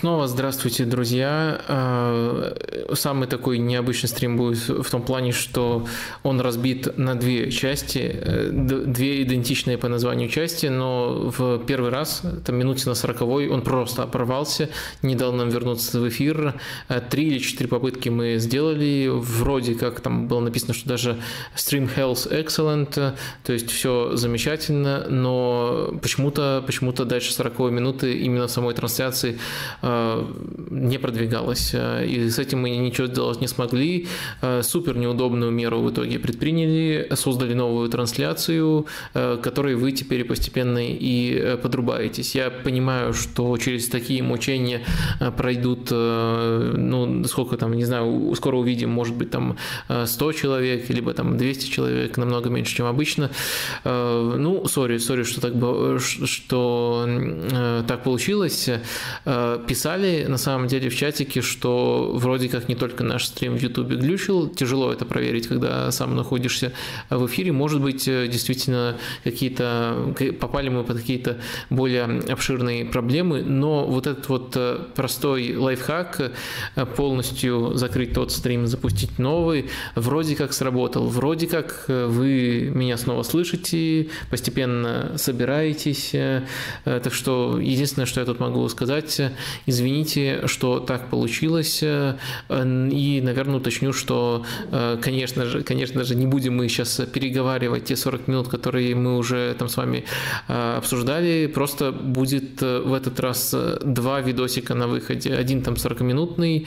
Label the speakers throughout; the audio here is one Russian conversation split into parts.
Speaker 1: Снова здравствуйте, друзья. Самый такой необычный стрим будет в том плане, что он разбит на две части, э, две идентичные по названию части, но в первый раз, там минуте на сороковой, он просто порвался, не дал нам вернуться в эфир. Э, три или четыре попытки мы сделали, вроде как там было написано, что даже Stream Health Excellent, то есть все замечательно, но почему-то почему дальше 40 минуты именно самой трансляции Э, не продвигалась. Э, и с этим мы ничего сделать не смогли. Э, супер неудобную меру в итоге предприняли, создали новую трансляцию, которой вы теперь постепенно и подрубаетесь. Я понимаю, что через такие мучения пройдут, ну, сколько там, не знаю, скоро увидим, может быть, там 100 человек, либо там 200 человек, намного меньше, чем обычно. Ну, сори, сори, что так, что так получилось писали на самом деле в чатике, что вроде как не только наш стрим в Ютубе глючил, тяжело это проверить, когда сам находишься в эфире. Может быть, э, действительно какие-то попали мы под какие-то более обширные проблемы, но вот этот вот э, простой лайфхак э, полностью закрыть тот стрим, запустить новый, вроде как сработал, вроде как вы меня снова слышите, постепенно собираетесь. Так что единственное, что я тут могу сказать, Извините, что так получилось. Э, и, наверное, уточню, что, э, конечно же, конечно же, не будем мы сейчас переговаривать те 40 минут, которые мы уже там с вами э, обсуждали. Просто будет в этот раз два видосика на выходе. Один там 40-минутный,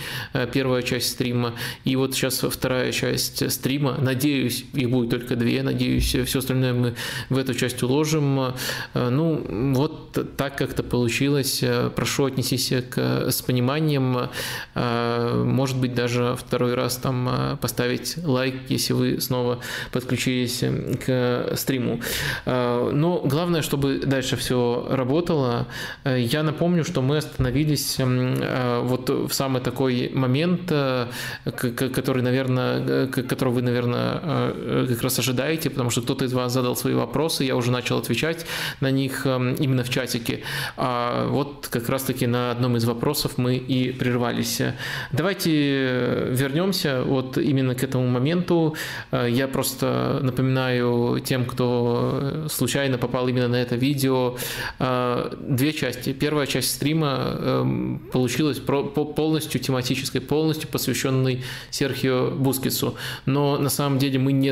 Speaker 1: первая часть стрима, и вот сейчас вторая часть стрима. Надеюсь, их будет только две. Надеюсь, все остальное мы в эту часть уложим. Ну, вот так как-то получилось. Прошу отнесись к, с пониманием, э, может быть, даже второй раз там э, поставить лайк, если вы снова подключились к стриму. Э, но главное, чтобы дальше все работало. Я напомню, что мы остановились вот в самый такой момент, который, наверное, который вы, наверное, как раз ожидаете, потому что кто-то из вас задал свои вопросы, я уже начал отвечать на них именно в чатике. А вот как раз-таки на одном из вопросов мы и прервались. Давайте вернемся вот именно к этому моменту. Я просто напоминаю тем, кто случайно попал именно на это видео, две части. Первая часть стрима эм, получилась полностью тематической, полностью посвященной Серхио Бускицу. Но на самом деле мы не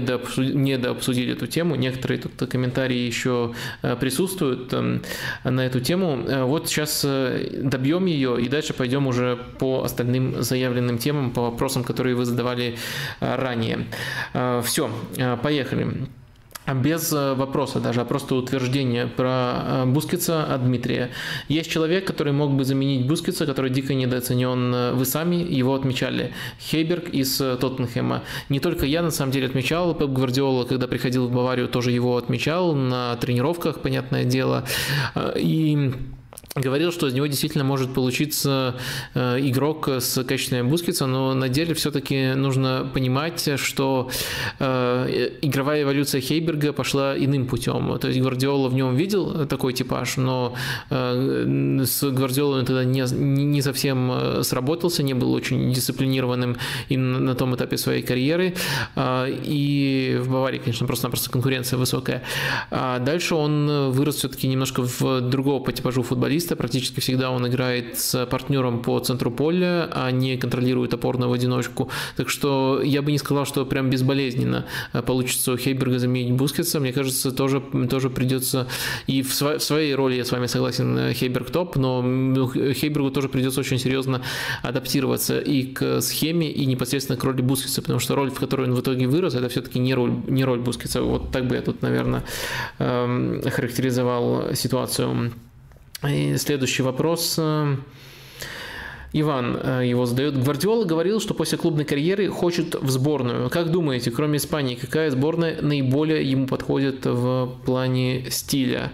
Speaker 1: дообсудили эту тему. Некоторые тут комментарии еще э, присутствуют эм, на эту тему. Э, вот сейчас э, добьем ее и дальше пойдем уже по остальным заявленным темам, по вопросам, которые вы задавали а, ранее. А, Все, а, поехали. Без вопроса даже, а просто утверждение про Бускица от Дмитрия. Есть человек, который мог бы заменить Бускица, который дико недооценен. Вы сами его отмечали. Хейберг из Тоттенхэма. Не только я, на самом деле, отмечал. Пеп Гвардиола, когда приходил в Баварию, тоже его отмечал на тренировках, понятное дело. И говорил, что из него действительно может получиться э, игрок с качественным Бускетса, но на деле все-таки нужно понимать, что э, игровая эволюция Хейберга пошла иным путем. То есть Гвардиола в нем видел такой типаж, но э, с Гвардиолой тогда не, не совсем сработался, не был очень дисциплинированным и на том этапе своей карьеры. И в Баварии, конечно, просто-напросто конкуренция высокая. А дальше он вырос все-таки немножко в другого по типажу футболиста, футболиста. Практически всегда он играет с партнером по центру поля, а не контролирует опорную в одиночку. Так что я бы не сказал, что прям безболезненно э, получится у Хейберга заменить Бускетса. Мне кажется, тоже, тоже придется и в, сво- в своей роли я с вами согласен, э, Хейберг топ, но Хейбергу тоже придется очень серьезно адаптироваться и к схеме, и непосредственно к роли Бускетса, потому что роль, в которой он в итоге вырос, это все-таки не роль, не роль Бускетса. Вот так бы я тут, наверное, эм, характеризовал ситуацию. И следующий вопрос. Иван э, его задает. Гвардиола говорил, что после клубной карьеры хочет в сборную. Как думаете, кроме Испании, какая сборная наиболее ему подходит в плане стиля?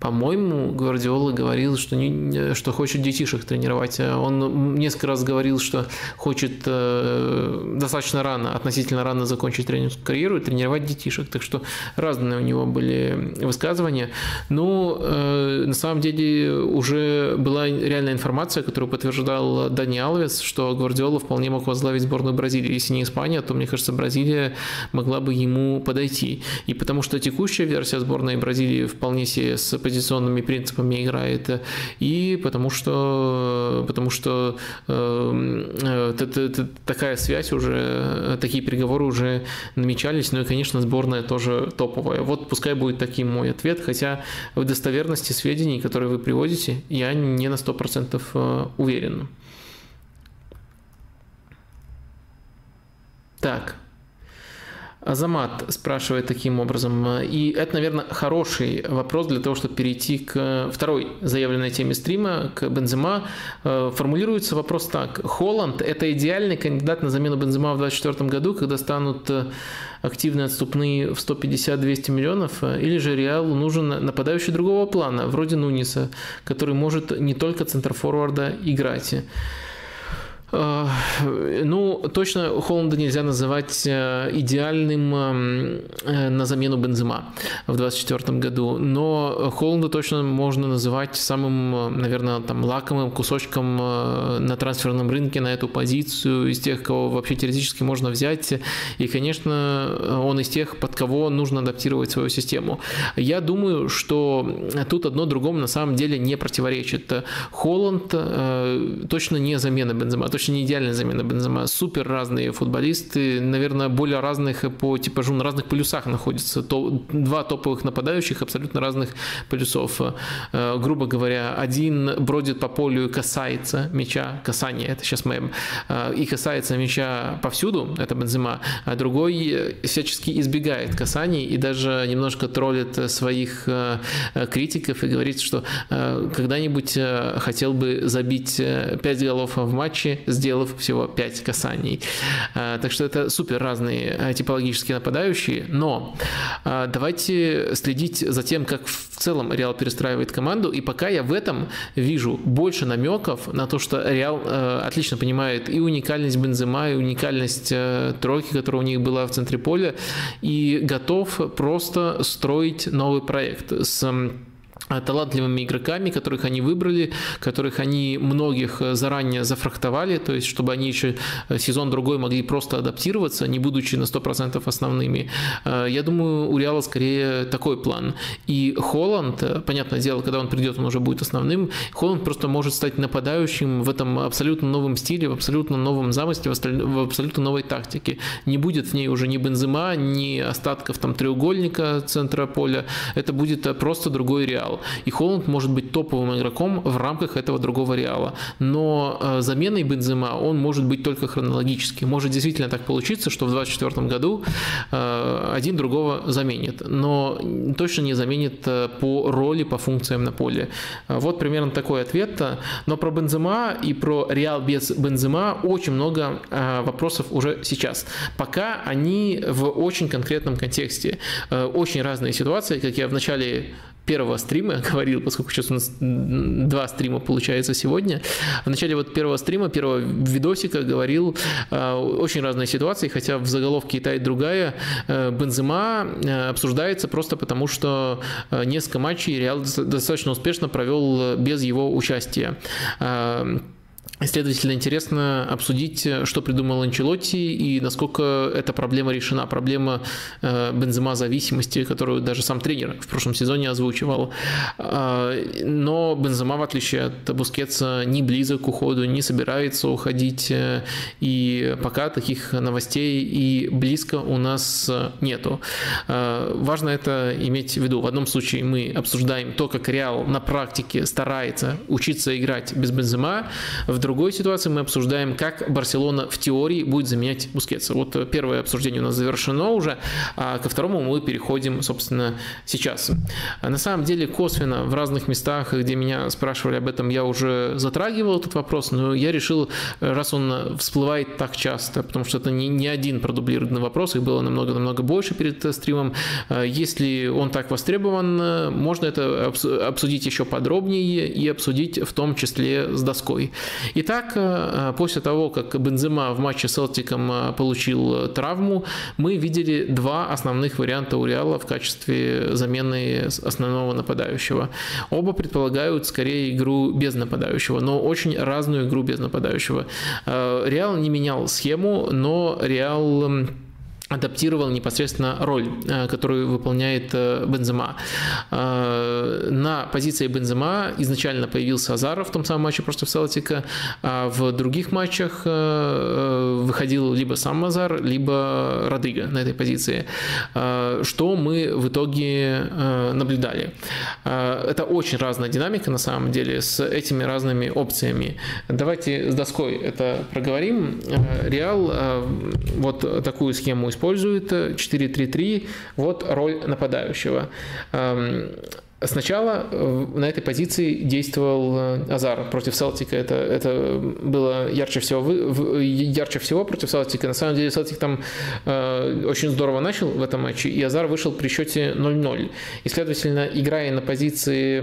Speaker 1: По-моему, Гвардиола говорил, что, не, что хочет детишек тренировать. Он несколько раз говорил, что хочет э, достаточно рано, относительно рано закончить тренерскую карьеру и тренировать детишек. Так что разные у него были высказывания. Ну, э, на самом деле уже была реальная информация, которую подтверждал Дани Алвес, что Гвардиола вполне мог возглавить сборную Бразилии. Если не Испания, то, мне кажется, Бразилия могла бы ему подойти. И потому что текущая версия сборной Бразилии вполне себе с позиционными принципами играет, и потому что, потому что э, э, такая связь уже, такие переговоры уже намечались, ну и, конечно, сборная тоже топовая. Вот пускай будет таким мой ответ, хотя в достоверности сведений, которые вы приводите, я не на 100% э, уверен. Так, Азамат спрашивает таким образом, и это, наверное, хороший вопрос для того, чтобы перейти к второй заявленной теме стрима, к Бензема. Э, формулируется вопрос так. Холланд – это идеальный кандидат на замену Бензема в 2024 году, когда станут э, активные отступные в 150-200 миллионов, э, или же Реалу нужен нападающий другого плана, вроде Нуниса, который может не только центрфорварда играть. Э, ну, точно Холланда нельзя называть э, идеальным э, на замену Бензема в 2024 году, но Холланда точно можно называть самым, наверное, там лакомым кусочком на трансферном рынке на эту позицию из тех, кого вообще теоретически можно взять. И, конечно, он из тех, под кого нужно адаптировать свою систему. Я думаю, что тут одно другому на самом деле не противоречит. Холланд точно не замена Бензема точно не идеальная замена Бензема. Супер разные футболисты, наверное, более разных по типажу, на разных полюсах находятся. То, два топовых нападающих абсолютно разных полюсов. Э, грубо говоря, один бродит по полю и касается мяча, касание, это сейчас мем, э, и касается мяча повсюду, это Бензема, а другой всячески избегает касаний и даже немножко троллит своих э, критиков и говорит, что когда-нибудь хотел бы забить 5 голов в матче, сделав всего 5 касаний. А, так что это супер разные а, типологические нападающие, но а, давайте следить за тем, как в целом Реал перестраивает команду, и пока я в этом вижу больше намеков на то, что Реал отлично понимает и уникальность Бензема, и уникальность тройки, которая у них была в центре поля, и готов просто строить новый проект с талантливыми игроками, которых они выбрали, которых они многих э, заранее зафрахтовали, то есть чтобы они еще э, сезон другой могли просто адаптироваться, не будучи на 100% основными. Э, я думаю, у Реала скорее такой план. И Холланд, понятное дело, когда он придет, он уже будет основным, Холланд просто может стать нападающим в этом абсолютно новом стиле, в абсолютно новом замысле, в абсолютно новой тактике. Не будет в ней уже ни Бензема, ни остатков там треугольника центра поля. Это будет просто другой Реал. И Холланд может быть топовым игроком в рамках этого другого Реала. Но э, заменой Бензема он может быть только хронологически. Может действительно так получиться, что в 2024 году э, один другого заменит. Но точно не заменит э, по роли, по функциям на поле. Вот примерно такой ответ. Но про Бензема и про Реал без Бензема очень много вопросов уже сейчас. Пока они в очень конкретном контексте. Очень разные ситуации, как я в начале первого стрима говорил, поскольку сейчас у нас два стрима получается сегодня. В начале вот первого стрима, первого видосика говорил э, очень разные ситуации, хотя в заголовке и та, и другая э, Бензема э, обсуждается просто потому, что э, несколько матчей Реал достаточно успешно провел без его участия. Э, Следовательно, интересно обсудить, что придумал Анчелотти и насколько эта проблема решена. Проблема э, бензема зависимости, которую даже сам тренер в прошлом сезоне озвучивал. Э, но Бензема, в отличие от Бускетса, не близок к уходу, не собирается уходить. Э, и пока таких новостей и близко у нас нету. Важно это иметь в виду. В одном случае мы обсуждаем то, как Реал на практике старается учиться играть без Бензема, в другом другой ситуации мы обсуждаем, как Барселона в теории будет заменять Бускетса. Вот первое обсуждение у нас завершено уже, а ко второму мы переходим, собственно, сейчас. На самом деле, косвенно в разных местах, где меня спрашивали об этом, я уже затрагивал этот вопрос, но я решил, раз он всплывает так часто, потому что это не, не один продублированный вопрос, их было намного-намного больше перед стримом. Если он так востребован, можно это обсудить еще подробнее и обсудить в том числе с доской. Итак, после того, как Бензема в матче с Селтиком получил травму, мы видели два основных варианта у Реала в качестве замены основного нападающего. Оба предполагают скорее игру без нападающего, но очень разную игру без нападающего. Реал не менял схему, но Реал адаптировал непосредственно роль, э, которую выполняет э, Бензема. Э, на позиции Бензема изначально появился Азаров в том самом матче против Селтика, а в других матчах выходил либо сам Азар, либо Родриго на этой позиции. Что мы в итоге наблюдали? Это очень разная динамика на самом деле с этими разными опциями. Давайте с доской это проговорим. Реал вот такую схему использует использует 4-3-3, вот роль нападающего. Сначала э, на этой позиции действовал э, Азар против Селтика. Это, это было ярче всего, ярче всего против Селтика. На самом деле Селтик там э, очень здорово начал в этом матче, и Азар вышел при счете 0-0. И, следовательно, играя на позиции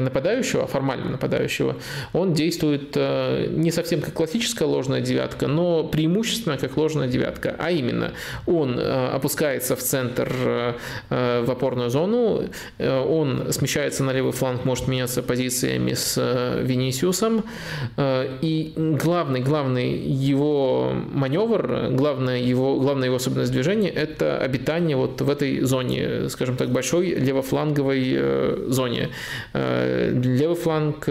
Speaker 1: нападающего, формально нападающего, он действует э, не совсем как классическая ложная девятка, но преимущественно как ложная девятка. А именно, он э, опускается в центр, э, в опорную зону, он смещается на левый фланг, может меняться позициями с э, Винисиусом. Э, и главный, главный его маневр, главная его, главная его особенность движения – это обитание вот в этой зоне, скажем так, большой левофланговой э, зоне. Левый фланг,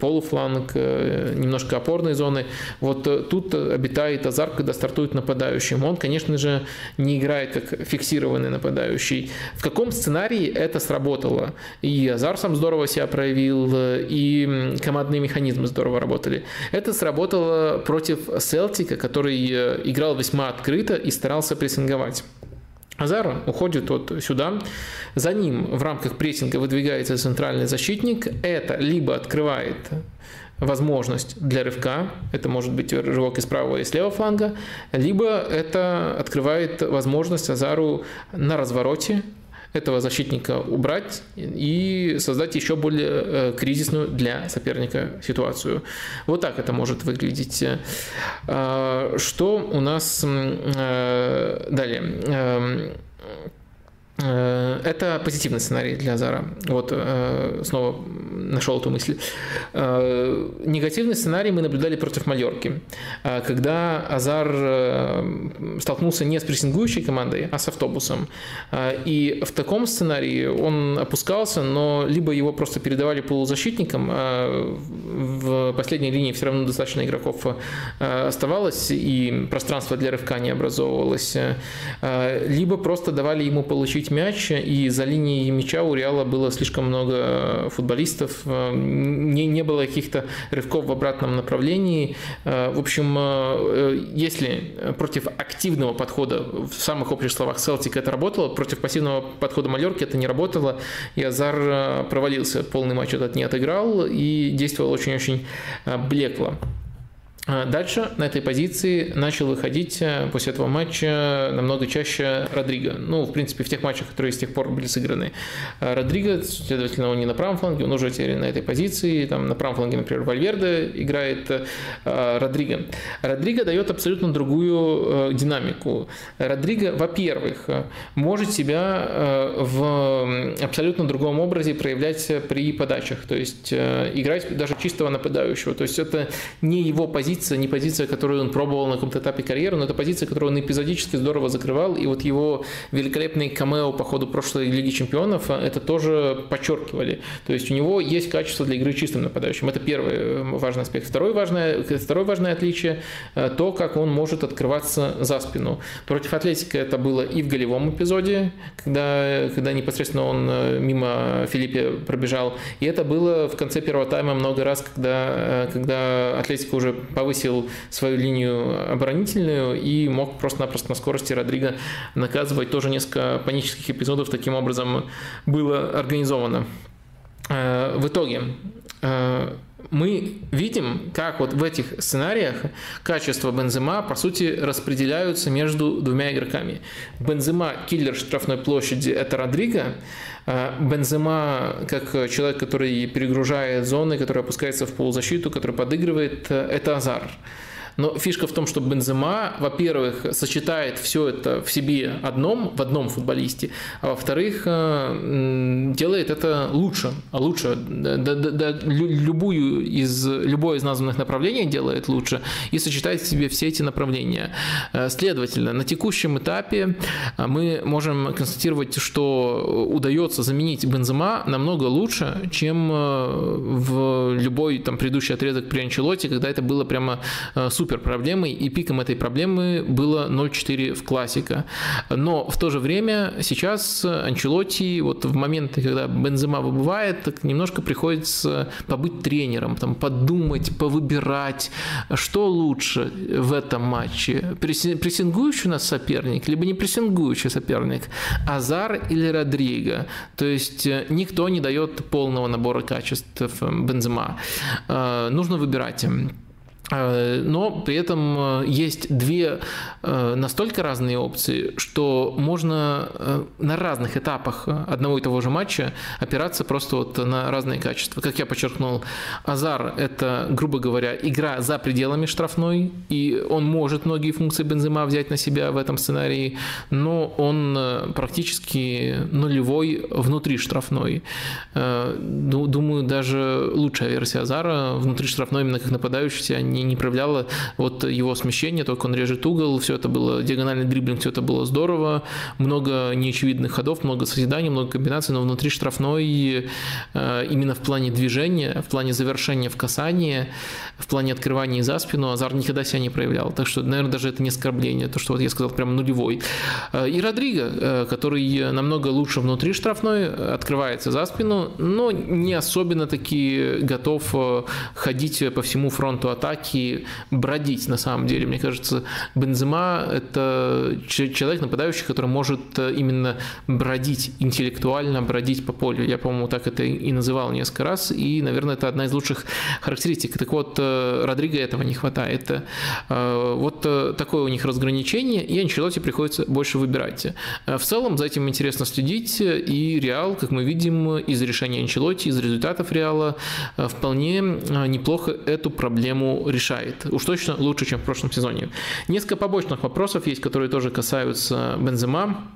Speaker 1: полуфланг, немножко опорной зоны. Вот тут обитает Азар, когда стартует нападающим. Он, конечно же, не играет как фиксированный нападающий. В каком сценарии это сработало? И Азар сам здорово себя проявил, и командные механизмы здорово работали. Это сработало против Селтика, который э, играл весьма открыто и старался прессинговать. Азар уходит вот сюда, за ним в рамках прессинга выдвигается центральный защитник, это либо открывает возможность для рывка, это может быть рывок из правого и с левого фланга, либо это открывает возможность Азару на развороте этого защитника убрать и создать еще более э, кризисную для соперника ситуацию. Вот так это может выглядеть. Э, что у нас э, далее? Э, это позитивный сценарий для Азара. Вот э, снова нашел эту мысль. Э, негативный сценарий мы наблюдали против Мальорки, когда Азар столкнулся не с прессингующей командой, а с автобусом. И в таком сценарии он опускался, но либо его просто передавали полузащитникам, а в последней линии все равно достаточно игроков оставалось, и пространство для рывка не образовывалось, либо просто давали ему получить получить мяч, и за линией мяча у Реала было слишком много футболистов, э, не, не было каких-то рывков в обратном направлении. Э, в общем, э, если против активного подхода, в самых общих словах, Селтик это работало, против пассивного подхода Мallorca это не работало, и Азар провалился, полный матч этот не отыграл и действовал очень-очень блекло. А дальше на этой позиции начал выходить э, после этого матча намного чаще Родриго. Ну, в принципе, в тех матчах, которые с тех пор были сыграны. А Родриго, следовательно, он не на правом фланге, он уже теперь на этой позиции. Там на правом фланге, например, Вальверде играет э, Родриго. Родриго дает абсолютно другую э, динамику. Родриго, во-первых, может себя в абсолютно другом образе проявлять при подачах. То есть играть даже чистого нападающего. То есть это не его позиция позиция не позиция, которую он пробовал на каком-то этапе карьеры, но это позиция, которую он эпизодически здорово закрывал, и вот его великолепный камео по ходу прошлой Лиги Чемпионов это тоже подчеркивали. То есть у него есть качество для игры чистым нападающим. Это первый важный аспект. Второй важное, второе важное отличие – то, как он может открываться за спину. Против Атлетика это было и в голевом эпизоде, когда, когда непосредственно он мимо Филиппе пробежал, и это было в конце первого тайма много раз, когда, когда Атлетика уже повысил свою линию оборонительную и мог просто-напросто на скорости Родриго наказывать. Тоже несколько панических эпизодов таким образом было организовано. Э, в итоге э, мы видим, как вот в этих сценариях качества Бензема, по сути, распределяются между двумя игроками. Бензема – киллер штрафной площади – это Родриго, Бензема, как человек, который перегружает зоны, который опускается в полузащиту, который подыгрывает, это Азар. Но фишка в том, что Бензема, во-первых, сочетает все это в себе одном, в одном футболисте, а во-вторых, э, делает это лучше. А лучше, да, да, да, любую из, любое из названных направлений делает лучше и сочетает в себе все эти направления. Э, следовательно, на текущем этапе э, мы можем констатировать, что удается заменить Бензема намного лучше, чем в любой там предыдущий отрезок при Анчелоте, когда это было прямо супер супер проблемой, и пиком этой проблемы было 0-4 в классика. Но в то же время сейчас Анчелотти, вот в моменты, когда Бензема выбывает, так немножко приходится побыть тренером, там, подумать, повыбирать, что лучше в этом матче. Прессингующий у нас соперник, либо не прессингующий соперник, Азар или Родриго. То есть э, никто не дает полного набора качеств Бензема. Э, нужно выбирать. Э, но при этом э, есть две э, настолько разные опции, что можно на разных этапах одного и того же матча опираться просто вот на разные качества. Как я подчеркнул, Азар – это, грубо говоря, игра за пределами штрафной, и он может многие функции Бензема взять на себя в этом сценарии, но он практически нулевой внутри штрафной. Думаю, даже лучшая версия Азара внутри штрафной именно как нападающий, не, не проявляло вот его смещение, только он режет угол, все это было, диагональный дриблинг, все это было здорово, много неочевидных ходов, много созиданий, много комбинаций, но внутри штрафной э, именно в плане движения, в плане завершения в касании, в плане открывания за спину Азар никогда себя не проявлял. Так что, наверное, даже это не оскорбление, то, что вот я сказал, прям нулевой. Э, и Родриго, э, который намного лучше внутри штрафной, открывается за спину, но не особенно таки готов ходить по всему фронту атаки атаки бродить на самом деле. Мне кажется, Бензема – это человек, нападающий, который может э, именно бродить интеллектуально, бродить по полю. Я, по-моему, так это и называл несколько раз, и, наверное, это одна из лучших характеристик. Так вот, э, Родриго этого не хватает. Э, вот такое у них разграничение, и Анчелоте приходится больше выбирать. В целом, за этим интересно следить, и Реал, как мы видим, из решения Анчелоти, из результатов Реала, вполне неплохо эту проблему решает. Уж точно лучше, чем в прошлом сезоне. Несколько побочных вопросов есть, которые тоже касаются Бензема.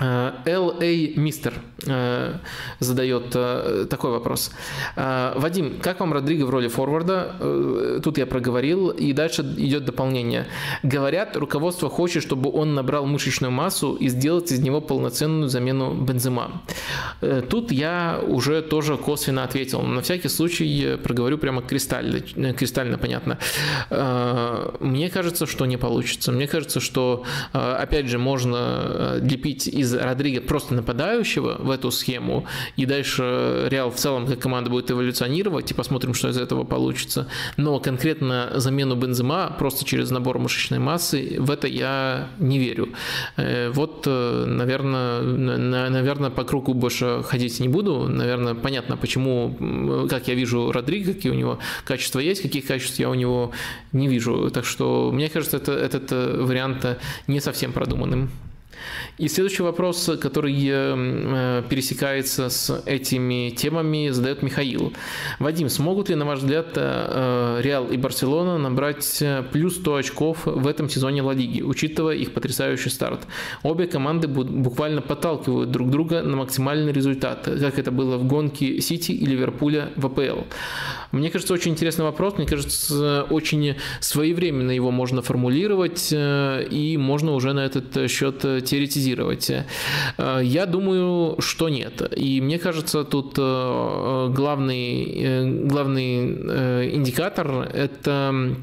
Speaker 1: Л.А. Мистер э, задает э, такой вопрос. Э, Вадим, как вам Родриго в роли форварда? Тут я проговорил, и дальше идет дополнение. Говорят, руководство хочет, чтобы он набрал мышечную массу и сделать из него полноценную замену Бензема. Тут я уже тоже косвенно ответил. На всякий случай проговорю прямо кристально, кристально понятно. Мне кажется, что не получится. Мне кажется, что, опять же, можно лепить из из Родриго просто нападающего в эту схему, и дальше Реал в целом как команда будет эволюционировать, и посмотрим, что из этого получится. Но конкретно замену Бензема просто через набор мышечной массы, в это я не верю. Э, вот, э, наверное, наверное, по кругу больше ходить не буду. Наверное, понятно, почему, как я вижу Родриго, какие у него качества есть, каких качеств я у него не вижу. Так что, мне кажется, это, этот э, вариант не совсем продуманным. И следующий вопрос, который э, пересекается с этими темами, задает Михаил. Вадим, смогут ли, на ваш взгляд, э, Реал и Барселона набрать плюс 100 очков в этом сезоне Ла Лиги, учитывая их потрясающий старт? Обе команды буквально подталкивают друг друга на максимальный результат, как это было в гонке Сити и Ливерпуля в АПЛ. Мне кажется, очень интересный вопрос. Мне кажется, очень своевременно его можно формулировать, э, и можно уже на этот счет теоретизировать. Э, я думаю, что нет. И мне кажется, тут э, главный, главный индикатор – это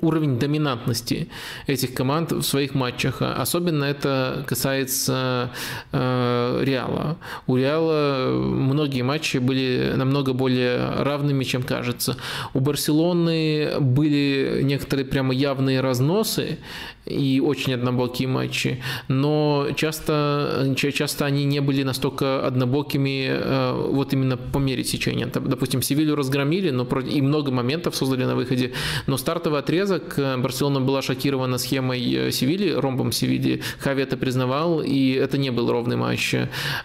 Speaker 1: уровень доминантности этих команд в своих матчах. Особенно это касается э, Реала. У Реала многие матчи были намного более равными, чем кажется. У Барселоны были некоторые прямо явные разносы, и очень однобокие матчи, но часто, часто они не были настолько однобокими э, вот именно по мере течения. Допустим, Севилью разгромили, но и много моментов создали на выходе, но стартовый отрезок э, Барселона была шокирована схемой э, Севильи, ромбом Севильи, Хави это признавал, и это не был ровный матч.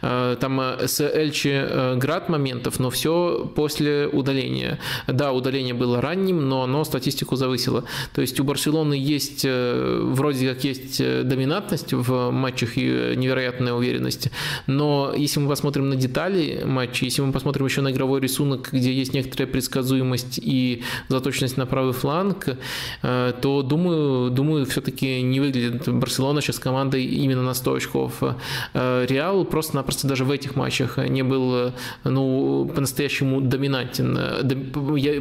Speaker 1: Там с Эльче град моментов, но все после удаления. Да, удаление было ранним, но оно статистику завысило. То есть у Барселоны есть вроде как есть э, доминантность в матчах и невероятная уверенность, но если мы посмотрим на детали матча, если мы посмотрим еще на игровой рисунок, где есть некоторая предсказуемость и заточенность на правый фланг, э, то думаю, думаю, все-таки не выглядит Барселона сейчас командой именно на 100 очков. Э, Реал просто-напросто даже в этих матчах не был ну, по-настоящему доминантен.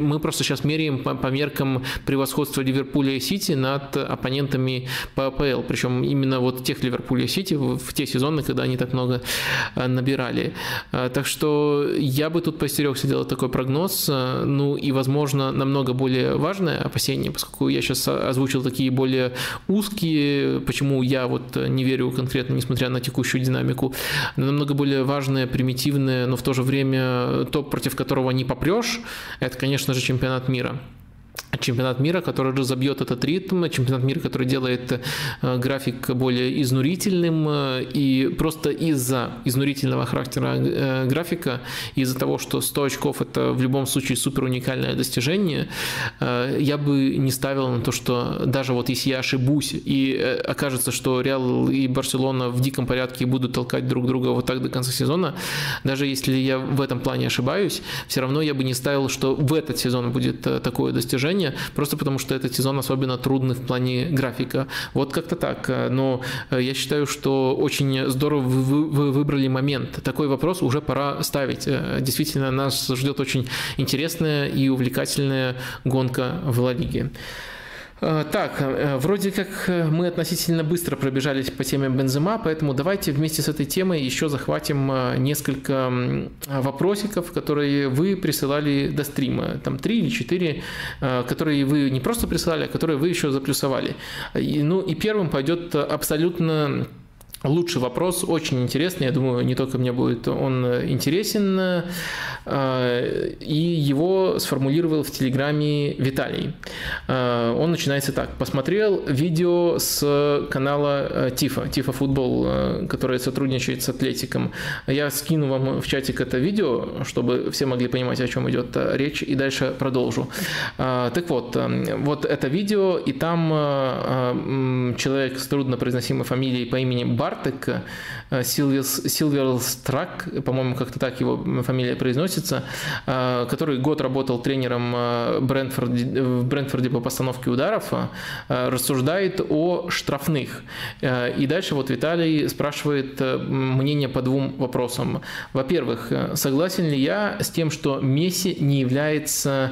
Speaker 1: Мы просто сейчас меряем по меркам превосходства Ливерпуля и Сити над оппонентами по АПЛ, причем именно вот тех Ливерпуля Сити в те сезоны, когда они так много э, набирали. Э, так что я бы тут постерегся делать такой прогноз, э, ну и, возможно, намного более важное опасение, поскольку я сейчас озвучил такие более узкие, почему я вот не верю конкретно, несмотря на текущую динамику, намного более важное, примитивное, но в то же время то, против которого не попрешь, это, конечно же, чемпионат мира чемпионат мира, который разобьет этот ритм, чемпионат мира, который делает э, график более изнурительным, э, и просто из-за изнурительного характера э, графика, из-за того, что 100 очков это в любом случае супер уникальное достижение, я бы не ставил на то, что даже вот если я ошибусь и окажется, что Реал и Барселона в диком порядке будут толкать друг друга вот так до конца сезона, даже если я в этом плане ошибаюсь, все равно я бы не ставил, что в этот сезон будет такое достижение, просто потому что этот сезон особенно трудный в плане графика. Вот как-то так. Но э, я считаю, что очень здорово вы выбрали момент. Такой вопрос уже пора ставить. Э, действительно, нас ждет очень интересная и увлекательная гонка в Ла Лиге. Э, так, э, вроде как э, мы относительно быстро пробежались по теме Бензема, поэтому давайте вместе с этой темой еще захватим несколько вопросиков, которые вы присылали до стрима. Там три или четыре, которые вы не просто присылали, а которые вы еще заплюсовали. Ну и первым пойдет абсолютно Лучший вопрос, очень интересный, я думаю, не только мне будет он интересен, э, и его сформулировал в Телеграме Виталий. Э, он начинается так. Посмотрел видео с канала э, Тифа, Тифа Футбол, который сотрудничает с Атлетиком. Я скину вам в чатик это видео, чтобы все могли понимать, о чем идет речь, и дальше продолжу. Так вот, вот это видео, и там человек с труднопроизносимой фамилией по имени Бар Бартек, э, Силвер Страк, по-моему, как-то так его фамилия произносится, э, который год работал тренером э, в Брентфорде по постановке ударов, рассуждает о штрафных. И дальше вот Виталий спрашивает мнение по двум вопросам. Во-первых, согласен ли я с тем, что Месси не является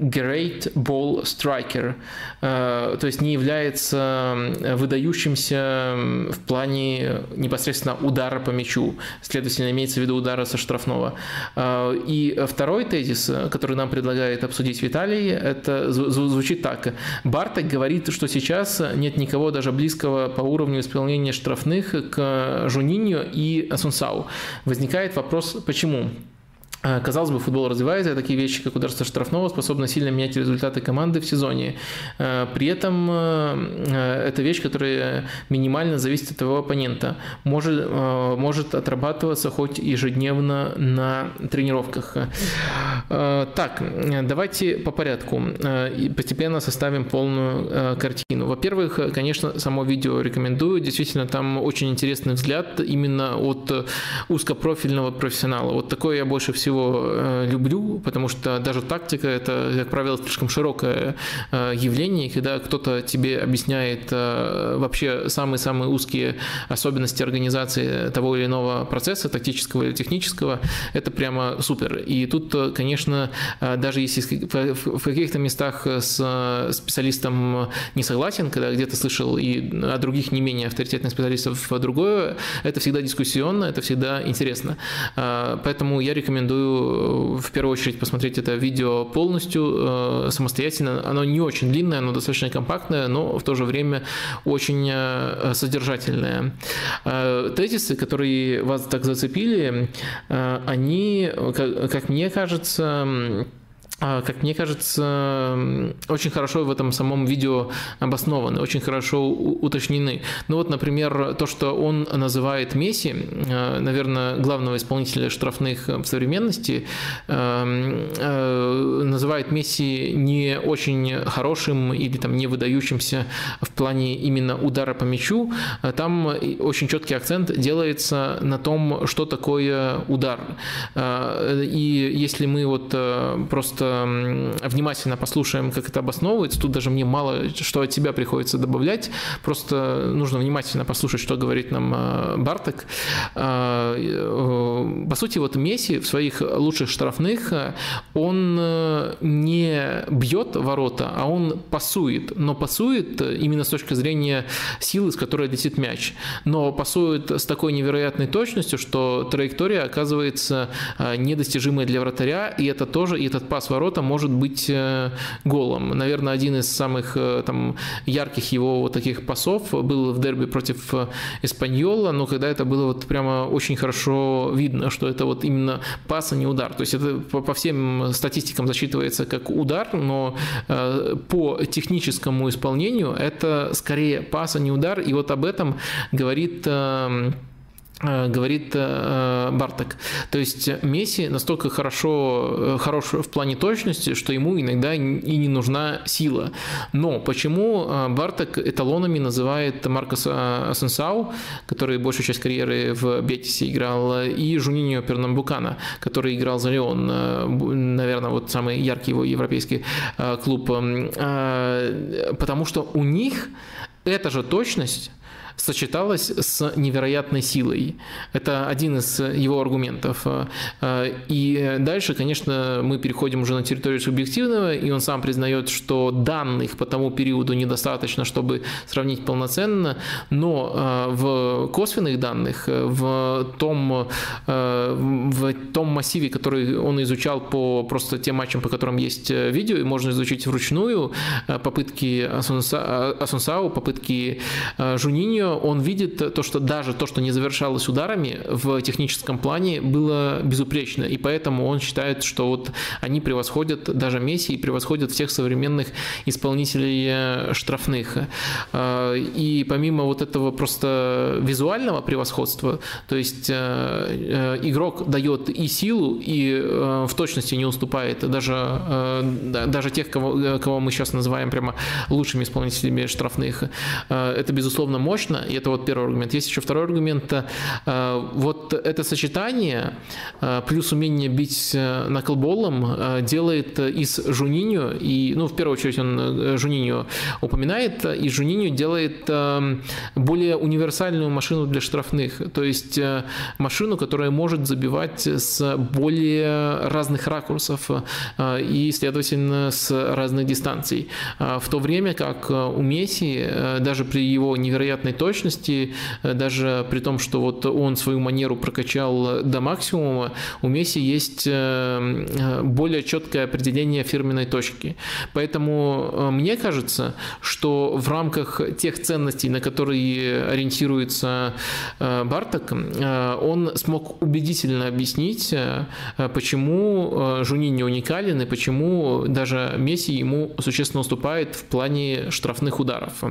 Speaker 1: great ball striker, э, то есть не является выдающимся в плане непосредственно удара по мячу, следовательно, имеется в виду удара со штрафного. Э, и второй тезис, который нам предлагает обсудить Виталий, это звучит так. Барток говорит, что сейчас нет никого даже близкого по уровню исполнения штрафных к Жуниньо и Асунсау. Возникает вопрос, почему? Э, казалось бы, футбол развивается, а такие вещи, как удар со штрафного, способны сильно менять результаты команды в сезоне. Э, при этом э, это вещь, которая минимально зависит от твоего оппонента. Может, может отрабатываться хоть ежедневно на тренировках. Так, давайте по порядку. И постепенно составим полную картину. Во-первых, конечно, само видео рекомендую. Действительно, там очень интересный взгляд именно от узкопрофильного профессионала. Вот такое я больше всего всего э, люблю, потому что даже тактика – это, как правило, слишком широкое э, явление, когда кто-то тебе объясняет э, вообще самые-самые узкие особенности организации того или иного процесса, тактического или технического, это прямо супер. И тут, конечно, даже если в каких-то местах с специалистом не согласен, когда где-то слышал и о других не менее авторитетных специалистов другое, это всегда дискуссионно, это всегда интересно. Поэтому я рекомендую э, в первую очередь посмотреть это видео полностью, э, самостоятельно. Оно не очень длинное, оно достаточно компактное, но в то же время очень э, содержательное. Тезисы, которые вас так зацепили, они, как мне кажется, как мне кажется, очень хорошо в этом самом видео обоснованы, очень хорошо уточнены. Ну вот, например, то, что он называет Месси, э, наверное, главного исполнителя штрафных в современности, э, э, называет Месси не очень хорошим или там не выдающимся в плане именно удара по мячу. Там очень четкий акцент делается на том, что такое удар. И если мы вот просто внимательно послушаем, как это обосновывается. Тут даже мне мало что от тебя приходится добавлять. Просто нужно внимательно послушать, что говорит нам э, Барток. Э, э, по сути, вот Месси в своих лучших штрафных, он не бьет ворота, а он пасует. Но пасует именно с точки зрения силы, с которой летит мяч. Но пасует с такой невероятной точностью, что траектория оказывается недостижимой для вратаря, и это тоже, и этот пас ворот ворота может быть э, голом. Наверное, один из самых э, там, ярких его вот таких пасов был в дерби против э, Эспаньола, но когда это было вот прямо очень хорошо видно, что это вот именно пас, а не удар. То есть это по, всем статистикам засчитывается как удар, но по техническому исполнению это скорее пас, а не удар. И вот об этом говорит говорит э, Барток. То есть Месси настолько хорошо, э, хорош в плане точности, что ему иногда и не нужна сила. Но почему Барток эталонами называет Маркоса Асенсау, который большую часть карьеры в Бетисе играл, и Жуниньо Пернамбукана, который играл за Леон, наверное, вот самый яркий его европейский клуб. Потому что у них эта же точность сочеталось с невероятной силой. Это один из его аргументов. И дальше, конечно, мы переходим уже на территорию субъективного, и он сам признает, что данных по тому периоду недостаточно, чтобы сравнить полноценно, но э, в косвенных данных, в том, э, в том массиве, который он изучал по просто тем матчам, по которым есть видео, и можно изучить вручную, э, попытки Асунсау, попытки Жуниньо, он видит то, что даже то, что не завершалось ударами в техническом плане, было безупречно. И поэтому он считает, что вот они превосходят даже Месси и превосходят всех современных исполнителей э, штрафных. Э, и помимо вот этого просто визуального превосходства, то есть э, игрок дает и силу, и в точности не уступает даже, даже тех, кого, кого мы сейчас называем прямо лучшими исполнителями штрафных. Это, безусловно, мощно, и это вот первый аргумент. Есть еще второй аргумент. Э, вот это сочетание э, плюс умение бить э, наклболом делает из Жуниньо, и, ну, в первую очередь он Жуниньо упоминает, и Жуниньо делает более универсальную машину для штрафных, то есть машину, которая может забивать с более разных ракурсов и, следовательно, с разных дистанций. В то время как у Месси, даже при его невероятной точности, даже при том, что вот он свою манеру прокачал до максимума, у Месси есть более четкое определение фирменной точки. Поэтому мне кажется, что в рамках тех ценностей, на которые ориентируется Барток, он смог убедительно объяснить, почему Жунини уникален и почему даже Месси ему существенно уступает в плане штрафных ударов.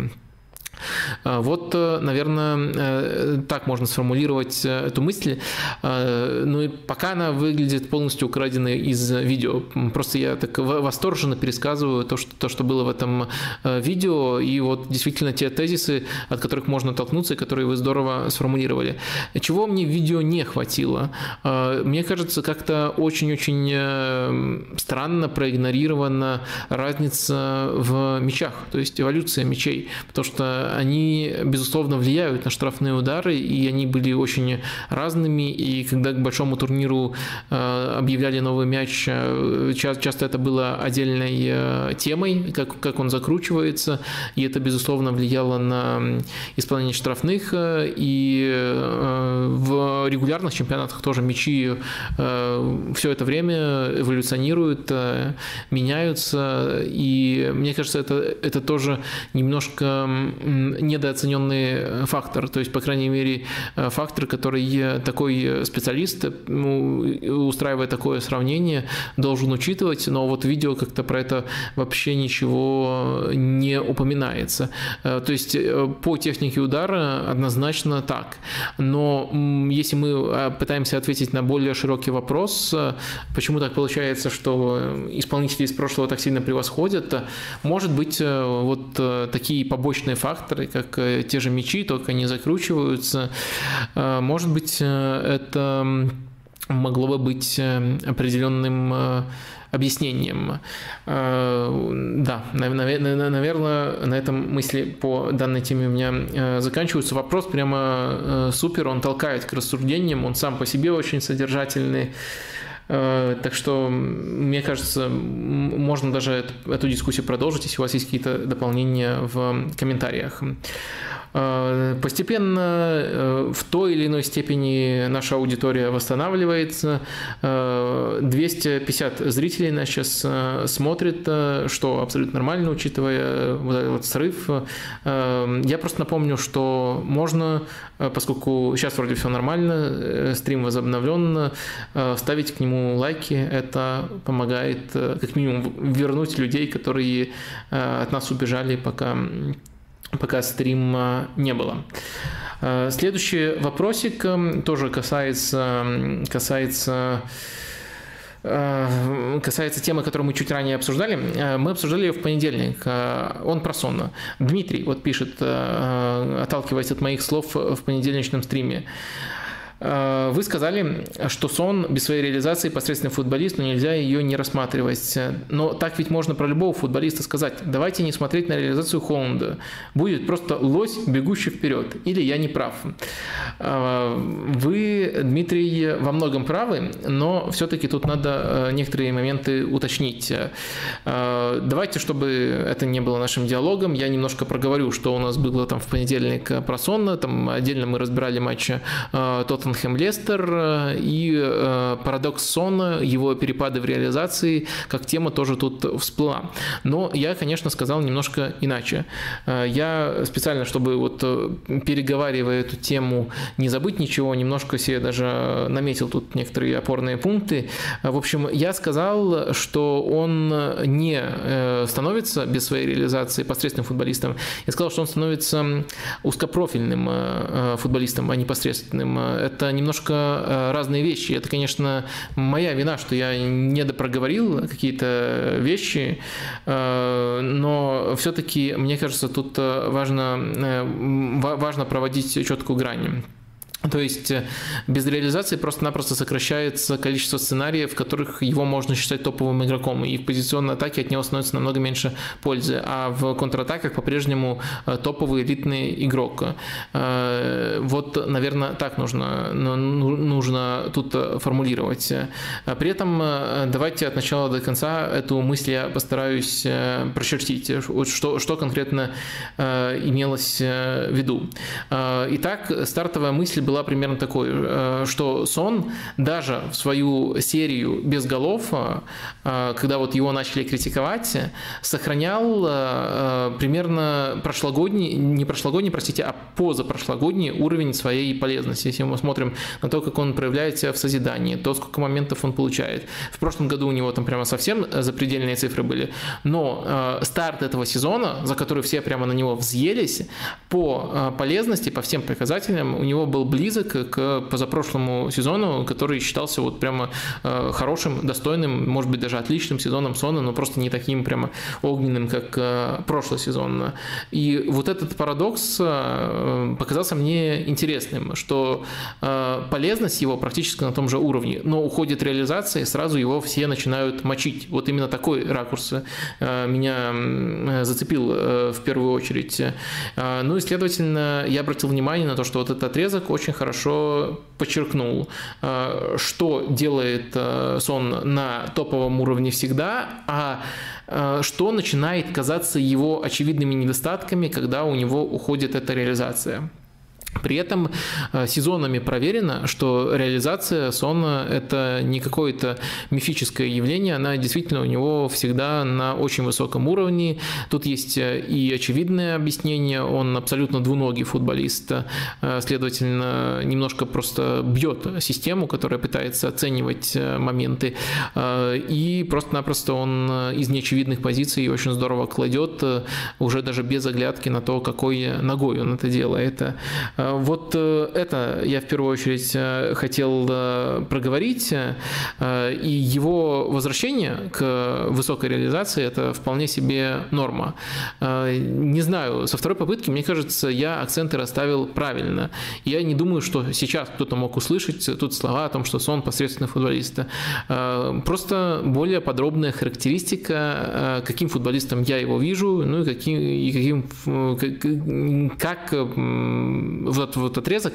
Speaker 1: А, вот, э, наверное, э, так можно сформулировать э, эту мысль. Ну и пока она выглядит полностью украденной из видео. Просто я так восторженно пересказываю то, что, то, что было в этом видео, и вот действительно те тезисы, от которых можно толкнуться, и которые вы здорово сформулировали. Чего мне в видео не хватило? Мне кажется, как-то очень-очень странно проигнорирована разница в мечах, то есть эволюция мечей, потому что они, безусловно, влияют на штрафные удары, и они были очень разными, и когда к большому турниру э, объявляли новый мяч, э, часто это было отдельной э, темой, как, как он закручивается, и это, безусловно, влияло на исполнение штрафных, и в регулярных чемпионатах тоже мячи все это время эволюционируют, меняются, и мне кажется, это, это тоже немножко недооцененный э, фактор, то есть, по крайней мере, э, фактор, который такой специалист, устраивая такое сравнение, должен учитывать, но вот видео как-то про это вообще ничего не упоминается. Э, то есть по технике удара однозначно так. Но если мы пытаемся ответить на более широкий вопрос, почему так получается, что исполнители из прошлого так сильно превосходят, может быть, вот такие побочные факторы, факторы, как э, те же мечи, только они закручиваются. Э, может быть, э, это могло бы быть определенным объяснением. Да, наверное, на этом мысли по данной теме у меня заканчиваются. Вопрос прямо супер, он толкает к рассуждениям, он сам по себе очень содержательный. Так что, мне кажется, можно даже эту дискуссию продолжить, если у вас есть какие-то дополнения в комментариях. Э, постепенно э, в той или иной степени наша аудитория восстанавливается. 250 э, зрителей нас сейчас смотрит, что абсолютно нормально, учитывая вот этот срыв. Я просто напомню, что можно, поскольку сейчас вроде все нормально, стрим возобновлен, ставить к нему лайки. Это помогает как минимум вернуть людей, которые от нас убежали, пока пока стрима не было. Э, следующий вопросик тоже касается, касается э, касается темы, которую мы чуть ранее обсуждали. Э, мы обсуждали ее в понедельник. Он про сон. Дмитрий вот пишет, отталкиваясь от моих слов в понедельничном стриме. Э, вы сказали, что сон без своей реализации посредственный футболист, но нельзя ее не рассматривать. Но так ведь можно про любого футболиста сказать. Давайте не смотреть на реализацию Холланда. Будет просто лось, бегущий вперед. Или я не прав. Э, вы, Дмитрий, во многом правы, но все-таки тут надо э, некоторые моменты уточнить. Давайте, чтобы это не было нашим диалогом, я немножко проговорю, что у нас было там в понедельник про сон. Там отдельно мы разбирали матч Тоттенхэм Тоттенхэм Лестер э, и э, парадокс Сона, его перепады в реализации, как тема тоже тут всплыла. Но я, конечно, сказал немножко иначе. Э, я специально, чтобы вот переговаривая эту тему, не забыть ничего, немножко себе даже наметил тут некоторые опорные пункты. В общем, я сказал, что он не становится без своей реализации посредственным футболистом. Я сказал, что он становится узкопрофильным футболистом, а не посредственным. Это это немножко э, разные вещи. Это, конечно, моя вина, что я не допроговорил какие-то вещи, э, но все-таки, мне кажется, тут э, важно, важно проводить четкую грань. То есть э, без реализации просто-напросто сокращается количество сценариев, в которых его можно считать топовым игроком, и в позиционной атаке от него становится намного меньше пользы, а в контратаках по-прежнему э, топовый элитный игрок. Э, вот, наверное, так нужно, ну, нужно тут формулировать. При этом давайте от начала до конца эту мысль я постараюсь прочертить, что, что конкретно имелось в виду. Итак, стартовая мысль была примерно такой, э, что Сон даже в свою серию без голов, э, когда вот его начали критиковать, сохранял э, примерно прошлогодний, не прошлогодний, простите, а позапрошлогодний уровень своей полезности. Если мы смотрим на то, как он проявляет себя в созидании, то, сколько моментов он получает. В прошлом году у него там прямо совсем запредельные цифры были, но старт этого сезона, за который все прямо на него взъелись, по полезности, по всем показателям у него был близок к позапрошлому сезону, который считался вот прямо э, хорошим, достойным, может быть, даже отличным сезоном Сона, но просто не таким прямо огненным, как э, прошлый сезон. И вот этот парадокс э, показался мне интересным, что полезность его практически на том же уровне, но уходит реализация, и сразу его все начинают мочить. Вот именно такой ракурс меня зацепил в первую очередь. Ну и, следовательно, я обратил внимание на то, что вот этот отрезок очень хорошо подчеркнул, э, что делает э, сон на топовом уровне всегда, а э, что начинает казаться его очевидными недостатками, когда у него уходит эта реализация. При этом э, сезонами проверено, что реализация сона – это не какое-то мифическое явление, она действительно у него всегда на очень высоком уровне. Тут есть э, и очевидное объяснение, он абсолютно двуногий футболист, э, следовательно, немножко просто бьет систему, которая пытается оценивать моменты, и просто-напросто он из неочевидных позиций очень здорово кладет, уже даже без оглядки на то, какой ногой он это делает. Э, вот э, это я в первую очередь э, хотел проговорить, и его возвращение к высокой реализации – это вполне себе норма. Не знаю, со второй попытки, мне кажется, я акценты расставил правильно. Я не думаю, что сейчас кто-то мог услышать тут слова о том, что сон посредственный футболист. Просто более подробная характеристика, каким футболистом я его вижу, ну и каким, и каким как в этот вот отрезок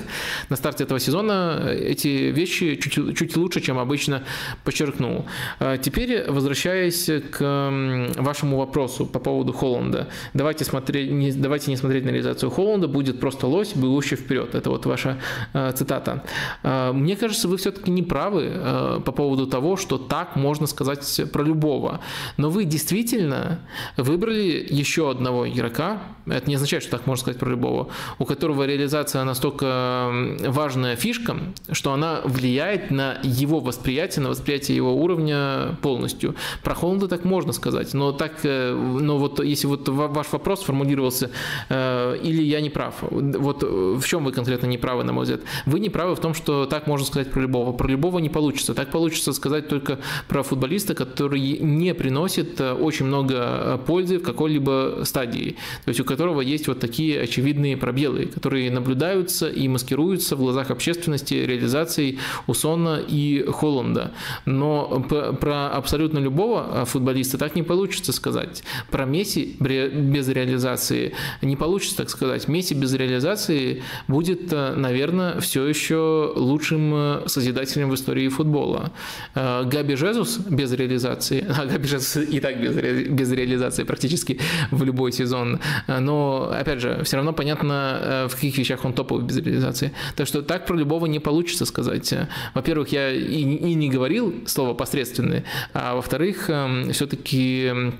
Speaker 1: на старте этого сезона эти вещи чуть, чуть лучше, чем обычно подчеркнул. А теперь, возвращаясь к вашему вопросу по поводу Холланда. Давайте, смотреть, не, давайте не смотреть на реализацию Холланда, будет просто лось, бегущий вперед. Это вот ваша э, цитата. Э, мне кажется, вы все-таки не правы э, по поводу того, что так можно сказать про любого. Но вы действительно выбрали еще одного игрока, это не означает, что так можно сказать про любого, у которого реализация реализация настолько важная фишка, что она влияет на его восприятие, на восприятие его уровня полностью. Про Холланда так можно сказать, но так, э, но вот если вот ваш вопрос формулировался, э, или я не прав, вот в чем вы конкретно не правы, на мой взгляд? Вы не правы в том, что так можно сказать про любого. Про любого не получится. Так получится сказать только про футболиста, который не приносит э, очень много пользы в какой-либо стадии, то есть у которого есть вот такие очевидные пробелы, которые наблюдаются наблюдаются и маскируются в глазах общественности реализацией Усона и Холланда. Но про абсолютно любого а, футболиста так не получится сказать. Про Месси без реализации не получится так сказать. Месси без реализации будет, а, наверное, все еще лучшим а, созидателем в истории футбола. Габи Жезус без реализации, а Габи Жезус и так без, ре, без реализации практически в любой сезон, но, опять же, все равно понятно, в каких вещах он топовой без реализации. Так что так про любого не получится сказать. Во-первых, я и, и не говорил слово посредственный, а во-вторых, эм, все-таки эм,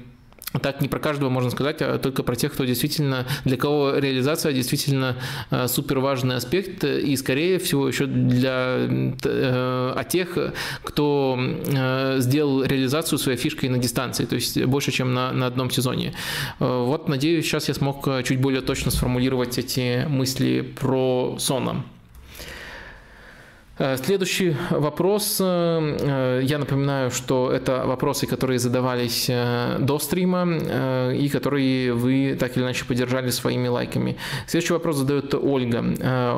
Speaker 1: так не про каждого можно сказать, а только про тех, кто действительно, для кого реализация действительно э, супер важный аспект, и скорее всего еще для э, а тех, кто э, сделал реализацию своей фишкой на дистанции, то есть больше, чем на, на одном сезоне. Вот, надеюсь, сейчас я смог чуть более точно сформулировать эти мысли про Сона. Э, следующий вопрос. Э, я напоминаю, что это вопросы, которые задавались э, до стрима и которые вы так или иначе поддержали своими лайками. Следующий вопрос задает Ольга.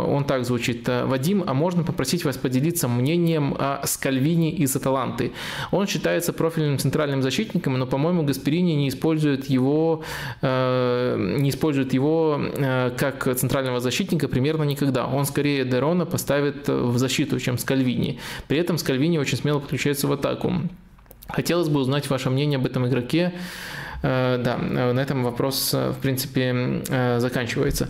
Speaker 1: Он так звучит. Вадим, а можно попросить вас поделиться мнением о Скальвини из Аталанты? Он считается профильным центральным защитником, но, по-моему, Гасперини не использует его, не использует его как центрального защитника примерно никогда. Он скорее Дерона поставит в защиту защиту, чем Скальвини. При этом Скальвини очень смело подключается в атаку. Хотелось бы узнать ваше мнение об этом игроке. Э, да, на этом вопрос, э, в принципе, э, заканчивается.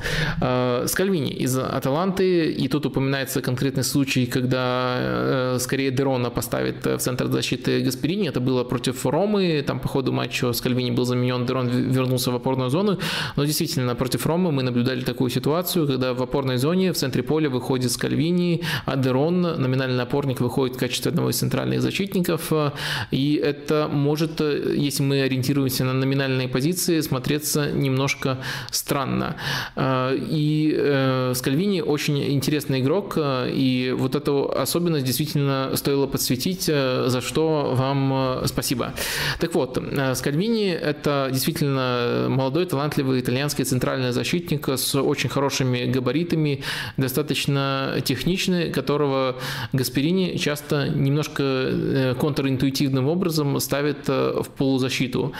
Speaker 1: Скальвини из Аталанты, и тут упоминается конкретный случай, когда скорее Дерона поставит в центр защиты Гасперини. Это было против Ромы, там по ходу матча Скальвини был заменен, Дерон вернулся в опорную зону. Но действительно, против Ромы мы наблюдали такую ситуацию, когда в опорной зоне в центре поля выходит Скальвини, а Дерон, номинальный опорник, выходит в качестве одного из центральных защитников. И это может, если мы ориентируемся на номинальные позиции смотреться немножко странно. Э, и э, Скальвини очень интересный игрок, э, и вот эту особенность действительно стоило подсветить, за что вам спасибо. Так вот, Скальвини – это действительно молодой, талантливый итальянский центральный защитник с очень хорошими габаритами, достаточно техничный, которого Гасперини часто немножко контринтуитивным образом ставит в полузащиту.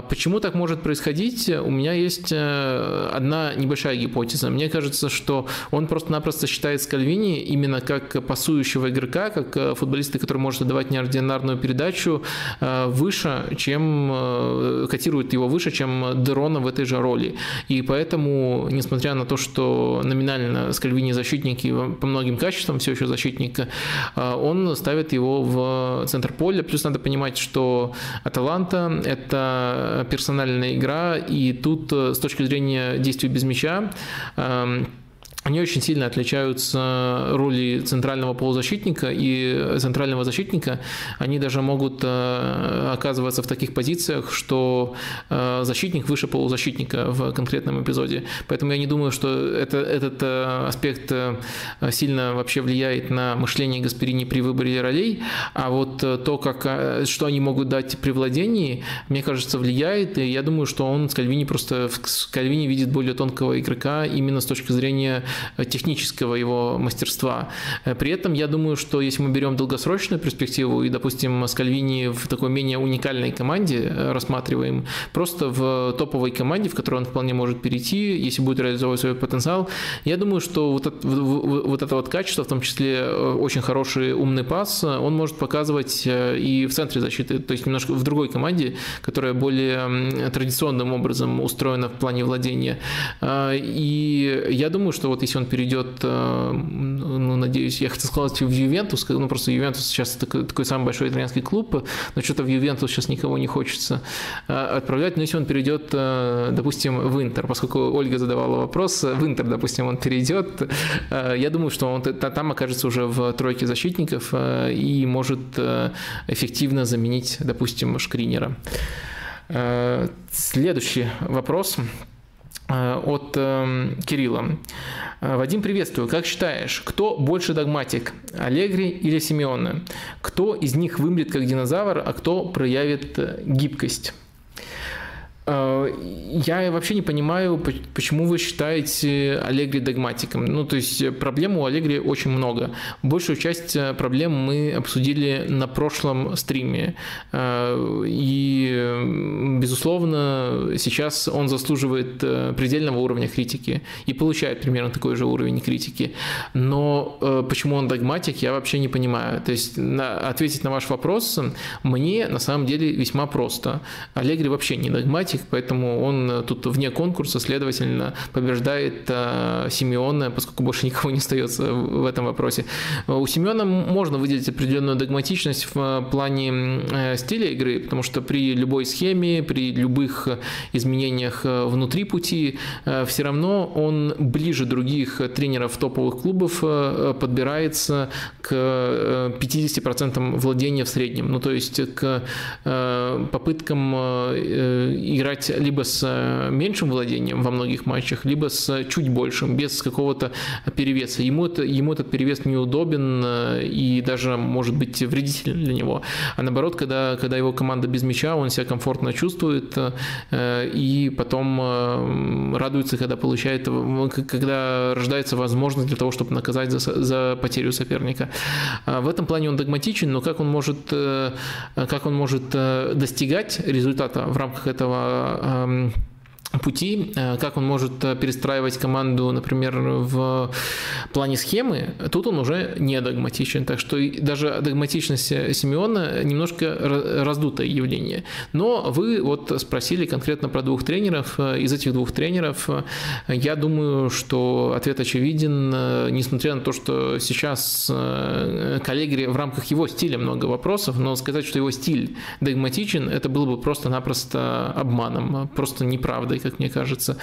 Speaker 1: А почему так может происходить? У меня есть э, одна небольшая гипотеза. Мне кажется, что он просто-напросто считает Скальвини именно как пасующего игрока, как э, футболиста, который может отдавать неординарную передачу э, выше, чем котирует его выше, чем Дерона в этой же роли. И поэтому, несмотря на то, что номинально Скальвини защитник и по многим качествам все еще защитник, он ставит его в центр поля. Плюс надо понимать, что Аталанта – это персональная игра, и тут э, с точки зрения действий без мяча эм, они очень сильно отличаются роли центрального полузащитника и центрального защитника. Они даже могут э, оказываться в таких позициях, что э, защитник выше полузащитника в конкретном эпизоде. Поэтому я не думаю, что это, этот э, аспект сильно вообще влияет на мышление Гасперини при выборе ролей. А вот то, как, что они могут дать при владении, мне кажется, влияет. И я думаю, что он с Кальвини просто в Кальвини видит более тонкого игрока именно с точки зрения технического его мастерства. Э, при этом я думаю, что если мы берем долгосрочную перспективу и, допустим, Скальвини в такой менее уникальной команде э, рассматриваем, просто в топовой команде, в которую он вполне может перейти, если будет реализовывать свой потенциал, я думаю, что вот это вот, это вот качество, в том числе очень хороший умный пас, он может показывать и в центре защиты, то есть немножко в другой команде, которая более традиционным образом устроена в плане владения. И я думаю, что вот вот если он перейдет, э, ну, надеюсь, я хотел сказать в Ювентус, ну, просто Ювентус сейчас такой, такой самый большой итальянский клуб, но что-то в Ювентус сейчас никого не хочется э, отправлять, но если он перейдет, э, допустим, в Интер, поскольку Ольга задавала вопрос, в Интер, допустим, он перейдет, я думаю, что он там окажется уже в тройке защитников и может эффективно заменить, допустим, Шкринера. Следующий вопрос от Кирилла. Э, Вадим, приветствую. Как считаешь, кто больше догматик, Аллегри или Симеоне? Кто из них вымрет как динозавр, а кто проявит э, гибкость? Э, я вообще не понимаю, почему вы считаете Аллегри догматиком. Ну, то есть проблем у Аллегри очень много. Большую часть э, проблем мы обсудили на прошлом стриме. Э, и, безусловно, сейчас он заслуживает предельного уровня критики и получает примерно такой же уровень критики. Но почему он догматик, я вообще не понимаю. То есть на, ответить на ваш вопрос мне на самом деле весьма просто. Аллегри вообще не догматик, поэтому он э, тут вне конкурса, следовательно, побеждает э, Симеона, поскольку больше никого не остается в этом вопросе. У Симеона можно выделить определенную догматичность в э, плане стиля игры, потому что при любой схеме, при любых изменениях внутри пути, все равно он ближе других тренеров топовых клубов подбирается к 50% владения в среднем. Ну, то есть к попыткам играть либо с меньшим владением во многих матчах, либо с чуть большим, без какого-то перевеса. Ему, это, ему этот перевес неудобен и даже может быть вредителен для него. А наоборот, когда, когда его команда без мяча, он себя комфортно чувствует и потом радуется, когда получает, когда рождается возможность для того, чтобы наказать за, за потерю соперника. В этом плане он догматичен, но как он может, как он может достигать результата в рамках этого Um. Пути, э, как он может э, перестраивать команду, например, в плане схемы, тут он уже не догматичен. Так что даже догматичность Симеона немножко раздутое явление. Но вы вот спросили конкретно про двух тренеров. Из этих двух тренеров я думаю, что ответ очевиден, несмотря на то, что сейчас коллеги в рамках его стиля много вопросов, но сказать, что его стиль догматичен, это было бы просто-напросто обманом, просто неправдой как мне кажется.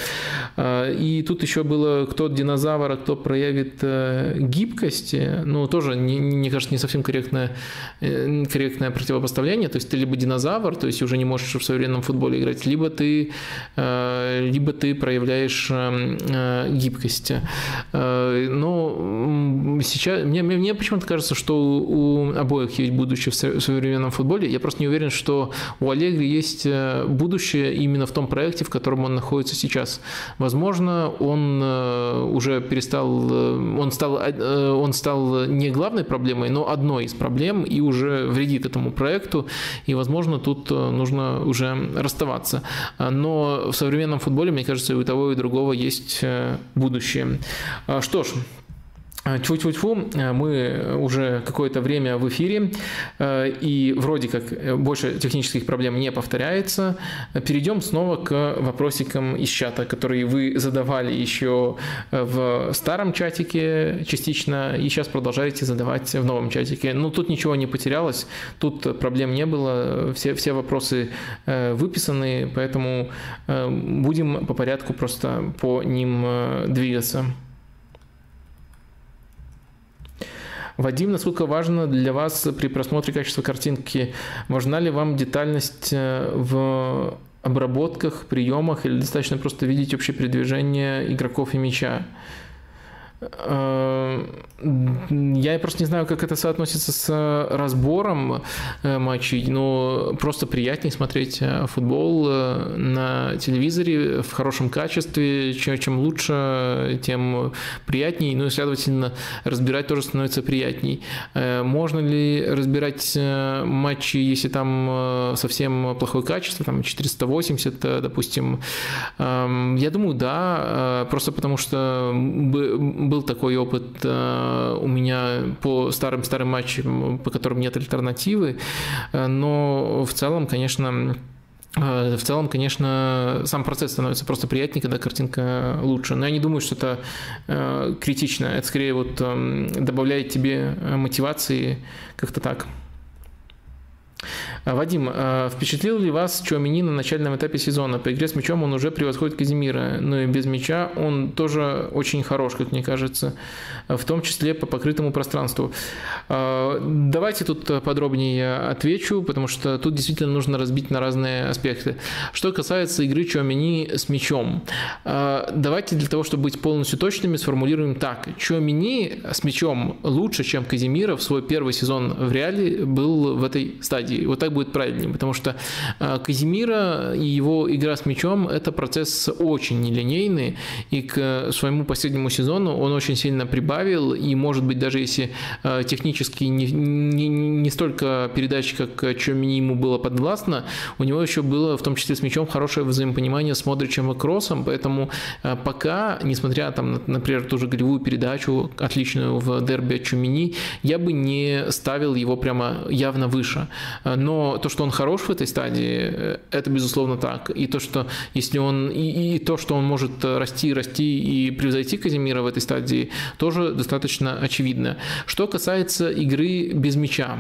Speaker 1: А, и тут еще было, кто динозавр, а кто проявит э, гибкость. Ну, тоже, мне кажется, не совсем корректное, э, корректное противопоставление. То есть ты либо динозавр, то есть уже не можешь в современном футболе играть, либо ты, э, либо ты проявляешь гибкость. Но сейчас мне, мне почему-то кажется, что у обоих есть будущее в современном футболе. Я просто не уверен, что у Аллегри есть будущее именно в том проекте, в котором он находится сейчас. Возможно, он э, уже перестал, э, он стал, э, он стал не главной проблемой, но одной из проблем и уже вредит этому проекту. И, возможно, тут нужно уже расставаться. Но в современном футболе, мне кажется, и у того, и у другого есть будущее. Что ж, Тьфу-тьфу-тьфу, мы уже какое-то время в эфире, э, и вроде как э, больше технических проблем не повторяется. Перейдем снова к вопросикам из чата, которые вы задавали еще в старом чатике частично, и сейчас продолжаете задавать в новом чатике. Ну, тут ничего не потерялось, тут проблем не было, все, все вопросы э, выписаны, поэтому будем по порядку просто по ним двигаться. Вадим, насколько важно для вас при просмотре качества картинки? Важна ли вам детальность э, в обработках, приемах или достаточно просто видеть общее передвижение игроков и мяча? Э, я просто не знаю, как это соотносится с разбором э, матчей, но просто приятнее смотреть э, футбол на телевизоре в хорошем качестве. Чем лучше, тем приятнее. Ну и, следовательно, разбирать тоже становится приятней. Можно ли разбирать матчи, если там совсем плохое качество, там 480, допустим? Эм, я думаю, да, просто потому что был такой опыт э, у меня по старым-старым матчам, по которым нет альтернативы, э, но в целом, конечно, э, в целом, конечно, сам процесс становится просто приятнее, когда картинка лучше. Но я не думаю, что это э, критично. Это скорее вот э, добавляет тебе мотивации как-то так. А, Вадим, а, впечатлил ли вас Чуамини на начальном этапе сезона? По игре с мячом он уже превосходит Казимира, но и без мяча он тоже очень хорош, как мне кажется, в том числе по покрытому пространству. А, давайте тут подробнее отвечу, потому что тут действительно нужно разбить на разные аспекты. Что касается игры Чуамини с мячом, давайте для того, чтобы быть полностью точными, сформулируем так. Чуамини с мячом лучше, чем Казимира в свой первый сезон в Реале был в этой стадии. Вот так будет правильнее, потому что а, Казимира и его игра с мячом – это процесс очень нелинейный, и к своему последнему сезону он очень сильно прибавил, и, может быть, даже если а, технически не, не, не столько передач, как Чомини ему было подвластно, у него еще было, в том числе с мячом, хорошее взаимопонимание с Модричем и Кроссом, поэтому пока, несмотря, там, например, ту же голевую передачу, отличную в дерби от Чумини, я бы не ставил его прямо явно выше. Но то, что он хорош в этой стадии, э, это безусловно так. И то, что если он и, и то, что он может расти, расти и превзойти Казимира в этой стадии, тоже достаточно очевидно. Что касается игры без мяча,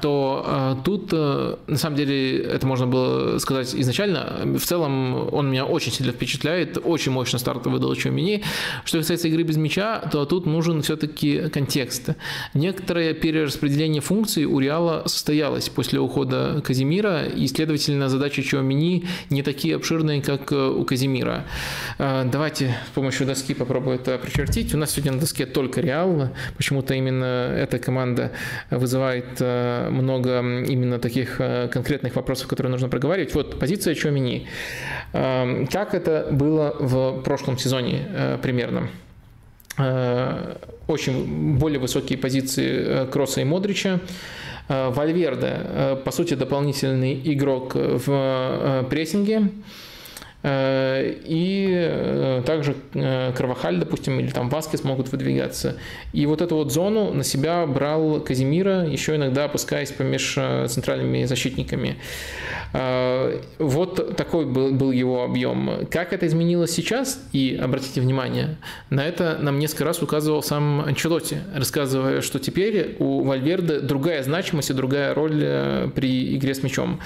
Speaker 1: то э, тут, э, на самом деле, это можно было сказать изначально. В целом, он меня очень сильно впечатляет, очень мощно старт выдал Чуамини. Что касается игры без мяча, то тут нужен все-таки контекст. Некоторое перераспределение функций у Реала состоялось после ухода Казимира, и, следовательно, задачи Чуамини не такие обширные, как у Казимира. Э, давайте с помощью доски попробую это прочертить. У нас сегодня на доске только Реал. Почему-то именно эта команда вызывает э, много именно таких э, конкретных вопросов, которые нужно проговаривать. Вот позиция Чомини. Эм, как это было в прошлом сезоне э, примерно? Э, очень более высокие позиции Кросса и Модрича. Вальверде, по сути, дополнительный игрок в прессинге. Э, и э, также э, Карвахаль, допустим, или там Васкес могут выдвигаться. И вот эту вот зону на себя брал Казимира, еще иногда опускаясь помеж центральными защитниками. Вот такой был, был его объем. Как это изменилось сейчас? И обратите внимание, на это нам несколько раз указывал сам Анчелотти, рассказывая, что теперь у Вальверде другая значимость и другая роль при игре с мячом.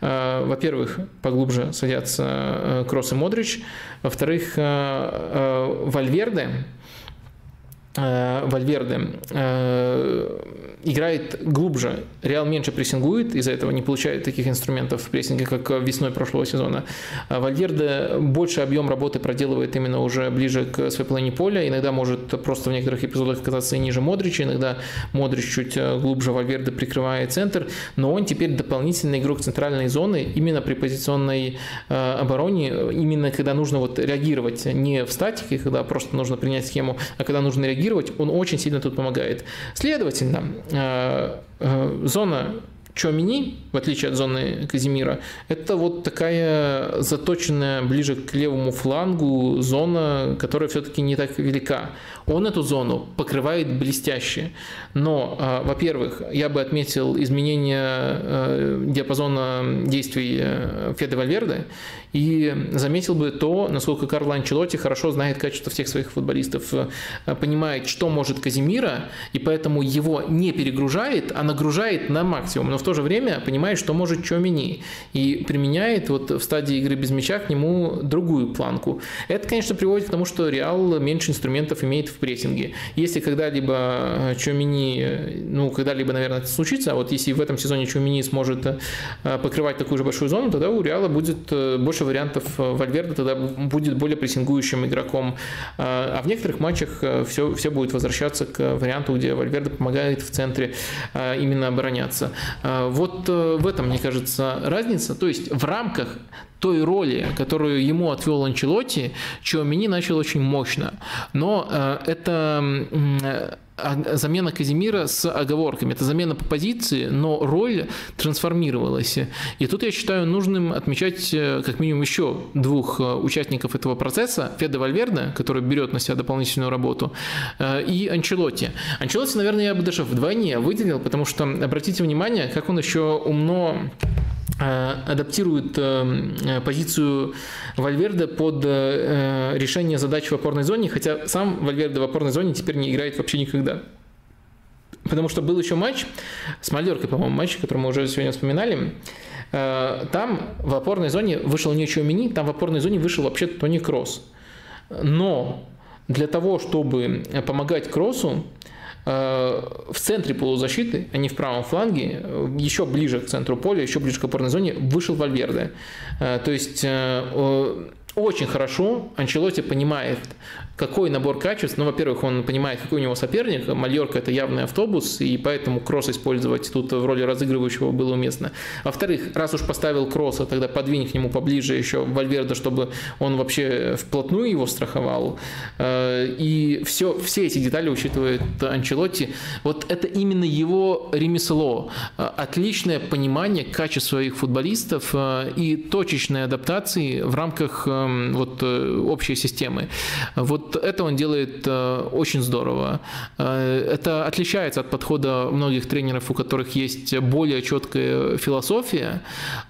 Speaker 1: Во-первых, поглубже садятся Кросс и Модрич. Во-вторых, э, э, Вальверде, Вальверде. Э, играет глубже, Реал меньше прессингует, из-за этого не получает таких инструментов в прессинге, как весной прошлого сезона. А Вальверде больше объем работы проделывает именно уже ближе к своей половине поля, иногда может просто в некоторых эпизодах оказаться и ниже Модрича, иногда Модрич чуть э, глубже Вальверде прикрывает центр, но он теперь дополнительный игрок центральной зоны именно при позиционной обороне, именно когда нужно вот реагировать не в статике, когда просто нужно принять схему, а когда нужно реагировать реагировать, он очень сильно тут помогает. Следовательно, э, э, зона Чомини, в отличие от зоны Казимира, это вот такая заточенная ближе к левому флангу зона, которая все-таки не так велика. Он эту зону покрывает блестяще. Но, а, во-первых, я бы отметил изменение э, диапазона действий э, Феды Вальверде и заметил бы то, насколько Карло Анчелотти хорошо знает качество всех своих футболистов, э, понимает, что может Казимира, и поэтому его не перегружает, а нагружает на максимум. Но в то же время понимает, что может Чомини, и применяет вот в стадии игры без мяча к нему другую планку. Это, конечно, приводит к тому, что Реал меньше инструментов имеет в прессинге. Если когда-либо э, Чумини, э, ну, когда-либо, наверное, это случится, а вот если в этом сезоне Чумини сможет покрывать такую же большую зону, тогда у Реала будет больше вариантов Вальверда, тогда будет более прессингующим игроком. А в некоторых матчах все, все будет возвращаться к варианту, где Вальверда помогает в центре именно обороняться. Вот в этом, мне кажется, разница. То есть в рамках той роли, которую ему отвел Анчелотти, Чуамини начал очень мощно. Но э, это э, замена Казимира с оговорками. Это замена по позиции, но роль трансформировалась. И тут я считаю нужным отмечать э, как минимум еще двух э, участников этого процесса. Феде Вальверде, который берет на себя дополнительную работу, и Анчелотти. Анчелотти, наверное, я бы даже вдвойне выделил, потому что, обратите внимание, как он еще умно Э, адаптирует э, позицию Вальверде под э, решение задач в опорной зоне, хотя сам Вальверде в опорной зоне теперь не играет вообще никогда. Потому что был еще матч с Мальоркой, по-моему, матч, который мы уже сегодня вспоминали. Там в опорной зоне вышел не Чуамини, там в опорной зоне вышел вообще Тони Кросс. Но для того, чтобы помогать Кроссу, Э, в центре полузащиты, а не в правом фланге, э, еще ближе к центру поля, еще ближе к опорной зоне, вышел Вальверде. Э, то есть очень хорошо Анчелоти понимает, какой набор качеств. Ну, во-первых, он понимает, какой у него соперник. Мальорка – это явный автобус, и поэтому кросс использовать тут в роли разыгрывающего было уместно. Во-вторых, раз уж поставил кросса, тогда подвинь к нему поближе еще Вальверда, чтобы он вообще вплотную его страховал. Э, и все, все эти детали учитывает Анчелотти. Вот это именно его ремесло. Э, отличное понимание качеств своих футболистов э, и точечной адаптации в рамках вот общей системы. Вот это он делает очень здорово. Это отличается от подхода многих тренеров, у которых есть более четкая философия,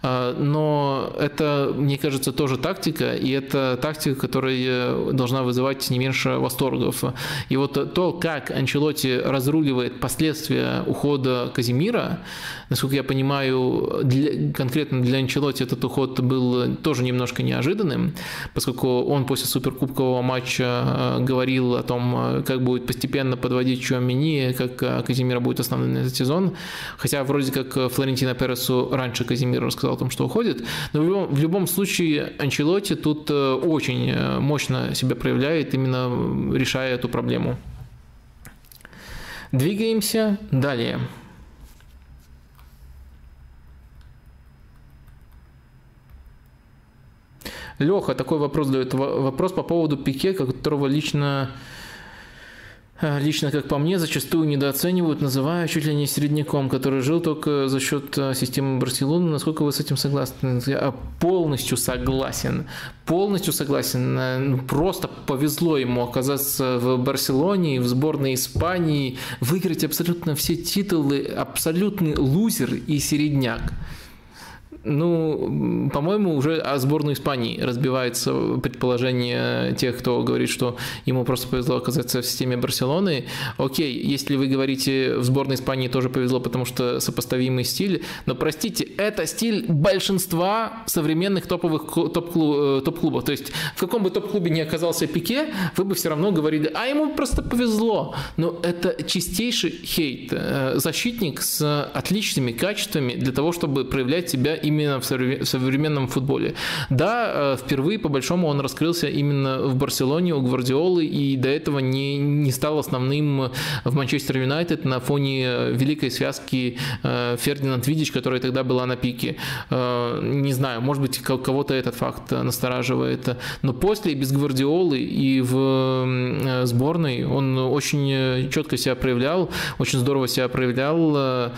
Speaker 1: но это, мне кажется, тоже тактика, и это тактика, которая должна вызывать не меньше восторгов. И вот то, как Анчелотти разруливает последствия ухода Казимира, насколько я понимаю, для, конкретно для Анчелотти этот уход был тоже немножко неожиданным, поскольку он после суперкубкового матча э, говорил о том, э, как будет постепенно подводить Чуамини, как э, Казимира будет основным на этот сезон, хотя вроде как Флорентино Пересу раньше Казимир рассказал о том, что уходит, но в любом, в любом случае Анчелотти тут очень мощно себя проявляет, именно решая эту проблему. Двигаемся далее. Леха такой вопрос дает. Вопрос по поводу Пике, которого лично э, лично, как по мне, зачастую недооценивают, называя чуть ли не середняком, который жил только за счет э, системы Барселоны. Насколько вы с этим согласны? Я полностью согласен. Полностью согласен. Э, ну, просто повезло ему оказаться в Барселоне, в сборной Испании, выиграть абсолютно все титулы, абсолютный лузер и середняк. Ну, по-моему, уже о сборную Испании разбивается предположение тех, кто говорит, что ему просто повезло оказаться в системе Барселоны. Окей, если вы говорите, в сборной Испании тоже повезло, потому что сопоставимый стиль, но, простите, это стиль большинства современных топовых э, топ-клубов. То есть в каком бы топ-клубе ни оказался Пике, вы бы все равно говорили, а ему просто повезло. Но это чистейший хейт. Э, защитник с отличными качествами для того, чтобы проявлять себя именно именно в современном футболе. Да, э, впервые, по большому, он раскрылся именно в Барселоне у Гвардиолы, и до этого не, не стал основным в Манчестер Юнайтед на фоне великой связки э, Фердинанд Видич, которая тогда была на пике. Э, не знаю, может быть, кого-то этот факт настораживает. Но после, без Гвардиолы и в сборной он очень четко себя проявлял, очень здорово себя проявлял.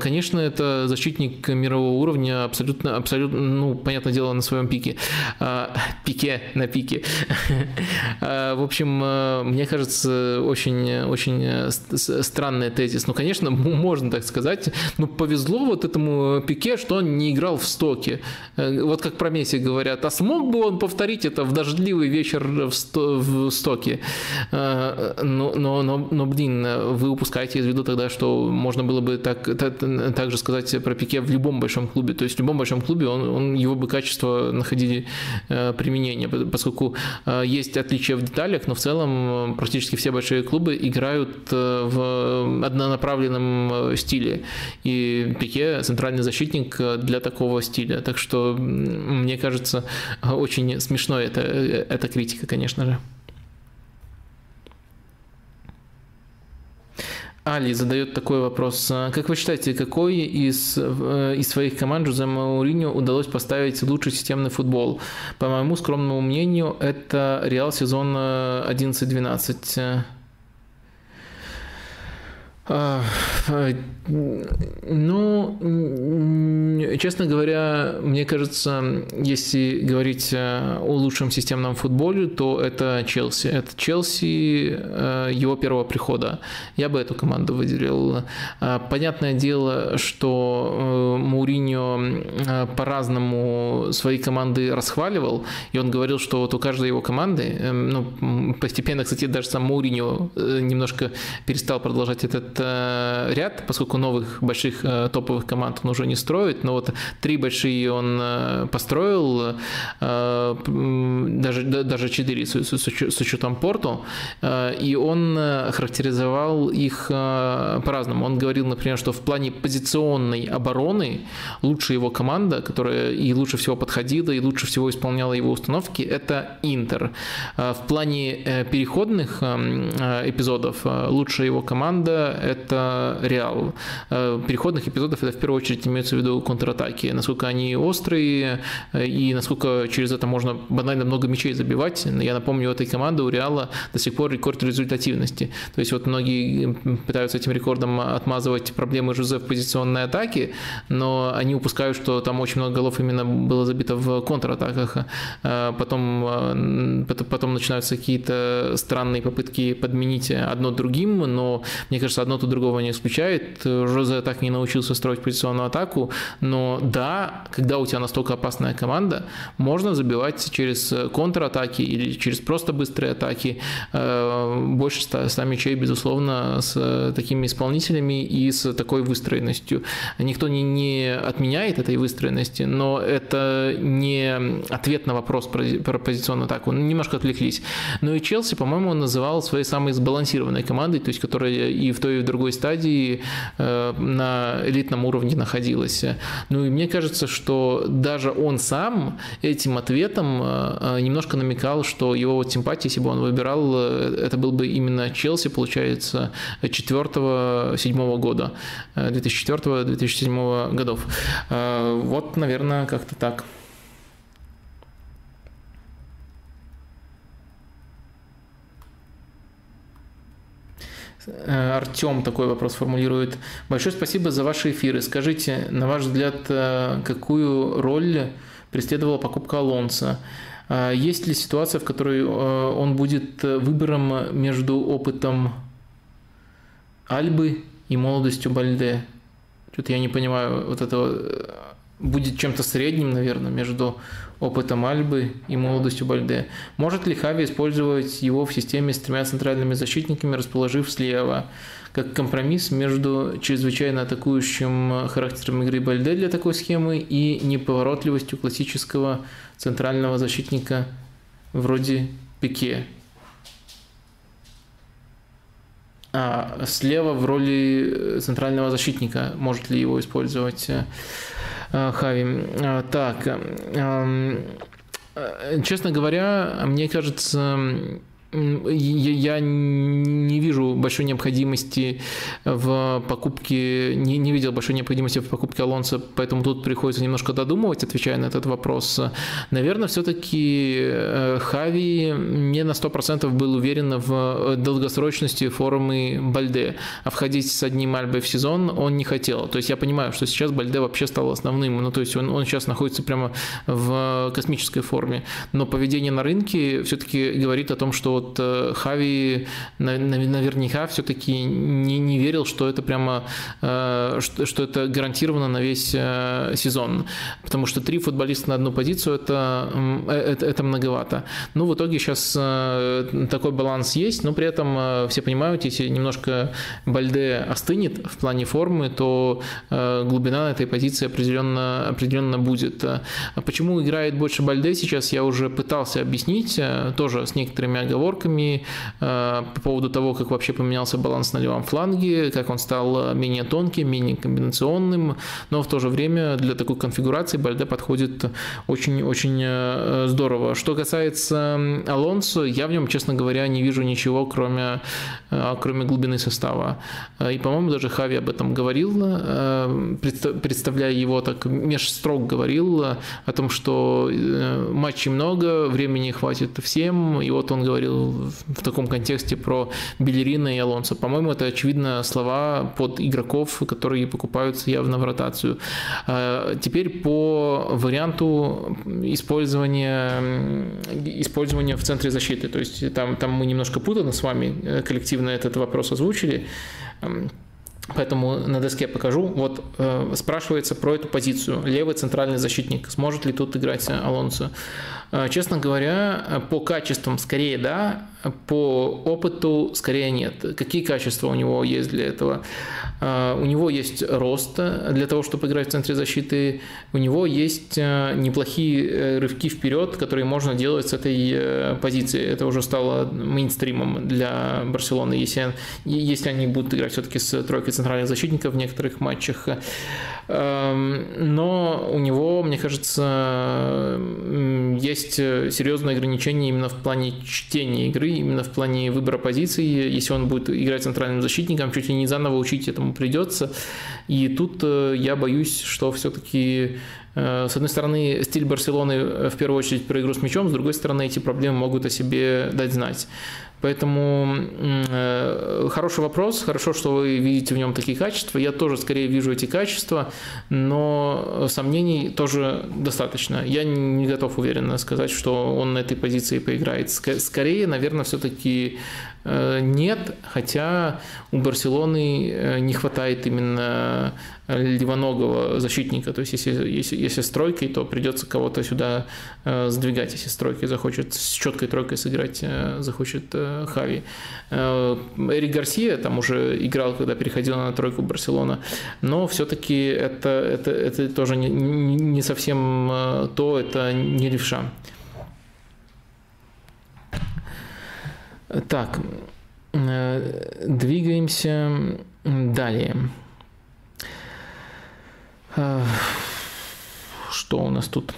Speaker 1: Конечно, это защитник мирового уровня, абсолютно, абсолютно, ну, понятное дело, на своем пике. А, пике на пике. А, в общем, а, мне кажется, очень, очень странный тезис. Ну, конечно, можно так сказать. Но повезло вот этому пике, что он не играл в стоке. Э, вот как про Месси говорят. А смог бы он повторить это в дождливый вечер в, сто, в стоке? Но, но, но, но, блин, вы упускаете из виду тогда, что можно было бы так, так, так же сказать про пике в любом большом клубе. То есть любом большом клубе он, он, его бы качество находили э, применение, поскольку э, есть отличия в деталях, но в целом э, практически все большие клубы играют э, в однонаправленном э, стиле. И Пике центральный защитник э, для такого стиля. Так что, мне кажется, очень смешно это, эта критика, конечно же. Али задает такой вопрос. А как вы считаете, какой из, э, из своих команд Жозе Мауриньо удалось поставить лучший системный футбол? По моему скромному мнению, это Реал сезона 11-12. А, ну, честно говоря, мне кажется, если говорить о лучшем системном футболе, то это Челси. Это Челси э, его первого прихода. Я бы эту команду выделил. Понятное дело, что э, Мауриньо э, по-разному свои команды расхваливал, и он говорил, что вот у каждой его команды, ну, постепенно, кстати, даже сам Мауриньо немножко перестал продолжать этот Э, ряд, поскольку новых больших э, топовых команд он уже не строит, но вот три большие он э, построил, даже, даже четыре с учетом Порту, и он характеризовал их по-разному. Он говорил, например, что в плане позиционной обороны лучшая его команда, которая и лучше всего подходила, и лучше всего исполняла его установки, это Интер. В плане переходных эпизодов лучшая его команда это Реал. Переходных эпизодов это в первую очередь имеется в виду контратаки, насколько они острые и насколько через это можно банально много мячей забивать. Я напомню, у этой команды, у Реала до сих пор рекорд результативности. То есть вот многие пытаются этим рекордом отмазывать проблемы Жузе в позиционной атаке, но они упускают, что там очень много голов именно было забито в контратаках. Потом, потом начинаются какие-то странные попытки подменить одно другим, но мне кажется, одно то другого не исключает. Жозе так не научился строить позиционную атаку, но да, когда у тебя настолько опасная команда, можно забивать через контратаки или через просто быстрые атаки э, больше 100 мячей, безусловно, с такими исполнителями и с такой выстроенностью. Никто не, не отменяет этой выстроенности, но это не ответ на вопрос про, про позиционную атаку. Немножко отвлеклись. Но и Челси, по-моему, называл своей самой сбалансированной командой, то есть которая и в той, в другой стадии э, на элитном уровне находилась. Ну и мне кажется, что даже он сам этим ответом э, э, немножко намекал, что его вот симпатии, если бы он выбирал, это был бы именно Челси, получается, 4-7 года, 2004-2007 годов. Вот, наверное, как-то так. Артем такой вопрос формулирует. Большое спасибо за ваши эфиры. Скажите, на ваш взгляд, э, какую роль преследовала покупка Алонса? Э, есть ли ситуация, в которой он будет выбором между опытом Альбы и молодостью Бальде? Что-то я не понимаю вот этого. Будет чем-то средним, наверное, между опытом Альбы и молодостью Бальде. Может ли Хави использовать его в системе с тремя центральными защитниками, расположив слева, как компромисс между чрезвычайно атакующим характером игры Бальде для такой схемы и неповоротливостью классического центрального защитника вроде Пике? А слева в роли центрального защитника может ли его использовать Э, Хави. Э, так, э, честно говоря, мне кажется, я не вижу большой необходимости в покупке, не, не видел большой необходимости в покупке Алонса, поэтому тут приходится немножко додумывать, отвечая на этот вопрос. Наверное, все-таки э, Хави не на 100% был уверен в долгосрочности формы Бальде, а входить с одним Альбой в сезон он не хотел. То есть я понимаю, что сейчас Бальде вообще стал основным, ну то есть он, он сейчас находится прямо в космической форме, но поведение на рынке все-таки говорит о том, что вот э, Хави наверняка все-таки не, не верил, что это прямо, э, что, это гарантированно на весь э, сезон, потому что три футболиста на одну позицию это, это, это многовато. Ну, в итоге сейчас такой баланс есть, но при этом все понимают, если немножко Бальде остынет в плане формы, то глубина на этой позиции определенно, определенно будет. Почему играет больше Бальде сейчас, я уже пытался объяснить, тоже с некоторыми оговорками, оговорками э, по поводу того, как вообще поменялся баланс на левом фланге, как он стал менее тонким, менее комбинационным, но в то же время для такой конфигурации Бальде подходит очень-очень э, здорово. Что касается Алонсо, я в нем, честно говоря, не вижу ничего, кроме, э, кроме глубины состава. И, по-моему, даже Хави об этом говорил, представляя его так, меж строк говорил о том, что матчей много, времени хватит всем, и вот он говорил в таком контексте про Белерина и Алонсо. По-моему, это, очевидно, слова под игроков, которые покупаются явно в ротацию. А, теперь по варианту использования, использования в центре защиты. То есть там, там мы немножко путаны с вами, э, коллективно этот вопрос озвучили. Поэтому на доске покажу. Вот э, спрашивается про эту позицию. Левый центральный защитник. Сможет ли тут играть Алонсо? Э, честно говоря, по качествам скорее да, по опыту скорее нет. Какие качества у него есть для этого? Э, у него есть рост для того, чтобы играть в центре защиты. У него есть э, неплохие рывки вперед, которые можно делать с этой позиции. Это уже стало мейнстримом для Барселоны, если, если они будут играть все-таки с тройкой центральных защитников в некоторых матчах. Эм, но у него, мне кажется, есть серьезные ограничения именно в плане чтения игры, именно в плане выбора позиции. Если он будет играть центральным защитником, чуть ли не заново учить этому придется. И тут э, я боюсь, что все-таки э, с одной стороны, стиль Барселоны в первую очередь про игру с мячом, с другой стороны, эти проблемы могут о себе дать знать. Поэтому э, хороший вопрос, хорошо, что вы видите в нем такие качества. Я тоже скорее вижу эти качества, но сомнений тоже достаточно. Я не готов уверенно сказать, что он на этой позиции поиграет. Скорее, наверное, все-таки нет, хотя у Барселоны э, не хватает именно левоногого защитника. То есть, если, если, если стройкой, то придется кого-то сюда э, сдвигать, если стройкой захочет, с четкой тройкой сыграть захочет Хави. Эрик Гарсия там уже играл, когда переходил на тройку Барселона, но все-таки это, это, это тоже не, не совсем то, это не левша. Так, э, двигаемся далее. Э, что у нас тут?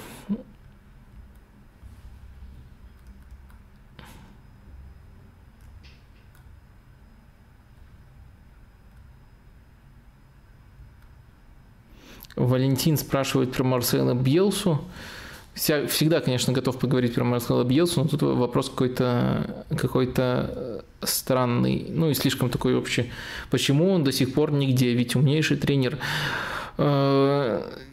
Speaker 1: Валентин спрашивает про Марсела Бьелсу всегда, конечно, готов поговорить про Марсела Бьелсу, но тут вопрос какой-то какой странный, ну и слишком такой общий. Почему он до сих пор нигде? Ведь умнейший тренер.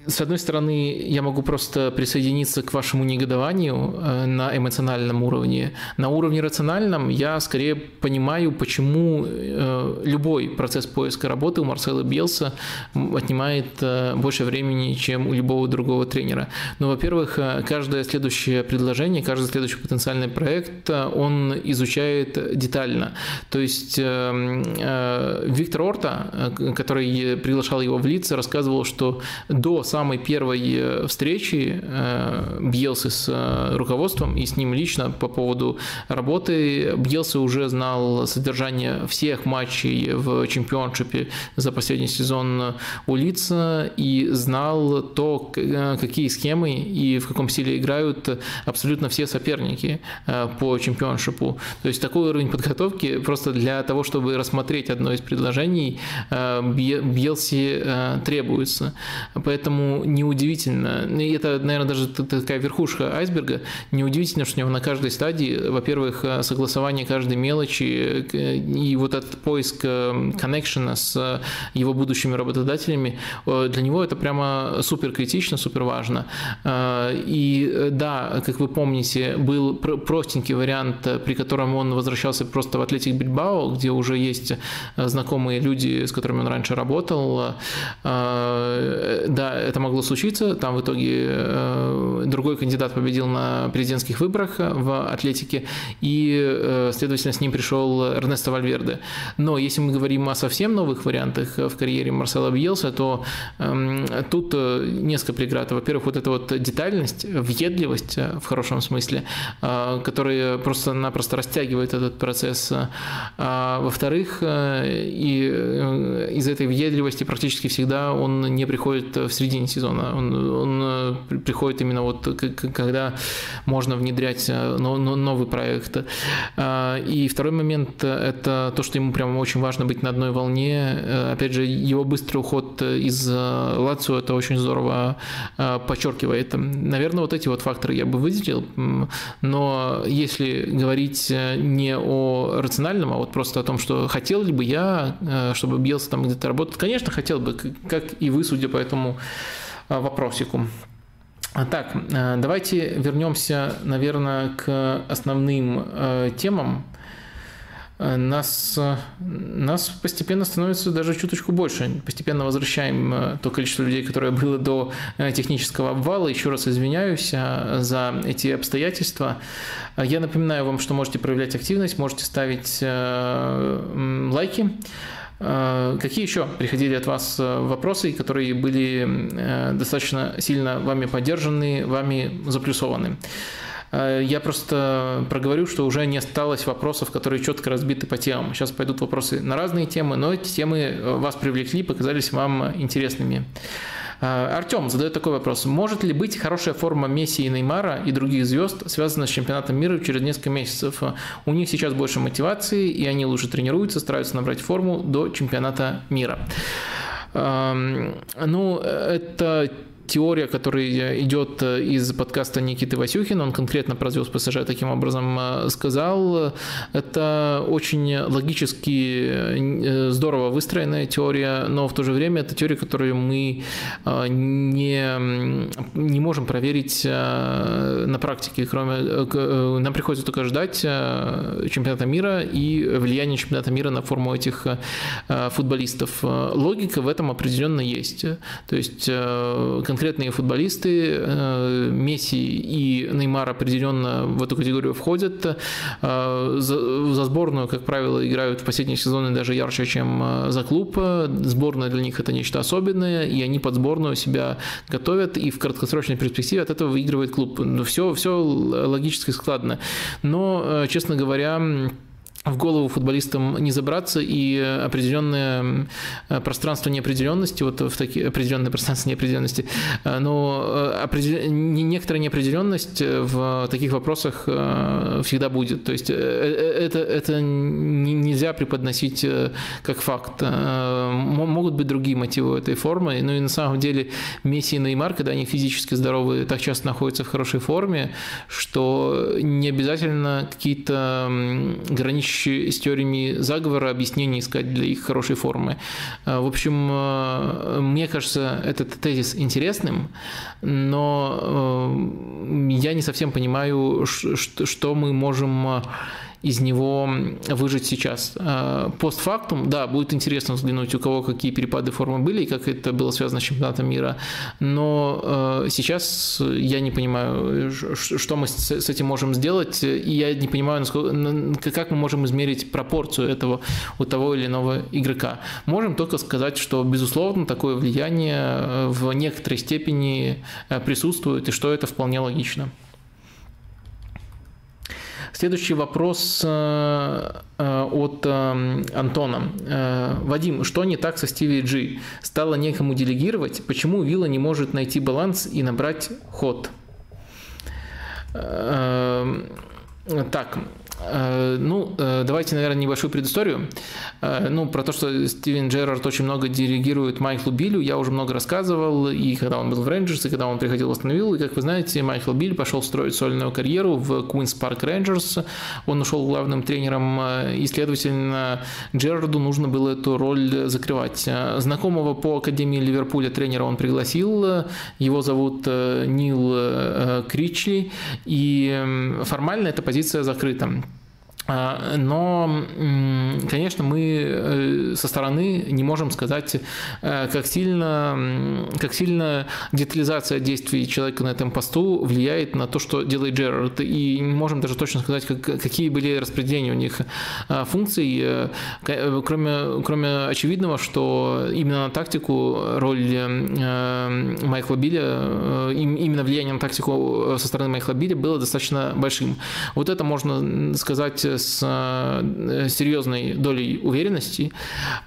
Speaker 1: С одной стороны, я могу просто присоединиться к вашему негодованию э, на эмоциональном уровне. На уровне рациональном я скорее понимаю, почему э, любой процесс поиска работы у Марсела Белса отнимает э, больше времени, чем у любого другого тренера. Но, ну, во-первых, каждое следующее предложение, каждый следующий потенциальный проект он изучает детально. То есть Виктор Орта, который приглашал его в лица, рассказывал, что до самого самой первой э, встречи э, Бьелсы с э, руководством и с ним лично по поводу работы. Бьелсы уже знал содержание всех матчей в чемпионшипе за последний сезон у лица и знал то, какие схемы и в каком стиле играют абсолютно все соперники по чемпионшипу. То есть такой уровень подготовки просто для того, чтобы рассмотреть одно из предложений, Бьелси требуется. Поэтому неудивительно, и это, наверное, даже такая верхушка айсберга, неудивительно, что у него на каждой стадии, во-первых, э, согласование каждой мелочи и вот этот поиск э, коннекшена с его будущими работодателями, э, для него это прямо супер критично, супер важно. И да, как вы помните, был простенький вариант, при котором он возвращался просто в Атлетик Бильбао, где уже есть знакомые люди, с которыми он раньше работал. Да, это могло случиться. Там в итоге э, другой кандидат победил на президентских выборах в Атлетике, и, э, следовательно, с ним пришел Эрнесто Вальверде. Но если мы говорим о совсем новых вариантах в карьере Марсела Бьелса, то эм, тут э, несколько преград. Во-первых, вот эта вот детальность, въедливость в хорошем смысле, которая просто-напросто растягивает этот процесс. А, во-вторых, и из этой въедливости практически всегда он не приходит в середине сезона. Он, он э, приходит именно вот когда можно внедрять э, новый проект. А, и второй момент – это то, что ему прямо очень важно быть на одной волне. Э, опять же, его быстрый уход из Лацио это очень здорово подчеркивает. Наверное, вот эти вот факторы я бы выделил, но если говорить не о рациональном, а вот просто о том, что хотел ли бы я, чтобы Бьелса там где-то работал, конечно, хотел бы, как и вы, судя по этому вопросику. Так, э, давайте вернемся, наверное, к основным э, темам. Нас, нас постепенно становится даже чуточку больше. Постепенно возвращаем то количество людей, которое было до технического обвала. Еще раз извиняюсь за эти обстоятельства. Я напоминаю вам, что можете проявлять активность, можете ставить лайки. Э, какие еще приходили от вас э, вопросы, которые были э, достаточно сильно вами поддержаны, вами заплюсованы? Я просто проговорю, что уже не осталось вопросов, которые четко разбиты по темам. Сейчас пойдут вопросы на разные темы, но эти темы вас привлекли, показались вам интересными. Артем задает такой вопрос. Может ли быть хорошая форма Месси и Неймара и других звезд связана с чемпионатом мира через несколько месяцев? У них сейчас больше мотивации, и они лучше тренируются, стараются набрать форму до чемпионата мира. Ну, это теория, которая идет э, из подкаста Никиты Васюхина, он конкретно про звезд ПСЖ таким образом э, сказал, это очень логически э, здорово выстроенная теория, но в то же время это теория, которую мы не, не можем проверить на практике, кроме нам приходится только ждать чемпионата мира и влияние чемпионата мира на форму этих футболистов. Логика в этом определенно есть. То есть конкретные футболисты. Э, Месси и Неймар определенно в эту категорию входят. Э, за сборную, как правило, играют в последние сезоны даже ярче, чем э, за клуб. Сборная для них это нечто особенное, и они под сборную себя готовят, и в краткосрочной перспективе от этого выигрывает клуб. Все, все логически складно. Но, честно говоря, в голову футболистам не забраться, и определенное э, пространство неопределенности, вот в такие определенное пространство неопределенности, э, но э, определ... некоторая неопределенность в таких вопросах всегда будет. То есть это, это нельзя преподносить как факт. Могут быть другие мотивы этой формы, но и на самом деле Месси и Неймар, когда они физически здоровы, так часто находятся в хорошей форме, что не обязательно какие-то граничные помощь с теориями заговора объяснений искать для их хорошей формы. Э, в общем, э, мне кажется этот тезис интересным, но э, я не совсем понимаю, что мы можем из него выжить сейчас. А, постфактум, да, будет интересно взглянуть, у кого какие перепады формы были и как это было связано с чемпионатом мира, но а, сейчас я не понимаю, что мы с этим можем сделать, и я не понимаю, как мы можем измерить пропорцию этого у того или иного игрока. Можем только сказать, что, безусловно, такое влияние а, в некоторой степени присутствует, и что это вполне логично. Следующий вопрос э, э, от э, Антона. Вадим, что не так со Стиви Джи? Стало некому делегировать? Почему Вилла не может найти баланс и набрать ход? Так, ну, э, давайте, наверное, небольшую предысторию. Э, ну, про то, что Стивен Джерард очень много делегирует Майклу Билу, я уже много рассказывал, и когда он был в Рейнджерс, и когда он приходил в Астон и, как вы знаете, Майкл Бил пошел строить сольную карьеру в Куинс Парк Рейнджерс, он ушел главным тренером, и, следовательно, Джерарду нужно было эту роль закрывать. Знакомого по Академии Ливерпуля тренера он пригласил, его зовут Нил Кричли, и формально эта позиция закрыта. А, но, конечно, мы э, со стороны не можем сказать, э, как сильно, как сильно детализация действий человека на этом посту влияет на то, что делает Джерард. И не можем даже точно сказать, как, какие были распределения у них а, функций, э, кроме, кроме очевидного, что именно на тактику роль Майкла Билля, именно влияние на тактику со стороны Майкла Билля было достаточно большим. Вот это можно сказать с э, серьезной долей уверенности,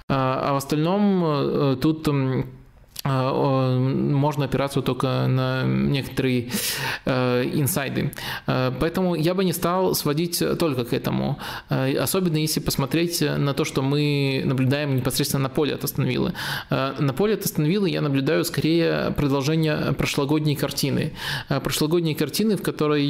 Speaker 1: а, а в остальном э, тут можно опираться только на некоторые э, инсайды. Э, поэтому я бы не стал сводить только к этому. Э, особенно если посмотреть на то, что мы наблюдаем непосредственно на поле от Астонвиллы. На поле от Астонвиллы я наблюдаю скорее продолжение прошлогодней картины. Прошлогодней картины, в которой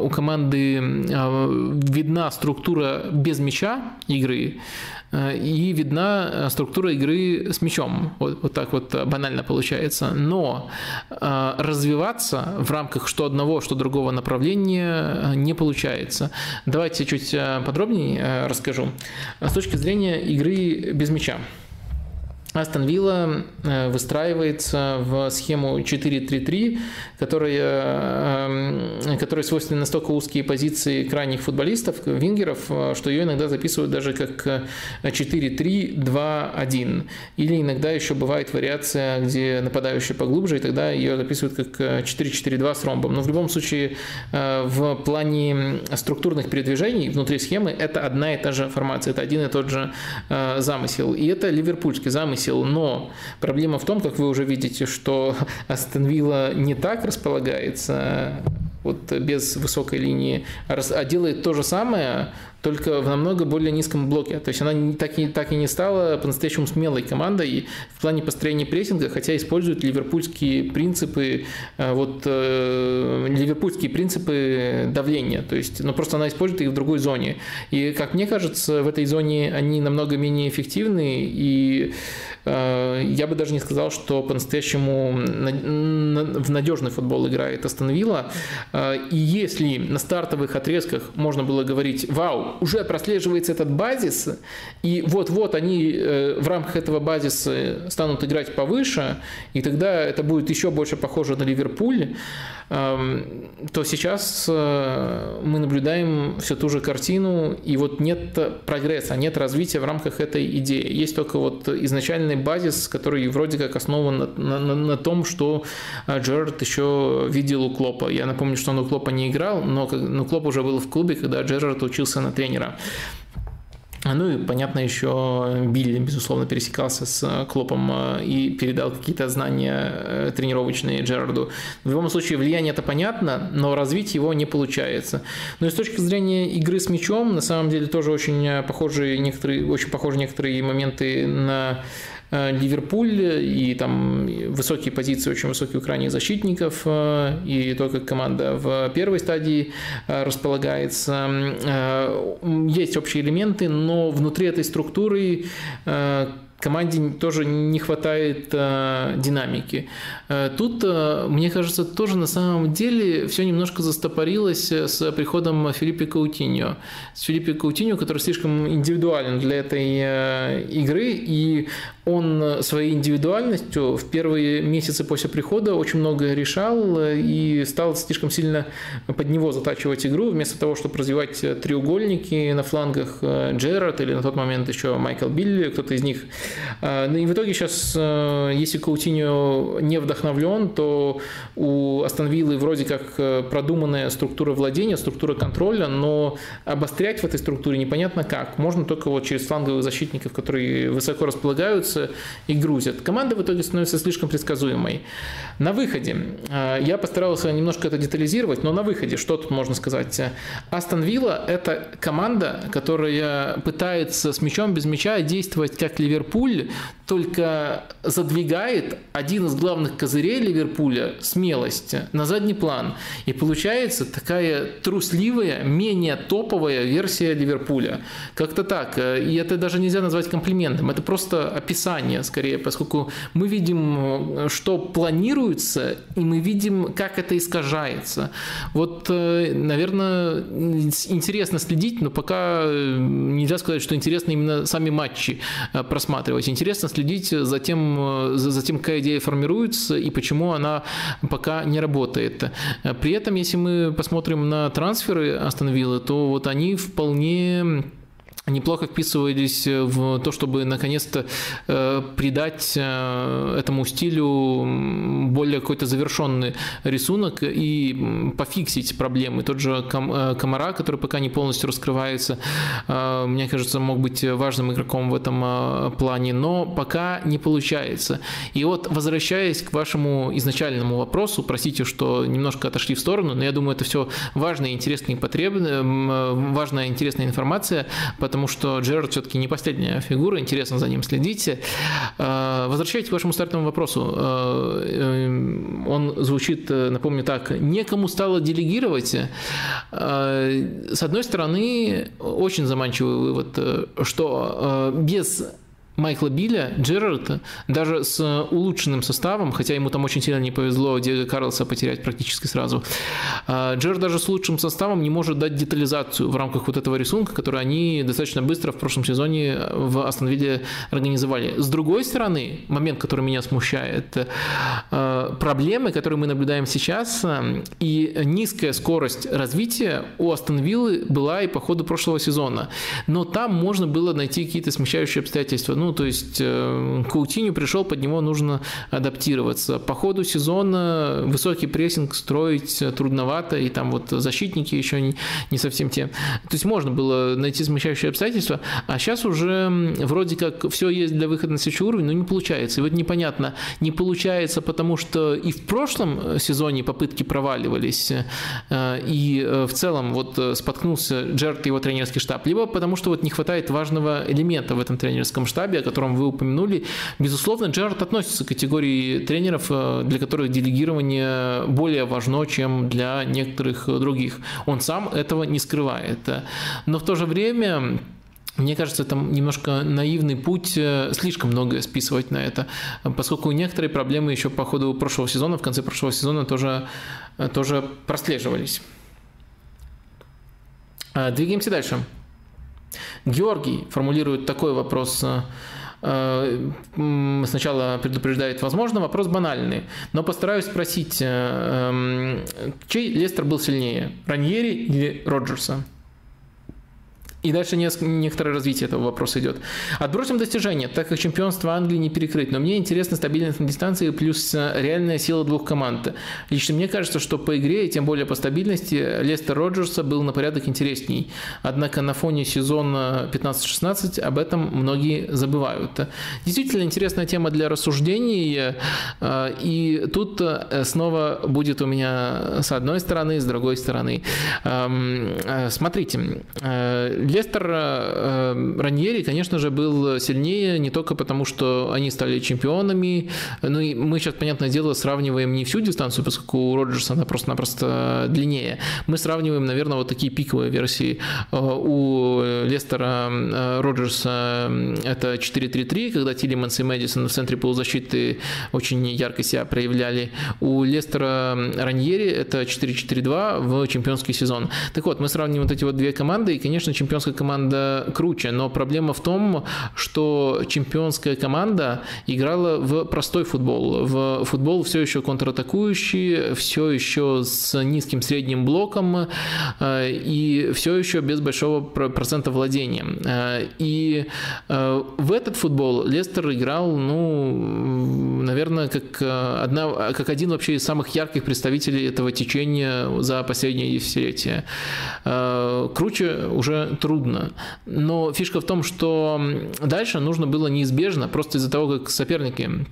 Speaker 1: у команды видна структура без мяча игры, Э, и видна э, структура игры с мячом. Вот, вот так вот банально получается. Но э, развиваться в рамках что одного, что другого направления не получается. Давайте чуть подробнее расскажу. С точки зрения игры без мяча. Астон Вилла э, выстраивается в схему 4-3-3, которая, э, которая свойственна настолько узкие позиции крайних футболистов, вингеров, э, что ее иногда записывают даже как 4-3-2-1. Или иногда еще бывает вариация, где нападающий поглубже, и тогда ее записывают как 4-4-2 с ромбом. Но в любом случае в плане структурных передвижений внутри схемы это одна и та же формация, это один и тот же замысел. И это ливерпульский замысел но проблема в том, как вы уже видите, что Астон Вилла не так располагается, вот без высокой линии, а делает то же самое, только в намного более низком блоке. То есть она так и, так и не стала по-настоящему смелой командой в плане построения прессинга, хотя использует ливерпульские принципы, э, вот, э, ливерпульские принципы давления. То есть, но ну, просто она использует их в другой зоне. И, как мне кажется, в этой зоне они намного менее эффективны, и я бы даже не сказал, что по-настоящему в надежный футбол играет Астон Вилла. Э, и если на стартовых отрезках можно было говорить, вау, уже прослеживается этот базис, и вот-вот они э, в рамках этого базиса станут играть повыше, и тогда это будет еще больше похоже на Ливерпуль, эм, то сейчас э, мы наблюдаем всю ту же картину, и вот нет прогресса, нет развития в рамках этой идеи. Есть только вот изначальный базис, который вроде как основан на, на, на том, что э, Джерард еще видел у Клопа. Я напомню, что он у Клопа не играл, но, но Клоп уже был в клубе, когда Джерард учился на тренера. Ну и, понятно, еще Билли, безусловно, пересекался с Клопом э, и передал какие-то знания э, тренировочные Джерарду. В любом случае, влияние это понятно, но развить его не получается. Но и с точки зрения игры с мячом, на самом деле тоже очень похожие некоторые, очень похожи некоторые моменты на Ливерпуль и там высокие позиции, очень высокие у крайних защитников, э, и то, как команда в первой стадии э, располагается. Есть общие элементы, но внутри этой структуры команде тоже не хватает э, динамики. Э, тут, э, мне кажется, тоже на самом деле все немножко застопорилось с приходом Филиппа Каутиньо. С Филиппа Каутиньо, который слишком индивидуален для этой э, игры, и он своей индивидуальностью в первые месяцы после прихода очень много решал и стал слишком сильно под него затачивать игру, вместо того, чтобы развивать треугольники на флангах э, Джерард или на тот момент еще Майкл Билли, кто-то из них ну и в итоге сейчас, э, если Каутиньо не вдохновлен, то у Астон Виллы вроде как э, продуманная структура владения, структура контроля, но обострять в этой структуре непонятно как. Можно только вот через фланговых защитников, которые высоко располагаются и грузят. Команда в итоге становится слишком предсказуемой. На выходе, э, я постарался немножко это детализировать, но на выходе, что тут можно сказать? Астон Вилла – это команда, которая пытается с мячом без мяча действовать как Ливерпуль, Ливерпуль только задвигает один из главных козырей Ливерпуля – смелость на задний план. И получается такая трусливая, менее топовая версия Ливерпуля. Как-то так. И это даже нельзя назвать комплиментом. Это просто описание скорее, поскольку мы видим, что планируется, и мы видим, как это искажается. Вот, э, наверное, интересно следить, но пока нельзя сказать, что интересно именно сами матчи э, просматривать рассматривать. Интересно следить за тем, за тем, какая идея формируется и почему она пока не работает. При этом, если мы посмотрим на трансферы Астон Виллы, то вот они вполне неплохо вписывались в то, чтобы наконец-то э, придать э, этому стилю более какой-то завершенный рисунок и пофиксить проблемы. Тот же э, Комара, который пока не полностью раскрывается, мне кажется, мог быть важным игроком в этом плане, но пока не получается. И вот, возвращаясь к вашему изначальному вопросу, простите, что немножко отошли в сторону, но я думаю, это все важная, интересная и потребная, важная, интересная информация, потому потому что Джерард все-таки не последняя фигура, интересно за ним следите. А, возвращаясь к вашему стартовому вопросу, а, э, он звучит, э, напомню так, некому стало делегировать. С одной стороны, очень заманчивый вывод, э, что без Майкла Билля, Джерарда, даже с улучшенным составом, хотя ему там очень сильно не повезло Диего Карлоса потерять практически сразу, а, Джерард даже с улучшенным составом не может дать детализацию в рамках вот этого рисунка, который они достаточно быстро в прошлом сезоне в Астон Вилле организовали. С другой стороны, момент, который меня смущает, а, проблемы, которые мы наблюдаем сейчас, и низкая скорость развития у Астон Виллы была и по ходу прошлого сезона. Но там можно было найти какие-то смещающие обстоятельства. Ну, Ну, то есть Каутиню пришел, под него нужно адаптироваться. По ходу сезона высокий прессинг строить трудновато, и там вот защитники еще не, не совсем те. То есть можно было найти смущающие обстоятельства, а сейчас уже вроде как все есть для выхода на следующий уровень, но не получается. И вот непонятно, не получается, потому что и в прошлом сезоне попытки проваливались, э, и э, в целом вот э, споткнулся Джерт и его тренерский штаб, либо потому что вот не хватает важного элемента в этом тренерском штабе, о котором вы упомянули. Безусловно, Джерард относится к категории тренеров, для которых делегирование более важно, чем для некоторых других. Он сам этого не скрывает. Но в то же время мне кажется, это немножко наивный путь э, слишком многое списывать на это, поскольку некоторые проблемы еще по ходу прошлого сезона, в конце прошлого сезона тоже, э, тоже прослеживались. Э, двигаемся дальше. Георгий формулирует такой вопрос. Сначала предупреждает, возможно, вопрос банальный, но постараюсь спросить, эм, чей Лестер был сильнее, Раньери или Роджерса? И дальше некоторое развитие этого вопроса идет. Отбросим достижения, так как чемпионство Англии не перекрыть, но мне интересна стабильность на дистанции плюс э, реальная сила двух команд. Лично мне кажется, что по игре, и тем более по стабильности, Лестер Роджерса был на порядок интересней. Однако на фоне сезона 15-16 об этом многие забывают. Действительно интересная тема для рассуждений, э, и тут э, снова будет у меня с одной стороны, с другой стороны. Эм, смотрите, Лестер э, Раньери, конечно же, был сильнее не только потому, что они стали чемпионами, ну и мы сейчас, понятное дело, сравниваем не всю дистанцию, поскольку у Роджерса она просто-напросто длиннее. Мы сравниваем, наверное, вот такие пиковые версии. Э, у Лестера э, Роджерса это 4-3-3, когда Тиллиманс и Мэдисон в центре полузащиты очень ярко себя проявляли. У Лестера Раньери это 4-4-2 в чемпионский сезон. Так вот, мы сравниваем вот эти вот две команды, и, конечно, чемпион чемпионская команда круче, но проблема в том, что чемпионская команда играла в простой футбол. В футбол все еще контратакующий, все еще с низким средним блоком э, и все еще без большого процента владения. Э, и э, в этот футбол Лестер играл, ну, наверное, как, одна, как один вообще из самых ярких представителей этого течения за последние десятилетия. Круче уже трудно. Но фишка в том, что дальше нужно было неизбежно, просто из-за того, как соперники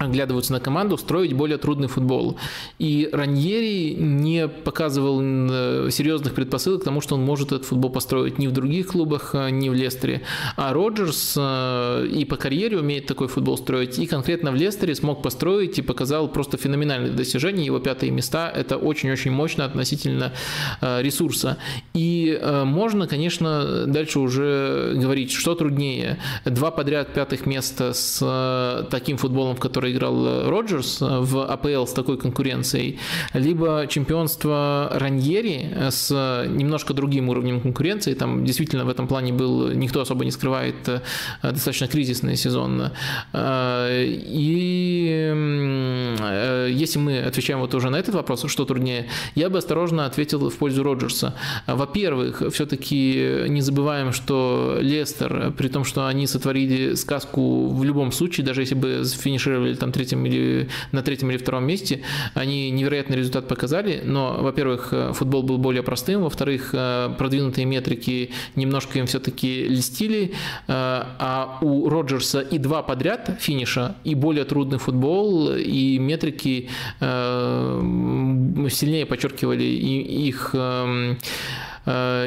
Speaker 1: оглядываются на команду, строить более трудный футбол. И Раньери не показывал э, серьезных предпосылок к тому, что он может этот футбол построить ни в других клубах, э, ни в Лестере. А Роджерс э, и по карьере умеет такой футбол строить, и конкретно в Лестере смог построить и показал просто феноменальные достижения. Его пятые места – это очень-очень мощно относительно ресурса. И можно, конечно, дальше уже говорить, что труднее. Два подряд пятых места с таким футболом, в который играл Роджерс в АПЛ с такой конкуренцией, либо чемпионство Раньери с немножко другим уровнем конкуренции. Там действительно в этом плане был, никто особо не скрывает, э, достаточно кризисный сезон. Э, и э, если мы отвечаем вот уже на этот вопрос, что труднее, я бы осторожно ответил в пользу Роджерса. Во-первых, все-таки не забываем, что Лестер, при том, что они сотворили сказку в любом случае, даже если бы финишировали там третьем или на третьем или втором месте, они невероятный результат показали, но, во-первых, э, футбол был более простым, во-вторых, э, продвинутые метрики немножко им все-таки льстили, э, а у Роджерса и два подряд финиша, и более трудный футбол, и метрики сильнее подчеркивали их эм,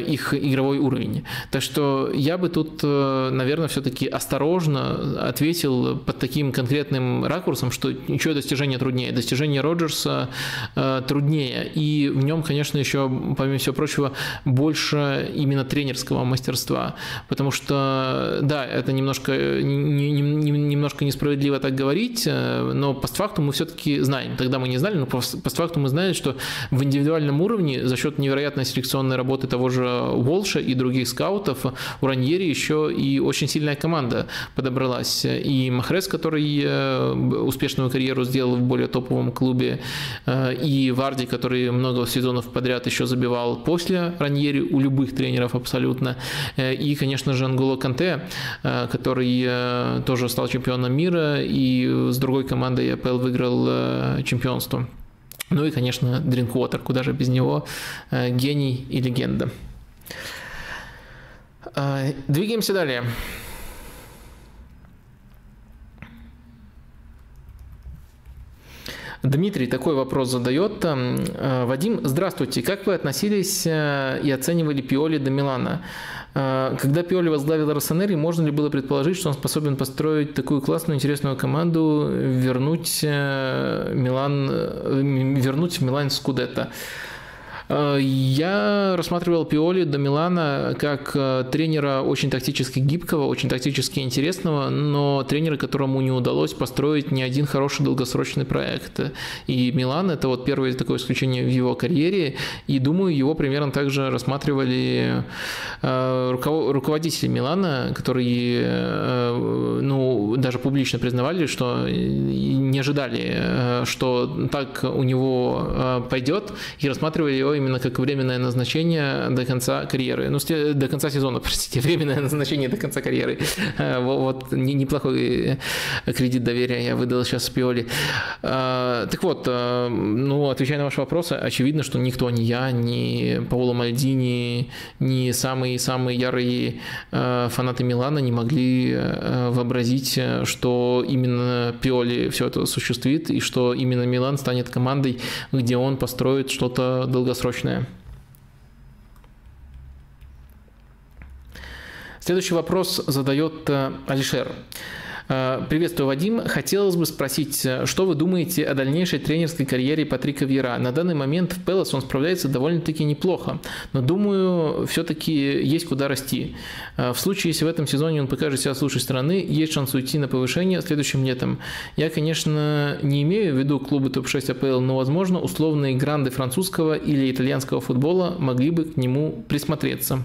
Speaker 1: их игровой уровень. Так что я бы тут, э, наверное, все-таки осторожно ответил под таким конкретным ракурсом, что ничего достижение труднее. Достижение Роджерса э, труднее. И в нем, конечно, еще, помимо всего прочего, больше именно тренерского мастерства. Потому что, да, это немножко, не, не, немножко несправедливо так говорить, но постфактум мы все-таки знаем. Тогда мы не знали, но постфактум мы знаем, что в индивидуальном уровне за счет невероятной селекционной работы того же Волша и других скаутов, у Раньери еще и очень сильная команда подобралась. И Махрес, который успешную карьеру сделал в более топовом клубе, и Варди, который много сезонов подряд еще забивал после Раньери у любых тренеров абсолютно. И, конечно же, Анголо Канте, который тоже стал чемпионом мира и с другой командой АПЛ выиграл чемпионство. Ну и, конечно, Drinkwater, куда же без него, э, гений и легенда. Э, двигаемся далее. Дмитрий такой вопрос задает. Э, Вадим, здравствуйте. Как вы относились и оценивали Пиоли до Милана? А, когда Пиоли возглавил Росонери, можно ли было предположить, что он способен построить такую классную, интересную команду, вернуть э, Милан, э, вернуть в Милан Скудетто? Э, я рассматривал Пиоли до Милана как э, тренера очень тактически гибкого, очень тактически интересного, но тренера, которому не удалось построить ни один хороший долгосрочный проект. И Милан – это вот первое такое исключение в его карьере, и думаю, его примерно также рассматривали э, руководители Милана, которые ну, даже публично признавали, что не ожидали, что так у него пойдет, и рассматривали его именно как временное назначение до конца карьеры. Ну, до конца сезона, простите, временное назначение до конца карьеры. Э, вот неплохой э, кредит доверия я выдал сейчас Пиоли. Э, так вот, ну, отвечая на ваш вопрос, очевидно, что никто, ни я, ни Паоло Мальдини, ни самые-самые ярые фанаты Милана не могли вообразить, что именно Пиоли все это осуществит, и что именно Милан станет командой, где он построит что-то долгосрочное срочное. Следующий вопрос задает э, Алишер. Э, приветствую, Вадим. Хотелось бы спросить, э, что вы думаете о дальнейшей тренерской карьере Патрика Вера? На данный момент в Пелос он справляется довольно-таки неплохо, но думаю, все-таки есть куда расти. Э, в случае, если в этом сезоне он покажет себя с лучшей стороны, есть шанс уйти на повышение следующим летом. Я, конечно, не имею в виду клубы топ-6 АПЛ, но, возможно, условные гранды французского или итальянского футбола могли бы к нему присмотреться.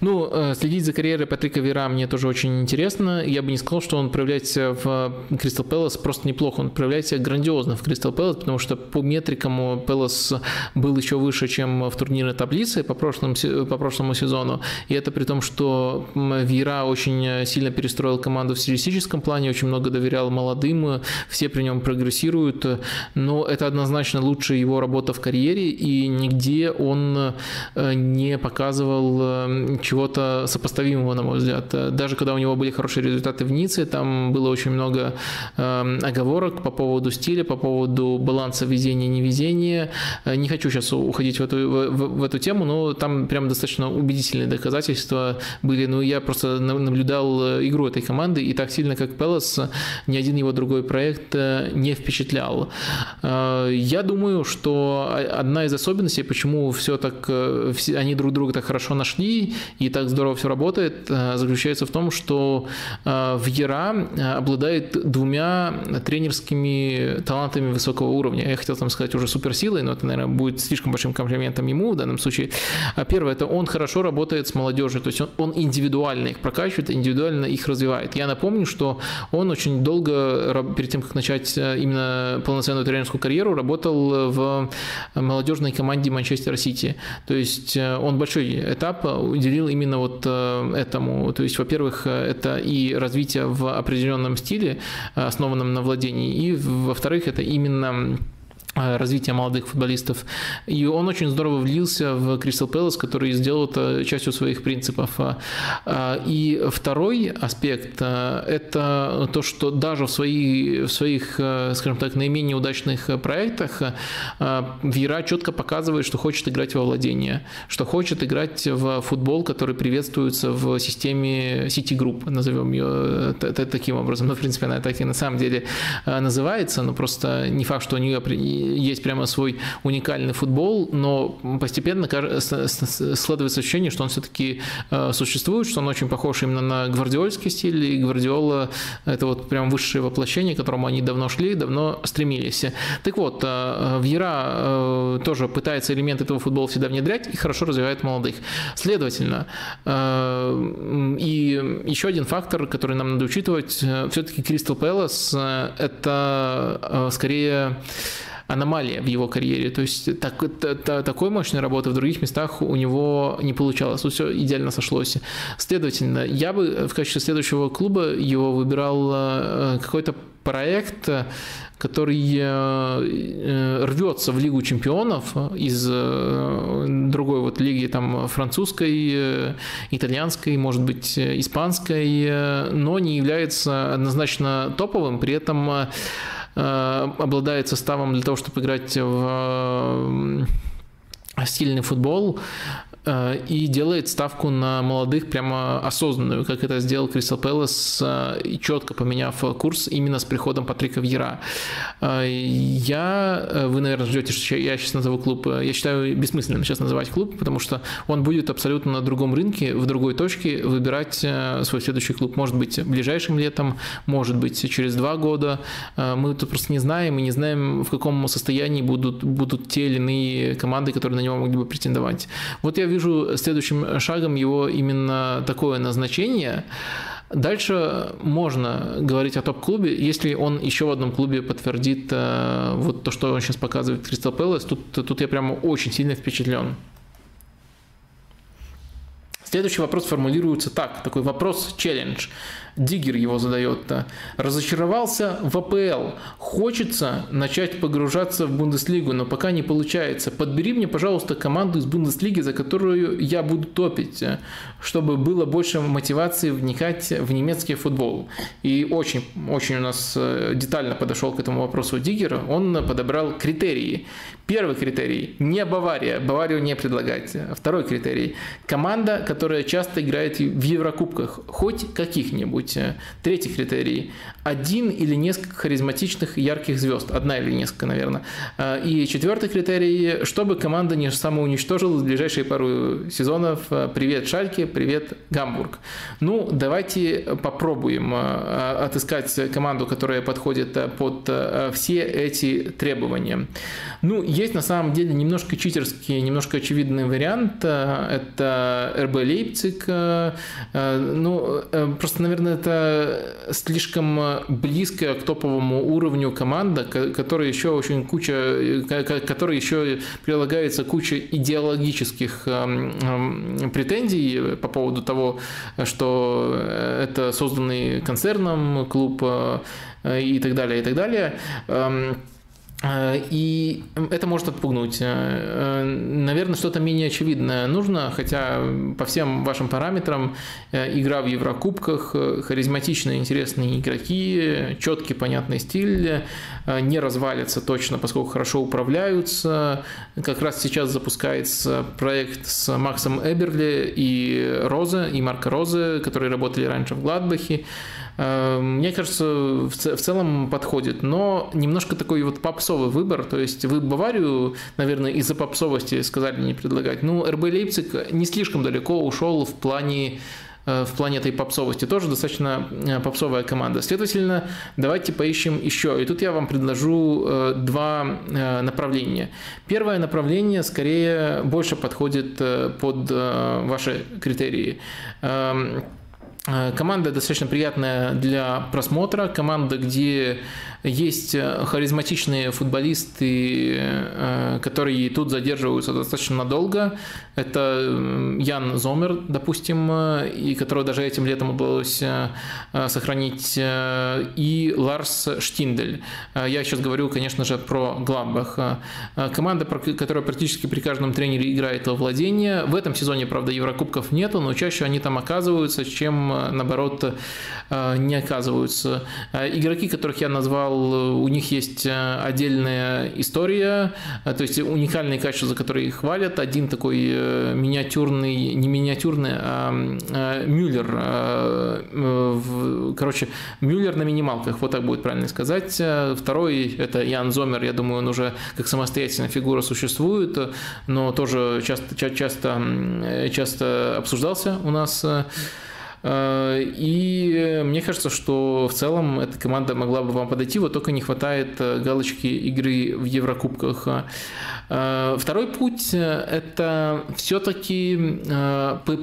Speaker 1: Ну, э, следить за карьерой Патрика Вера мне тоже очень интересно. Я бы не сказал, что он проявляется в Кристал Пэлас просто неплохо. Он проявляется грандиозно в Кристал Пэлас, потому что по метрикам Пэлас был еще выше, чем в турнирной таблице по прошлому, по прошлому сезону. И это при том, что Вера очень сильно перестроил команду в стилистическом плане, очень много доверял молодым, все при нем прогрессируют. Но это однозначно лучшая его работа в карьере, и нигде он э, не показывал э, чего-то сопоставимого, на мой взгляд. Даже когда у него были хорошие результаты в Ницце, там было очень много э, оговорок по поводу стиля, по поводу баланса везения-невезения. Э, не хочу сейчас уходить в эту, в, в эту тему, но там прям достаточно убедительные доказательства были. Ну, я просто наблюдал э, игру этой команды, и так сильно, как Пелос, ни один его другой проект э, не впечатлял. Я думаю, что одна из особенностей, почему все так, они друг друга так хорошо нашли, и так здорово все работает, э, заключается в том, что э, в Яра э, обладает двумя тренерскими талантами высокого уровня. Я хотел там сказать уже суперсилой, но это, наверное, будет слишком большим комплиментом ему в данном случае. А первое, это он хорошо работает с молодежью, то есть он, он индивидуально их прокачивает, индивидуально их развивает. Я напомню, что он очень долго, перед тем, как начать именно полноценную тренерскую карьеру, работал в молодежной команде Манчестер Сити. То есть он большой этап уделил именно вот э, этому. То есть, во-первых, это и развитие в определенном стиле, э, основанном на владении, и, во-вторых, это именно Э, развития молодых футболистов. И он очень здорово влился в Кристал Пэлас, который сделал это частью своих принципов. Э, и второй аспект э, – это то, что даже в, свои, в своих, скажем так, наименее удачных проектах Вера четко показывает, что хочет играть во владение, что хочет играть в футбол, который приветствуется в системе City Group, назовем ее таким образом. Ну, в принципе, она так и на самом деле называется, но просто не факт, что у нее есть прямо свой уникальный футбол, но постепенно складывается ощущение, что он все-таки существует, что он очень похож именно на гвардиольский стиль, и Гвардиола – это вот прям высшее воплощение, к которому они давно шли, давно стремились. Так вот, Вьера тоже пытается элементы этого футбола всегда внедрять и хорошо развивает молодых. Следовательно, и еще один фактор, который нам надо учитывать, все-таки Кристал Пэлас – это скорее аномалия в его карьере. То есть так, та, та, такой мощной работы в других местах у него не получалось. Тут все идеально сошлось. Следовательно, я бы в качестве следующего клуба его выбирал э, какой-то проект, который э, э, рвется в Лигу чемпионов из другой вот лиги, там французской, итальянской, может быть, испанской, но не является однозначно топовым, при этом обладает составом для того, чтобы играть в э, стильный футбол, Э, и делает ставку на молодых прямо осознанную, как это сделал Кристал Пэлас, э, четко поменяв курс именно с приходом Патрика Вьера. Э, я, вы, наверное, ждете, что я сейчас назову клуб, я считаю бессмысленным сейчас называть клуб, потому что он будет абсолютно на другом рынке, в другой точке выбирать свой следующий клуб. Может быть, ближайшим летом, может быть, через два года. Мы тут просто не знаем и не знаем, в каком состоянии будут, будут те или иные команды, которые на него могли бы претендовать. Вот я вижу следующим шагом его именно такое назначение. Дальше можно говорить о топ-клубе, если он еще в одном клубе подтвердит э, вот то, что он сейчас показывает Кристал Пэлас. Тут, тут я прямо очень сильно впечатлен. Следующий вопрос формулируется так, такой вопрос-челлендж. Диггер его задает. Разочаровался в АПЛ. Хочется начать погружаться в Бундеслигу, но пока не получается. Подбери мне, пожалуйста, команду из Бундеслиги, за которую я буду топить, чтобы было больше мотивации вникать в немецкий футбол. И очень, очень у нас э, детально подошел к этому вопросу Диггер. Он подобрал критерии. Первый критерий – не Бавария, Баварию не предлагать. Второй критерий – команда, которая часто играет в Еврокубках, хоть каких-нибудь. Третий критерий – один или несколько харизматичных ярких звезд, одна или несколько, наверное. И четвертый критерий – чтобы команда не самоуничтожилась в ближайшие пару сезонов. Привет, Шальке, привет, Гамбург. Ну, давайте попробуем а, отыскать команду, которая подходит под все эти требования. Ну, есть на самом деле немножко читерский, немножко очевидный вариант. Э, это РБ Лейпциг. Э, э, ну, просто, наверное, это слишком близкая к топовому уровню команда, которая еще очень куча, которой еще прилагается куча идеологических претензий по поводу того, что это созданный концерном клуб и так далее, и так далее. Э, и это может отпугнуть. Э, наверное, что-то менее очевидное нужно, хотя по всем вашим параметрам э, игра в Еврокубках, харизматичные, интересные игроки, четкий, понятный стиль, не развалится точно, поскольку хорошо управляются. Как раз сейчас запускается проект с Максом Эберли и Розе, и Марко Розе, которые работали раньше в Гладбахе. Мне кажется, в целом подходит, но немножко такой вот попсовый выбор, то есть вы Баварию, наверное, из-за попсовости сказали не предлагать, ну, РБ Лейпциг не слишком далеко ушел в плане э, в плане этой попсовости. Тоже достаточно э, попсовая команда. Следовательно, давайте поищем еще. И тут я вам предложу э, два направления. Первое направление скорее больше подходит под ваши критерии. Эм, команда достаточно приятная для просмотра. Команда, где есть э, харизматичные футболисты, э, которые тут задерживаются достаточно надолго. Это Ян Зомер, допустим, э, и которого даже этим летом удалось сохранить, и Ларс Штиндель. Я сейчас говорю, конечно же, про Гладбах. Команда, которая практически при каждом тренере играет во владение. В этом сезоне, правда, Еврокубков нету, но чаще они там оказываются, чем, наоборот, не оказываются. Игроки, которых я назвал сказал, у них есть отдельная история, то есть уникальные качества, за которые их хвалят. Один такой миниатюрный, не миниатюрный, а Мюллер. Короче, Мюллер на минималках, вот так будет правильно сказать. Второй – это Ян Зомер, я думаю, он уже как самостоятельная фигура существует, но тоже часто, часто, часто обсуждался у нас Э, и мне кажется, что в целом эта команда могла бы вам подойти, вот только не хватает э, галочки игры в Еврокубках. Э, второй путь – это все-таки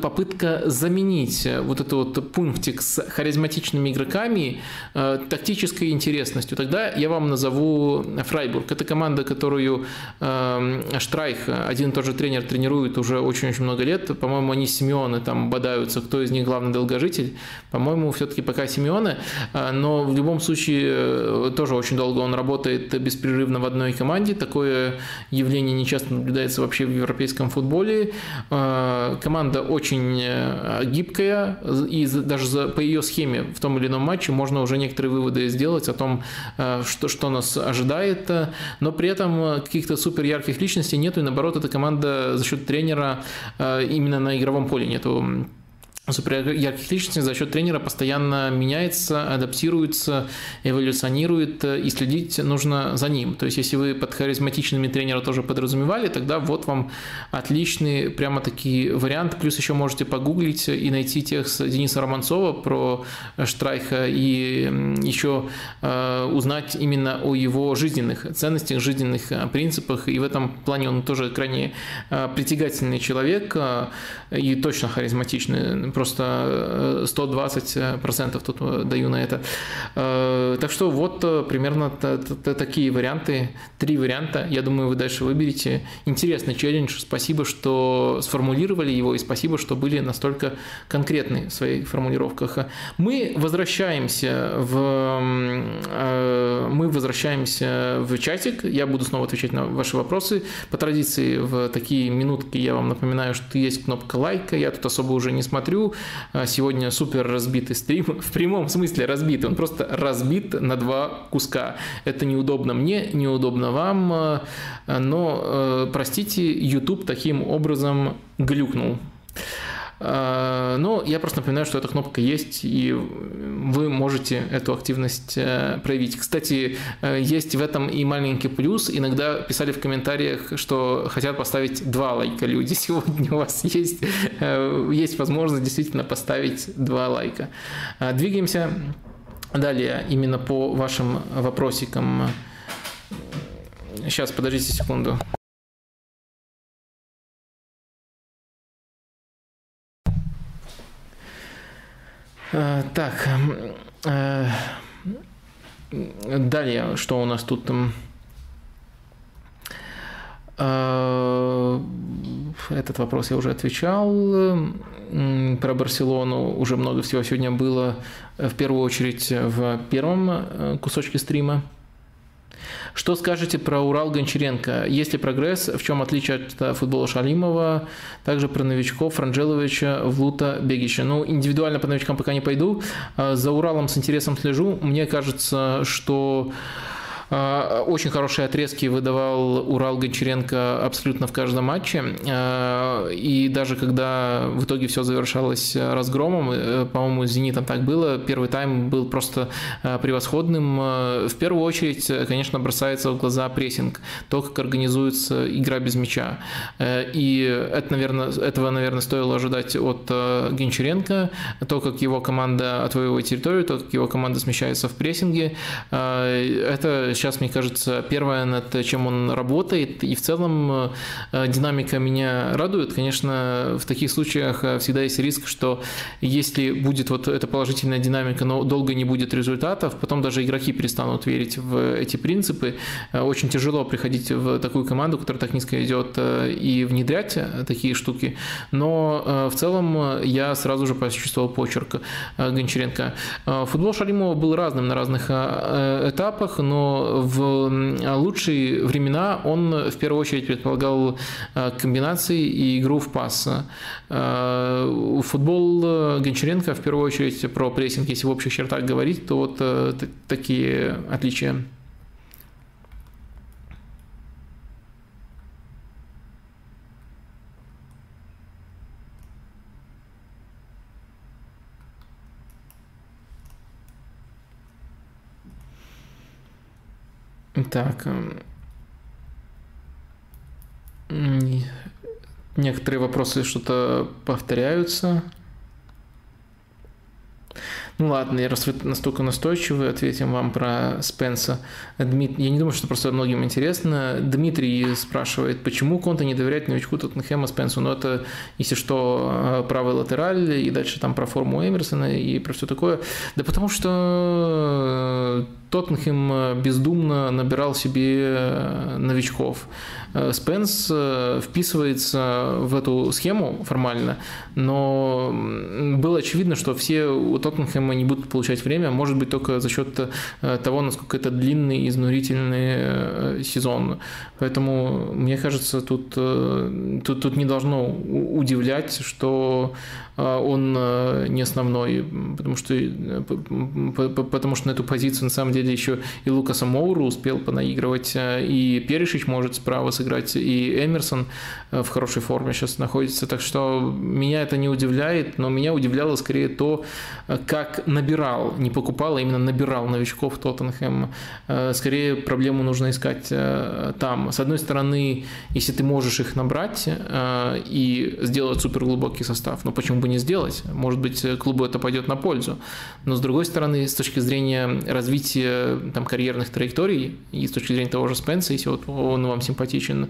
Speaker 1: попытка заменить вот этот вот пунктик с харизматичными игроками тактической интересностью. Тогда я вам назову Фрайбург. Это команда, которую Штрайх, один и тот же тренер, тренирует уже очень-очень много лет. По-моему, они с Симеоны там бодаются, кто из них главный долгожитель. По-моему, все-таки пока Симеоне, а, но в любом случае э, тоже очень долго он работает беспрерывно в одной команде. Такое явление не часто наблюдается вообще в европейском футболе. А, команда очень э, гибкая, и даже по ее схеме в том или ином матче можно уже некоторые выводы сделать о том, э, что, что нас ожидает, но при этом каких-то супер ярких личностей нету, и наоборот, эта команда за счет тренера именно на игровом поле нету супер ярких личностей за счет тренера постоянно меняется, адаптируется, эволюционирует, и следить нужно за ним. То есть, если вы под харизматичными тренера тоже подразумевали, тогда вот вам отличный прямо-таки вариант. Плюс еще можете погуглить и найти текст Дениса Романцова про Штрайха и еще э, узнать именно о его жизненных ценностях, жизненных э, принципах. И в этом плане он тоже крайне э, притягательный человек и точно харизматичный просто 120% тут э, даю на это. Э, так что вот э, примерно такие варианты, три варианта. Я думаю, вы дальше выберете. Интересный челлендж. Спасибо, что сформулировали его, и спасибо, что были настолько конкретны в своих формулировках. Мы возвращаемся в мы возвращаемся в чатик. Я буду снова отвечать на ваши вопросы. По традиции в такие минутки я вам напоминаю, что есть кнопка лайка. Я тут особо уже не смотрю а, сегодня супер разбитый стрим, в прямом смысле разбитый, он просто разбит на два куска. Это неудобно мне, неудобно вам, а, но, э, простите, YouTube таким образом глюкнул. А, но я просто напоминаю, что эта кнопка есть, и вы можете эту активность э, проявить. Кстати, э, есть в этом и маленький плюс. Иногда писали в комментариях, что хотят поставить два лайка люди. Сегодня у вас есть, э, есть возможность действительно поставить два лайка. Двигаемся далее именно по вашим вопросикам. Сейчас, подождите секунду. Так, э, далее, что у нас тут? Э, этот вопрос я уже отвечал. Про Барселону уже много всего сегодня было, в первую очередь в первом кусочке стрима. Что скажете про Урал Гончаренко? Есть ли прогресс? В чем отличие от э, футбола Шалимова? Также про новичков Франджеловича, Влута, Бегича. Ну, индивидуально по новичкам пока не пойду. Э, за Уралом с интересом слежу. Мне кажется, что очень хорошие отрезки выдавал Урал Гончаренко абсолютно в каждом матче. А, и даже когда в итоге все завершалось разгромом, э, по-моему, с «Зенитом» так было, первый тайм был просто э, превосходным. Э, в первую очередь, конечно, бросается в глаза прессинг, то, как организуется игра без мяча. И это, наверное, этого, наверное, стоило ожидать от Гончаренко, то, как его команда отвоевывает территорию, то, как его команда смещается в прессинге. Это сейчас, мне кажется, первое, над чем он работает, и в целом э, динамика меня радует. Конечно, в таких случаях э, всегда есть риск, что если будет вот эта положительная динамика, но долго не будет результатов, потом даже игроки перестанут верить в эти принципы. Э, очень тяжело приходить в такую команду, которая так низко идет, и внедрять такие штуки. Но в целом я сразу же почувствовал почерк Гончаренко. Футбол Шалимова был разным на разных этапах, но в лучшие времена он в первую очередь предполагал комбинации и игру в пас. Футбол Гончаренко в первую очередь про прессинг, если в общих чертах говорить, то вот такие отличия. Так. Эм, некоторые вопросы что-то повторяются. Ну ладно, я раз вы настолько настойчивы, ответим вам про Спенса. Дмит... Я не думаю, что просто многим интересно. Дмитрий спрашивает, почему Конта не доверяет новичку Тоттенхэма Спенсу? Ну это, если что, э, правый латераль, и дальше там про форму Эмерсона и про все такое. Да потому что Тоттенхэм э, бездумно набирал себе э, новичков. Э, Спенс вписывается в эту схему формально, но было очевидно, что все у Тоттенхэма не будут получать время, может быть, только за счет того, насколько это длинный, изнурительный сезон. Поэтому, мне кажется, тут, тут, тут не должно удивлять, что он не основной, потому что, потому что на эту позицию на самом деле еще и Лукаса Моуру успел понаигрывать, э, и Перешич может справа сыграть, и Эмерсон э, в хорошей форме сейчас находится. Так что меня это не удивляет, но меня удивляло скорее то, э, как набирал, не покупал, а именно набирал новичков Тоттенхэм. Скорее проблему нужно искать там. С одной стороны, если ты можешь их набрать и сделать суперглубокий состав, но почему бы не сделать? Может быть, клубу это пойдет на пользу. Но с другой стороны, с точки зрения развития там, карьерных траекторий, и с точки зрения того же Спенса, если вот он вам симпатичен,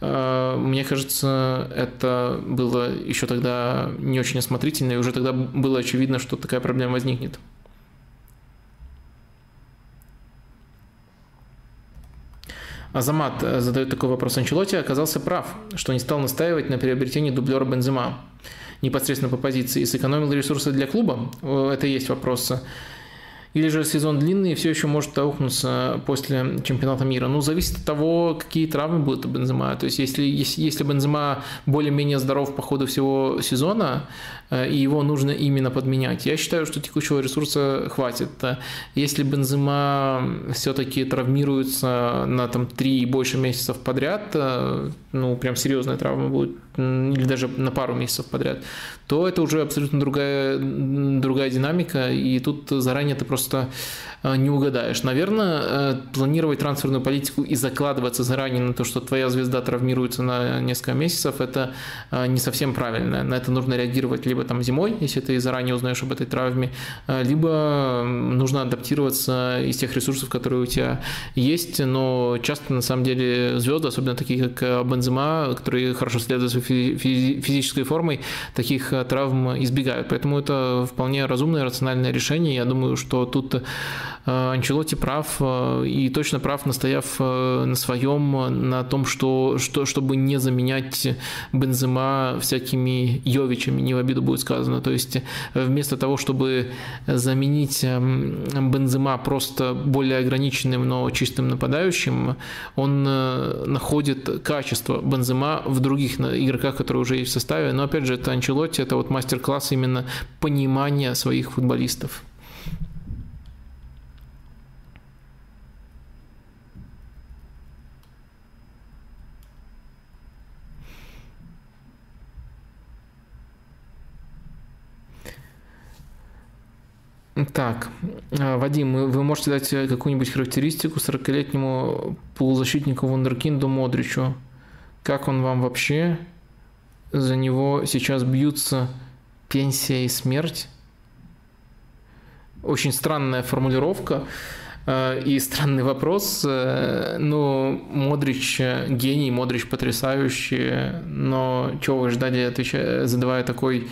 Speaker 1: э, мне кажется, это было еще тогда не очень осмотрительно, и уже тогда было очевидно, что такая проблема возникнет. Азамат э, задает такой вопрос. Анчелоти оказался прав, что не стал настаивать на приобретении дублера Бензема непосредственно по позиции и сэкономил ресурсы для клуба. Э, это и есть вопрос. Или же сезон длинный и все еще может аукнуться после чемпионата мира. Ну, зависит от того, какие травмы будут у Бензема. То есть, если, если, если Бензема более-менее здоров по ходу всего сезона, и его нужно именно подменять, я считаю, что текущего ресурса хватит. Если Бензема все-таки травмируется на там 3 и больше месяцев подряд, э, ну, прям серьезная травма будет, или даже на пару месяцев подряд, то это уже абсолютно другая, другая динамика, и тут заранее ты просто э, не угадаешь. Наверное, э, планировать трансферную политику и закладываться заранее на то, что твоя звезда травмируется на несколько месяцев, это э, не совсем правильно. На это нужно реагировать либо там зимой, если ты заранее узнаешь об этой травме, либо нужно адаптироваться из тех ресурсов, которые у тебя есть, но часто на самом деле звезды, особенно такие как Бензема, которые хорошо следуют за физической формой, таких травм избегают. Поэтому это вполне разумное, рациональное решение. Я думаю, что тут э, Анчелоти прав э, и точно прав, настояв э, на своем, на том, что, что чтобы не заменять Бензема всякими Йовичами, не в обиду будет сказано. То есть вместо того, чтобы заменить Бензема просто более ограниченным, но чистым нападающим, он находит качество Бензема в других игроках, которые уже есть в составе. Но опять же, это Анчелотти, это вот мастер-класс именно понимания своих футболистов. Так, а, Вадим, вы можете дать какую-нибудь характеристику 40-летнему полузащитнику Вундеркинду Модричу? Как он вам вообще? За него сейчас бьются пенсия и смерть? Очень странная формулировка а, и странный вопрос. Э, ну, Модрич гений, Модрич потрясающий, но чего вы ждали, отвечая, задавая такой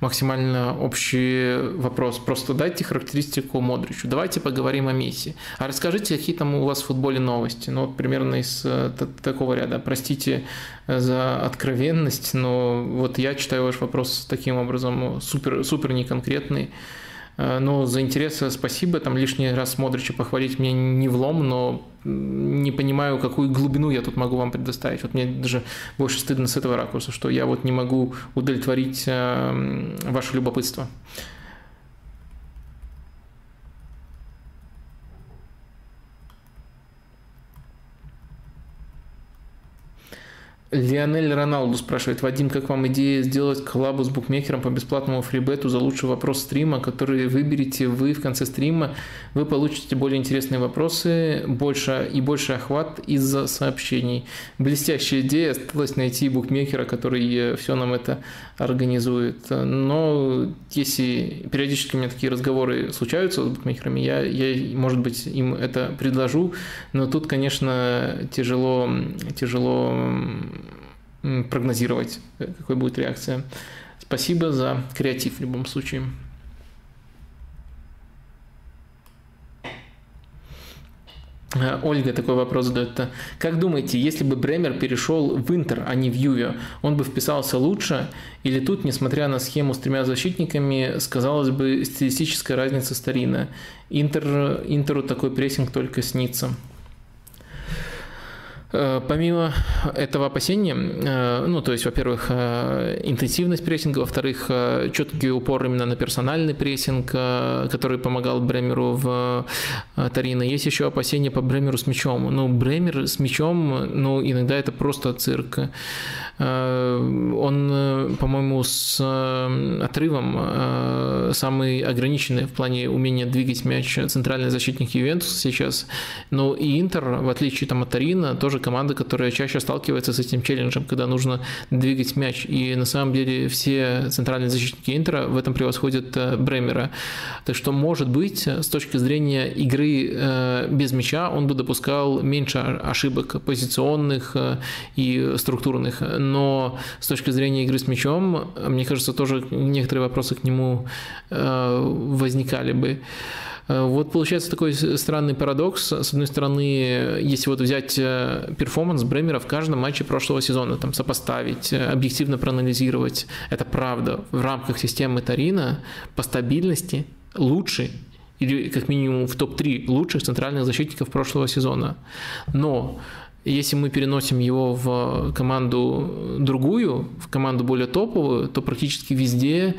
Speaker 1: максимально общий вопрос. Просто дайте характеристику Модричу. Давайте поговорим о Месси. А расскажите, какие там у вас в футболе новости. Ну, вот примерно из э, такого ряда. Простите э, за откровенность, но вот я читаю ваш вопрос таким образом супер, супер неконкретный. Но за интерес спасибо, там лишний раз Модрича похвалить мне не влом, но не понимаю, какую глубину я тут могу вам предоставить. Вот мне даже больше стыдно с этого ракурса, что я вот не могу удовлетворить ваше любопытство. Лионель Роналду спрашивает, Вадим, как вам идея сделать коллабу с букмекером по бесплатному фрибету за лучший вопрос стрима, который выберете вы в конце стрима, вы получите более интересные вопросы, больше и больше охват из-за сообщений. Блестящая идея, осталось найти букмекера, который э, все нам это организует. Но если периодически у меня такие разговоры случаются с букмекерами, я, я может быть, им это предложу, но тут, конечно, тяжело, тяжело прогнозировать, э, какой будет реакция. Спасибо за креатив в любом случае. Э, Ольга такой вопрос задает. Как думаете, если бы Бремер перешел в Интер, а не в Юве, он бы вписался лучше? Или тут, несмотря на схему с тремя защитниками, сказалась бы стилистическая разница старина? Интер, Интеру такой прессинг только снится. Э, помимо этого опасения, э, ну, то есть, во-первых, э, интенсивность прессинга, во-вторых, четкий упор именно на персональный прессинг, который помогал Бремеру в Торино. Есть еще опасения по Бремеру с мячом. Ну, Бремер с мячом, ну, иногда это просто цирк. Он, по-моему, с отрывом самый ограниченный в плане умения двигать мяч центральный защитник Ювентуса сейчас. Ну, и Интер, в отличие там, от Торина, тоже команда, которая чаще сталкивается с этим челленджем, когда нужно двигать мяч. И на самом деле все центральные защитники Интера в этом превосходят э, Бремера. Так что, может быть, с точки зрения игры э, без мяча он бы допускал меньше ошибок позиционных э, и структурных. Но с точки зрения игры с мячом, мне кажется, тоже некоторые вопросы к нему возникали бы. Э, вот получается такой странный парадокс. С одной стороны, если вот взять э, перформанс Бремера в каждом матче прошлого сезона, там сопоставить, э, объективно проанализировать, это правда, в рамках системы Тарина по стабильности лучший или как минимум в топ-3 лучших центральных защитников прошлого сезона. Но если мы переносим его в команду другую, в команду более топовую, то практически везде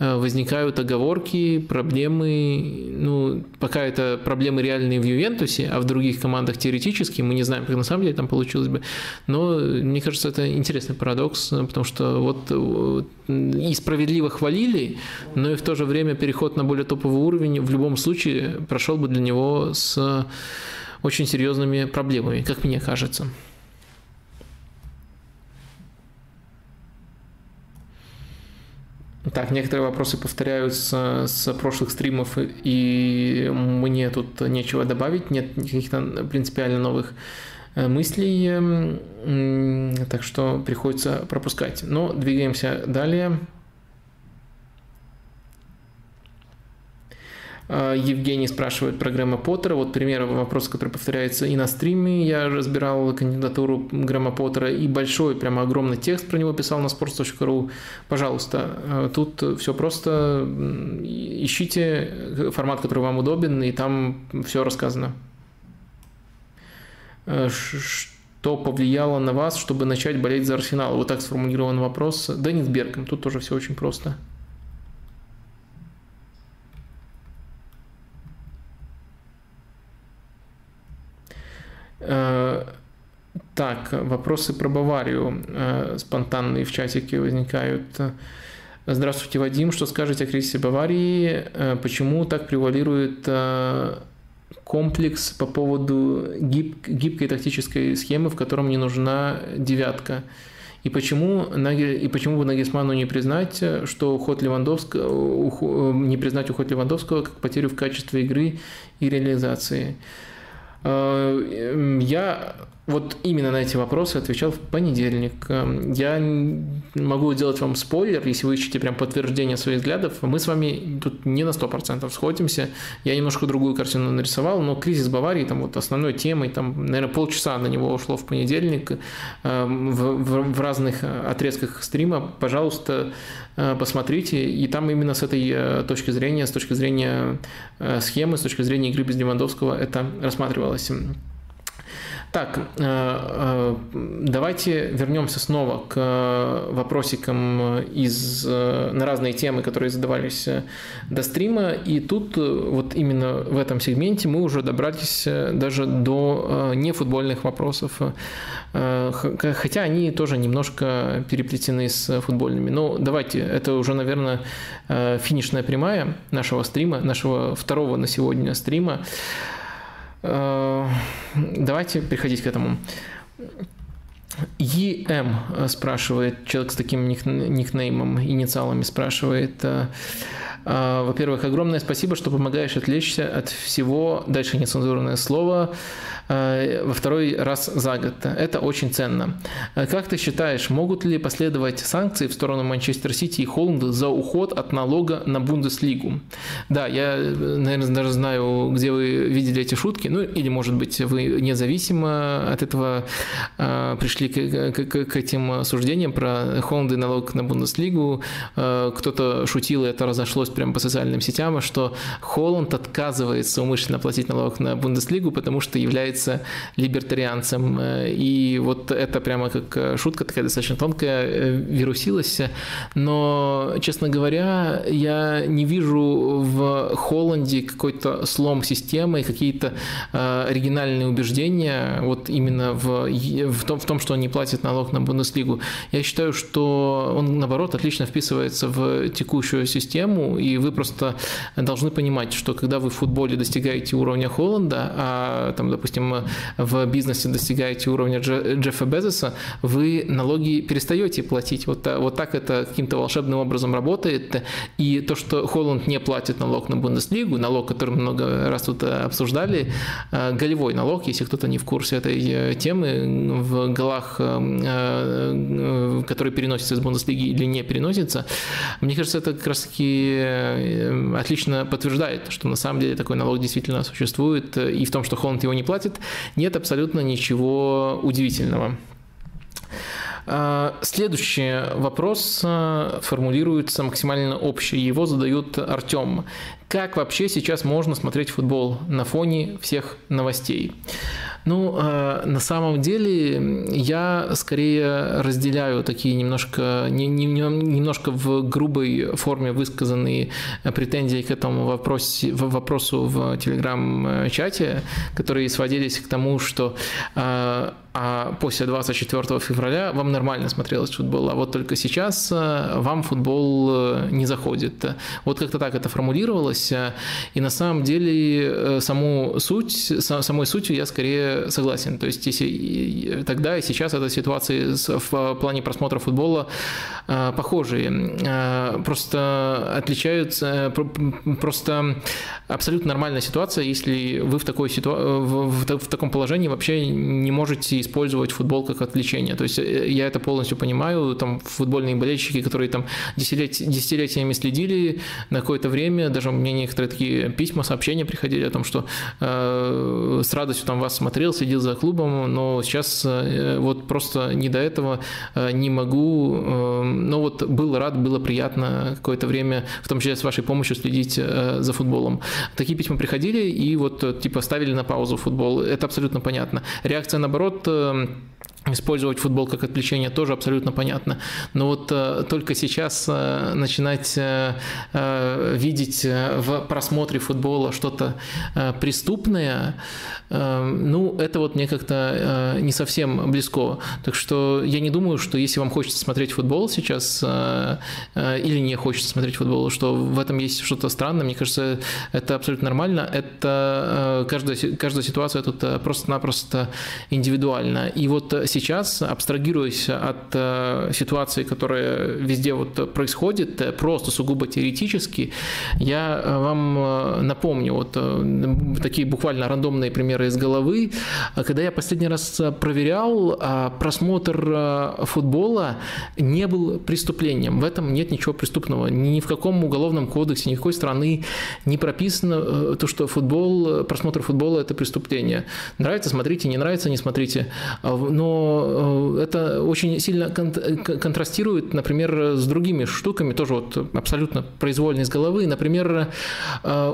Speaker 1: возникают оговорки, проблемы, ну, пока это проблемы реальные в Ювентусе, а в других командах теоретически, мы не знаем, как на самом деле там получилось бы, но мне кажется, это интересный парадокс, потому что вот э, и справедливо хвалили, но и в то же время переход на более топовый уровень в любом случае прошел бы для него с очень серьезными проблемами, как мне кажется. Так, некоторые вопросы повторяются с прошлых стримов, и мне тут нечего добавить, нет каких-то принципиально новых э, мыслей, так что приходится пропускать. Но двигаемся далее. Евгений спрашивает про Грэма Поттера. Вот пример вопроса, который повторяется и на стриме. Я разбирал кандидатуру Грэма Поттера и большой, прямо огромный текст про него писал на sports.ru. Пожалуйста, а, тут все просто. Ищите формат, который вам удобен, и там все рассказано. А, что повлияло на вас, чтобы начать болеть за Арсенал? Вот так сформулирован вопрос. Деннис Берком. Тут тоже все очень просто. Так, вопросы про Баварию э, спонтанные в чатике возникают. Здравствуйте, Вадим. Что скажете о кризисе Баварии? Э, почему так превалирует комплекс по поводу гиб, гибкой тактической схемы, в котором не нужна девятка? И почему, и почему бы Нагисману не признать, что уход Левандовского, не признать уход Левандовского как потерю в качестве игры и реализации? Э, я вот именно на эти вопросы отвечал в понедельник. Эм, я могу сделать вам спойлер, если вы ищете прям подтверждение своих взглядов. Мы с вами тут не на 100% сходимся. Я немножко другую картину нарисовал, но кризис Баварии, там вот основной темой, там, наверное, полчаса на него ушло в понедельник эм, в, в, в разных отрезках стрима. Пожалуйста, посмотрите. И там именно с этой точки зрения, с точки зрения схемы, с точки зрения игры без Левандовского это рассматривалось. Так, э, э, давайте вернемся снова к э, вопросикам из, на разные темы, которые задавались до стрима. И тут вот именно в этом сегменте мы уже добрались даже до нефутбольных вопросов, хотя они тоже немножко переплетены с футбольными. Но давайте, это уже, наверное, финишная прямая нашего стрима, нашего второго на сегодня стрима. Э, давайте переходить к этому. ЕМ спрашивает, человек с таким никнеймом, инициалами спрашивает, э, во-первых, огромное спасибо, что помогаешь отвлечься от всего, дальше нецензурное слово, Э, во второй раз за год. Это очень ценно. Э, как ты считаешь, могут ли последовать санкции в сторону Манчестер Сити и Холланда за уход от налога на Бундеслигу? Да, я, наверное, даже знаю, где вы видели эти шутки, ну или, может быть, вы независимо от этого пришли к, к, к этим суждениям про Холланд и налог на Бундеслигу. Кто-то шутил, и это разошлось прямо по социальным сетям, что Холланд отказывается умышленно платить налог на Бундеслигу, потому что является является либертарианцем. Э, и вот это прямо как э, шутка такая достаточно тонкая, э, вирусилась. Но, честно говоря, я не вижу в Холланде какой-то слом системы, какие-то оригинальные убеждения вот именно в, в, том, в том, что он не платит налог на Бундеслигу. Я считаю, что он, наоборот, отлично вписывается в текущую систему, и вы просто должны понимать, что когда вы в футболе достигаете уровня Холланда, а там, допустим, в бизнесе достигаете уровня Джеффа Безоса, вы налоги перестаете платить. Вот, вот так это каким-то волшебным образом работает. И то, что Холланд не платит налог на Бундеслигу, налог, который много раз тут обсуждали, э, голевой налог, если кто-то не в курсе этой э, темы, в голах, э, который переносится из Бундеслиги или не переносится, мне кажется, это как раз-таки отлично подтверждает, что на самом деле такой налог действительно существует, и в том, что Холланд его не платит, нет абсолютно ничего удивительного. А, следующий вопрос формулируется максимально общий. Его задают Артем. Как вообще сейчас можно смотреть футбол на фоне всех новостей? Ну, э, на самом деле, я скорее разделяю такие немножко, не, не, немножко в грубой форме высказанные претензии к этому вопросе, вопросу в телеграм-чате, которые сводились к тому, что э, а после 24 февраля вам нормально смотрелось футбол, а вот только сейчас э, вам футбол э, не заходит. Вот как-то так это формулировалось, э, и на самом деле саму суть, самой сутью я скорее согласен. То есть если тогда и сейчас эта ситуация в плане просмотра футбола похожие. Просто отличаются, просто абсолютно нормальная ситуация, если вы в, такой ситу... в, в таком положении вообще не можете использовать футбол как отвлечение. То есть э, я это полностью понимаю. Там футбольные болельщики, которые там десятилетиями следили на какое-то время, даже мне некоторые такие письма, сообщения приходили о том, что э, с радостью там вас смотрел, следил за клубом, но сейчас э, вот просто не до этого э, не могу. Э, но вот был рад, было приятно какое-то время, в том числе с вашей помощью, следить э, за футболом. Такие письма приходили и вот э, типа ставили на паузу футбол. Это абсолютно понятно. Реакция, наоборот, использовать футбол как отвлечение тоже абсолютно понятно. Но вот э, только сейчас э, начинать э, видеть в просмотре футбола что-то преступное, ну, это вот мне как-то не совсем близко. Так что я не думаю, что если вам хочется смотреть футбол сейчас или не хочется смотреть футбол, что в этом есть что-то странное. Мне кажется, это абсолютно нормально. Это каждая, каждая ситуация тут просто-напросто индивидуальна. И вот сейчас, абстрагируясь от э, ситуации, которая везде вот происходит, э, просто сугубо теоретически, я э, вам напомню вот такие буквально рандомные примеры из головы. Когда я последний раз проверял, просмотр футбола не был преступлением. В этом нет ничего преступного. Ни в каком уголовном кодексе, ни какой страны не прописано то, что футбол, просмотр футбола – это преступление. Нравится – смотрите, не нравится – не смотрите. Но но это очень сильно контрастирует, например, с другими штуками, тоже вот абсолютно произвольно из головы. Например,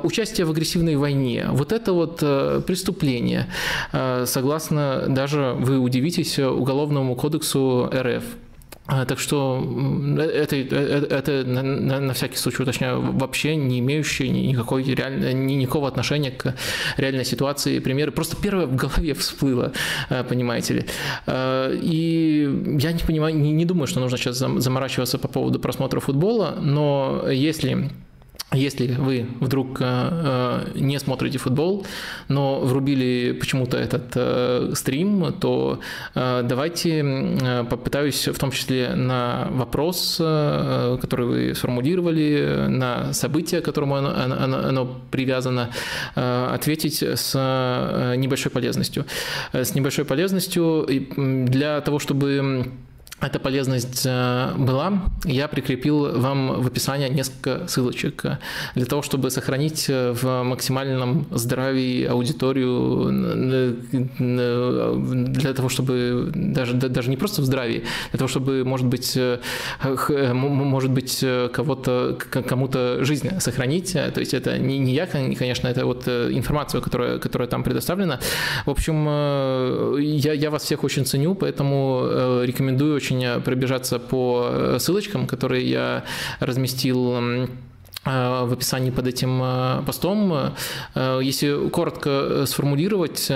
Speaker 1: участие в агрессивной войне. Вот это вот преступление, согласно даже, вы удивитесь, Уголовному кодексу РФ. А, так что это, это, это на, на всякий случай уточняю, вообще не имеющие никакой реаль, никакого отношения к реальной ситуации примеры. Просто первое в голове всплыло, э, понимаете ли. Э, и я не понимаю, не, не думаю, что нужно сейчас заморачиваться по поводу просмотра футбола, но если если вы вдруг э, э, не смотрите футбол, но врубили почему-то этот э, стрим, то давайте попытаюсь в том числе на вопрос, который вы сформулировали, на событие, к которому оно, оно, оно привязано, ответить с небольшой полезностью. С небольшой полезностью для того, чтобы эта полезность э, была, я прикрепил вам в описании несколько ссылочек для того, чтобы сохранить э, в максимальном здравии аудиторию, для того, чтобы даже, даже не просто в здравии, для того, чтобы, может быть, э, может быть кого-то, кому-то жизнь сохранить. То есть это не, не я, конечно, это вот информация, которая, которая там предоставлена. В общем, я, я вас всех очень ценю, поэтому рекомендую очень пробежаться по э, ссылочкам, которые я разместил Э, в описании под этим э, постом. Э, если коротко сформулировать,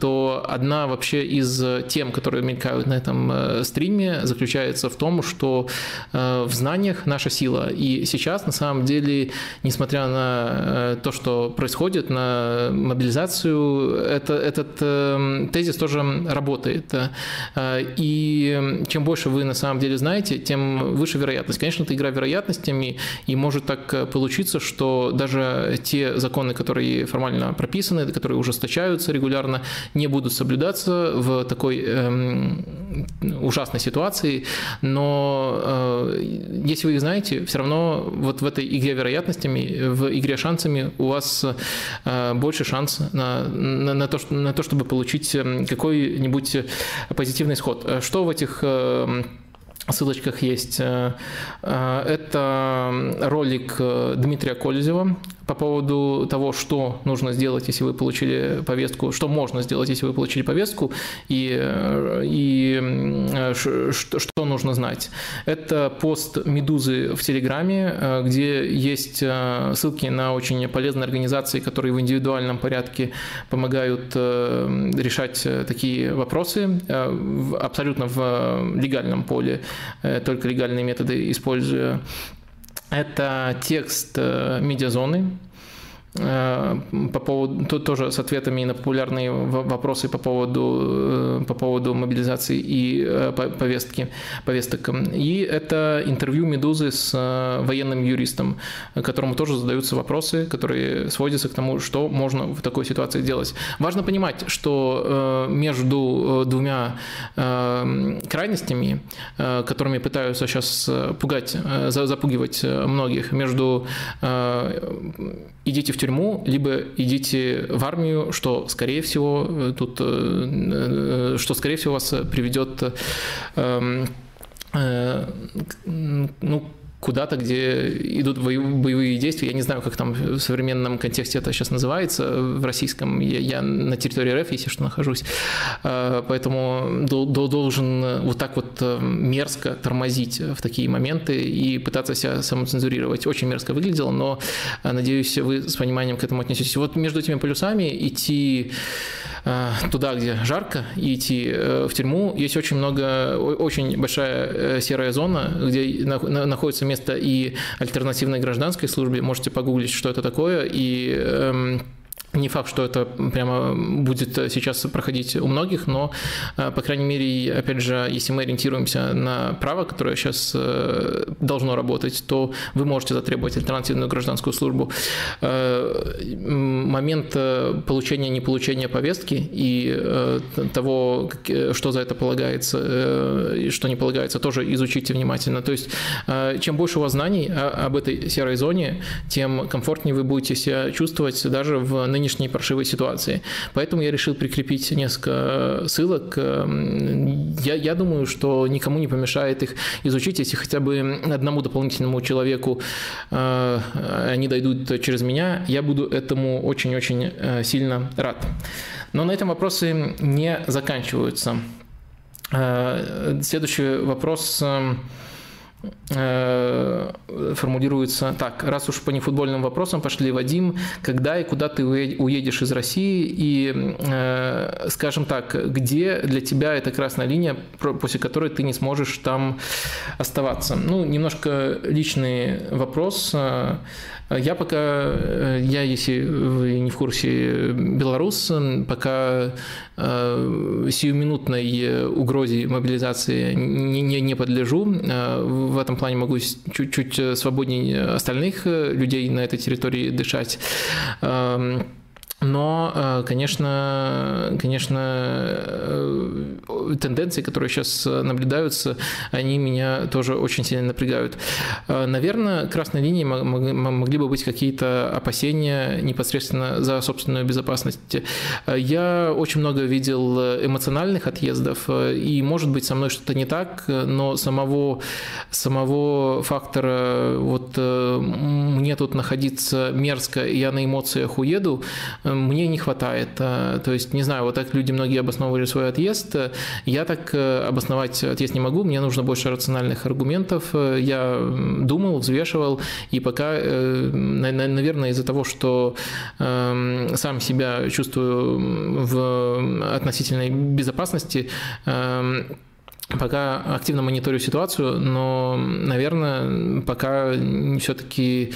Speaker 1: то одна вообще из тем, которые мелькают на этом стриме, заключается в том, что в знаниях наша сила. И сейчас, на самом деле, несмотря на то, что происходит, на мобилизацию, это, этот тезис тоже работает. И чем больше вы на самом деле знаете, тем выше вероятность. Конечно, это игра вероятностями, и может так получиться, что даже те законы, которые формально прописаны, которые ужесточаются регулярно, не будут соблюдаться в такой эм, ужасной ситуации. Но э, если вы их знаете, все равно вот в этой игре вероятностями, в игре шансами у вас э, больше шанс на, на, на, то, на то, чтобы получить эм, какой-нибудь позитивный исход. Что в этих э, ссылочках есть. Э, э, это ролик э, Дмитрия Кользева по поводу того, что нужно сделать, если вы получили повестку, что можно сделать, если вы получили повестку, и, и что, что нужно знать. Это пост «Медузы» в Телеграме, где есть ссылки на очень полезные организации, которые в индивидуальном порядке помогают решать такие вопросы абсолютно в легальном поле. Э, только легальные методы используя. Это текст э, медиазоны, по поводу, тут тоже с ответами на популярные вопросы по поводу, э, по поводу мобилизации и э, повестки, повесток. И это интервью «Медузы» с военным юристом, которому тоже задаются вопросы, которые сводятся к тому, что можно в такой ситуации делать. Важно понимать, что между двумя крайностями, которыми пытаются сейчас пугать, запугивать многих, между идите в тюрьму, либо идите в армию, что, скорее всего, э, тут, э, э, что, скорее всего, вас приведет эм, ну, куда-то, где идут боевые действия. Я не знаю, как там в современном контексте это сейчас называется, в российском. Я, я на территории РФ, если что, нахожусь. А, поэтому должен вот так вот э, мерзко тормозить в такие моменты и пытаться себя самоцензурировать. Очень мерзко выглядело, но э, надеюсь, вы с пониманием к этому отнесетесь. Вот между этими полюсами идти туда, где жарко, и идти в тюрьму, есть очень много, очень большая серая зона, где находится место и альтернативной гражданской службе. Можете погуглить, что это такое, и эм, не факт, что это прямо будет сейчас проходить у многих, но, э, по крайней мере, опять же, если мы ориентируемся на право, которое сейчас э, должно работать, то вы можете затребовать альтернативную гражданскую службу. Э, момент получения не получения повестки и того, что за это полагается и что не полагается, тоже изучите внимательно. То есть, чем больше у вас знаний об этой серой зоне, тем комфортнее вы будете себя чувствовать даже в ныне нынешней паршивой ситуации. Поэтому я решил прикрепить несколько ссылок. Я, я думаю, что никому не помешает их изучить, если хотя бы одному дополнительному человеку э, они дойдут через меня, я буду этому очень-очень э, сильно рад. Но на этом вопросы не заканчиваются. Э, следующий вопрос Э, формулируется так. Раз уж по нефутбольным вопросам пошли, Вадим, когда и куда ты уедешь из России? И, э, скажем так, где для тебя эта красная линия, после которой ты не сможешь там оставаться? Ну, немножко личный вопрос. Я пока, э, я, если вы не в курсе, белорус, пока э, сиюминутной угрозе мобилизации не, не, не подлежу. Э, в этом плане могу чуть-чуть свободнее остальных людей на этой территории дышать. Но, э, конечно, конечно, э, тенденции, которые сейчас наблюдаются, они меня тоже очень сильно напрягают. Э, наверное, красной линией могли бы быть какие-то опасения непосредственно за собственную безопасность. Я очень много видел эмоциональных отъездов, и, может быть, со мной что-то не так, но самого, самого фактора вот мне тут находиться мерзко, я на эмоциях уеду, мне не хватает. Э, то есть, не знаю, вот так люди многие обосновывали свой отъезд. Я так э, обосновать отъезд не могу, мне нужно больше рациональных аргументов. Я думал, взвешивал, и пока, э, наверное, из-за того, что эм, сам себя чувствую в относительной безопасности, эм, Пока активно мониторю ситуацию, но, наверное, пока все-таки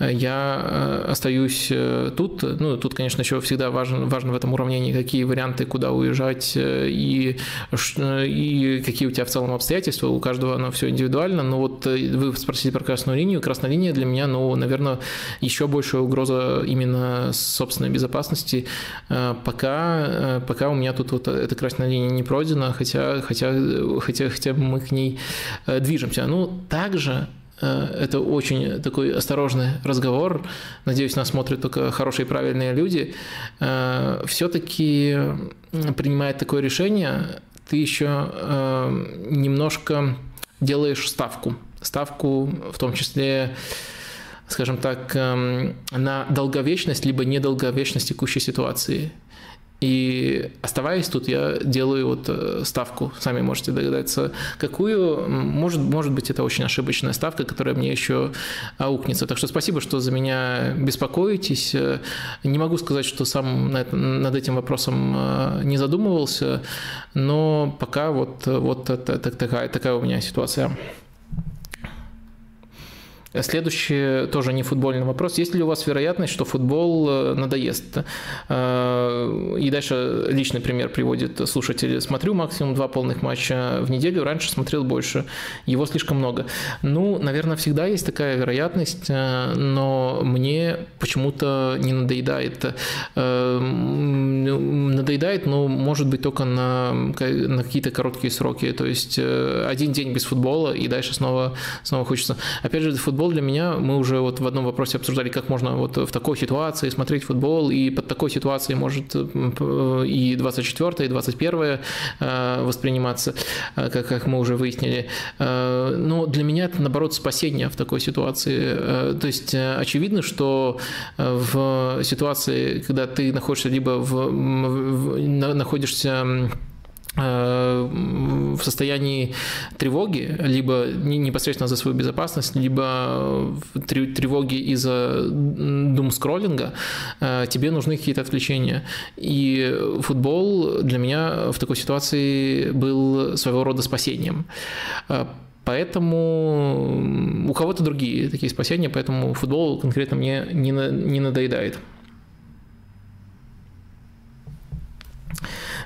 Speaker 1: я э, остаюсь э, тут. Ну, тут, конечно, еще всегда важно, важно в этом уравнении, какие варианты, куда уезжать э, и, и какие у тебя в целом обстоятельства. У каждого оно все индивидуально. Но вот вы спросили про красную линию. Красная линия для меня, ну, наверное, еще большая угроза именно собственной безопасности. Пока, пока у меня тут вот эта красная линия не пройдена, хотя, хотя хотя, хотя мы к ней э, движемся. Ну, также э, это очень такой осторожный разговор. Надеюсь, нас смотрят только хорошие и правильные люди. Э, Все-таки принимая такое решение, ты еще немножко делаешь ставку. Ставку в том числе скажем так, на долговечность либо недолговечность текущей ситуации. И оставаясь тут, я делаю вот э, ставку, сами можете догадаться, какую. Может, может быть, это очень ошибочная ставка, которая мне еще аукнется. Так что спасибо, что за меня беспокоитесь. Э, не могу сказать, что сам над этим вопросом э, не задумывался, но пока вот, вот такая, такая у меня ситуация. Следующий тоже не футбольный вопрос. Есть ли у вас вероятность, что футбол э, надоест? Э, и дальше личный пример приводит слушатель. Смотрю максимум два полных матча в неделю. Раньше смотрел больше. Его слишком много. Ну, наверное, всегда есть такая вероятность, э, но мне почему-то не надоедает. Надоедает, но может быть только на, на какие-то короткие сроки. То есть один день без футбола и дальше снова, снова хочется. Опять же, футбол футбол для меня, мы уже вот в одном вопросе обсуждали, как можно вот в такой ситуации смотреть футбол, и под такой ситуацией может и 24 и 21 э, восприниматься, э, как, как мы уже выяснили. Э, но для меня это, наоборот, спасение в такой ситуации. То есть очевидно, что в ситуации, когда ты находишься либо в, в находишься в состоянии тревоги, либо непосредственно за свою безопасность, либо тревоги из-за дум-скроллинга, э, тебе нужны какие-то отвлечения. И футбол для меня в такой ситуации был своего рода спасением. Э, поэтому у кого-то другие такие спасения, поэтому футбол конкретно мне не надоедает.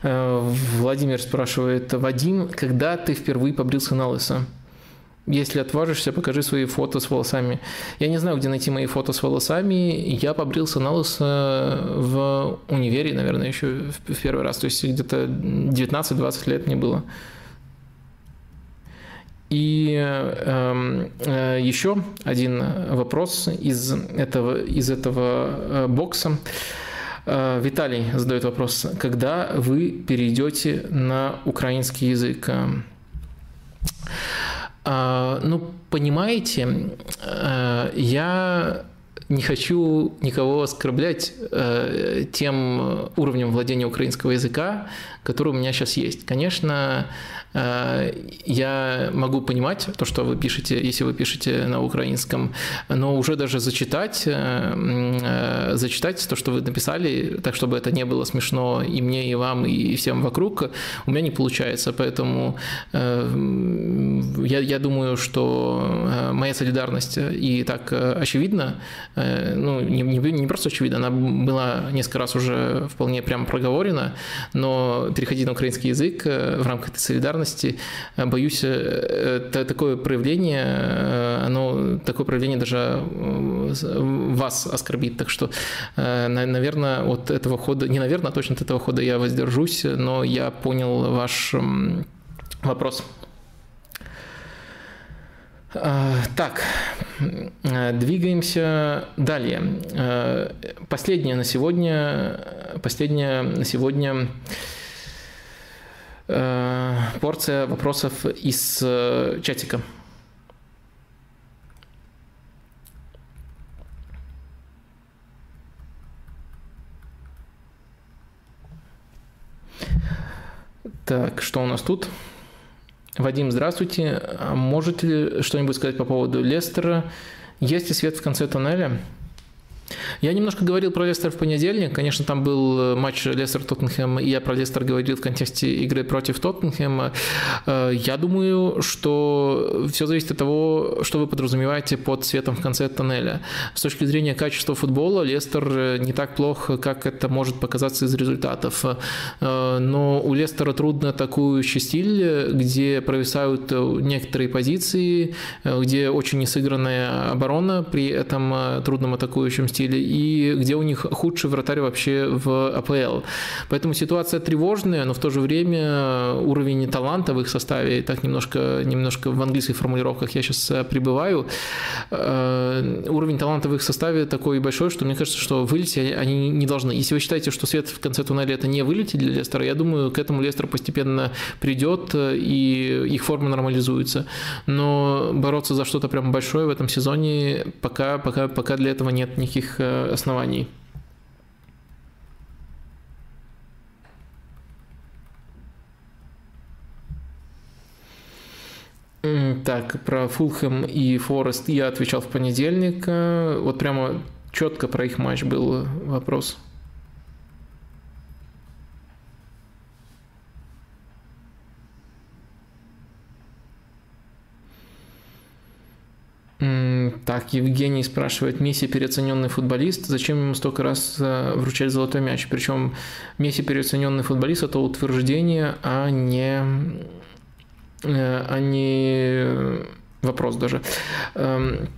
Speaker 1: Владимир спрашивает, Вадим, когда ты впервые побрился на лысо? Если отважишься, покажи свои фото с волосами. Я не знаю, где найти мои фото с волосами. Я побрился на лысо в универе, наверное, еще в первый раз. То есть где-то 19-20 лет мне было. И э, э, еще один вопрос из этого, из этого э, бокса. Виталий задает вопрос. Когда вы перейдете на украинский язык? Ну, понимаете, я не хочу никого оскорблять э, тем уровнем владения украинского языка, который у меня сейчас есть. Конечно, Э, я могу понимать то, что вы пишете, если вы пишете на украинском, но уже даже зачитать, э, э, зачитать то, что вы написали, так, чтобы это не было смешно и мне, и вам, и всем вокруг, у меня не получается. Поэтому я, я думаю, что моя солидарность и так очевидна, ну, не, не, не просто очевидна, она была несколько раз уже вполне прямо проговорена, но переходить на украинский язык в рамках этой солидарности э, боюсь, э, это такое проявление, э, оно, такое проявление даже вас оскорбит. Так что, наверное, от этого хода, не наверное, а точно от этого хода я воздержусь, но я понял ваш вопрос. Так, двигаемся далее. Последнее на сегодня, последнее на сегодня Э, порция вопросов из э, чатика. Так, что у нас тут? Вадим, здравствуйте. А можете ли что-нибудь сказать по поводу Лестера? Есть ли свет в конце туннеля? Я немножко говорил про Лестер в понедельник. Конечно, там был э, матч Лестер-Тоттенхэм, и я про Лестер говорил в контексте игры против Тоттенхэма. Э, я думаю, что все зависит от того, что вы подразумеваете под светом в конце тоннеля. С точки зрения качества футбола, Лестер э, не так плох, как это может показаться из результатов. Но у Лестера трудно атакующий стиль, где провисают некоторые позиции, где очень несыгранная оборона при этом трудном атакующем стиле стиле, и где у них худший вратарь вообще в АПЛ. Поэтому ситуация тревожная, но в то же время уровень таланта в их составе, так немножко, немножко в английских формулировках я сейчас э, прибываю, э, уровень таланта в их составе такой большой, что мне кажется, что вылететь они не должны. Если вы считаете, что свет в конце туннеля это не вылететь для Лестера, я думаю, к этому Лестер постепенно придет, э, и их форма нормализуется. Но бороться за что-то прям большое в этом сезоне пока, пока, пока для этого нет никаких никаких э, оснований. Так, про Фулхэм и Форест я отвечал в понедельник. Э, вот прямо четко про их матч был вопрос. Так, Евгений спрашивает, Месси переоцененный футболист, зачем ему столько раз э, вручать золотой мяч? Причем Месси переоцененный футболист – это утверждение, а не, э, а не вопрос даже. Эм,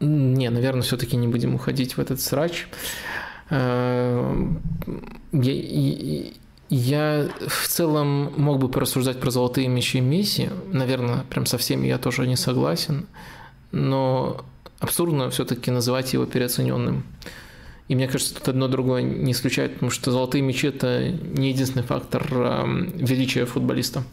Speaker 1: не, наверное, все-таки не будем уходить в этот срач. Эм, я, я в целом мог бы порассуждать про золотые мячи Месси. Наверное, прям со всеми я тоже не согласен. Но абсурдно все-таки называть его переоцененным. И мне кажется, тут одно другое не исключает, потому что золотые мячи – это не единственный фактор величия футболиста.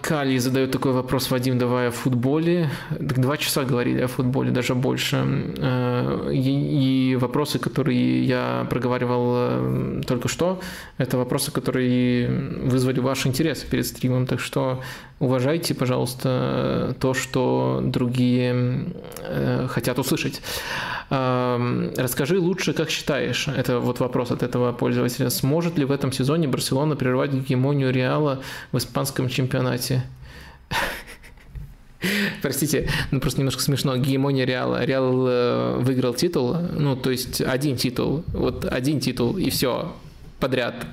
Speaker 1: Кали задает такой вопрос, Вадим, давай о футболе. Так два часа говорили о футболе, даже больше. И, и вопросы, которые я проговаривал э, только что, это вопросы, которые вызвали ваш интерес перед стримом. Так что уважайте, пожалуйста, то, что другие э, хотят услышать. Расскажи лучше, как считаешь, это вот вопрос от этого пользователя, сможет ли в этом сезоне Барселона прервать гегемонию Реала в испанском чемпионате? Простите, ну просто немножко смешно. Гегемония Реала. Реал э, выиграл титул, ну то есть один титул, вот один титул и все подряд.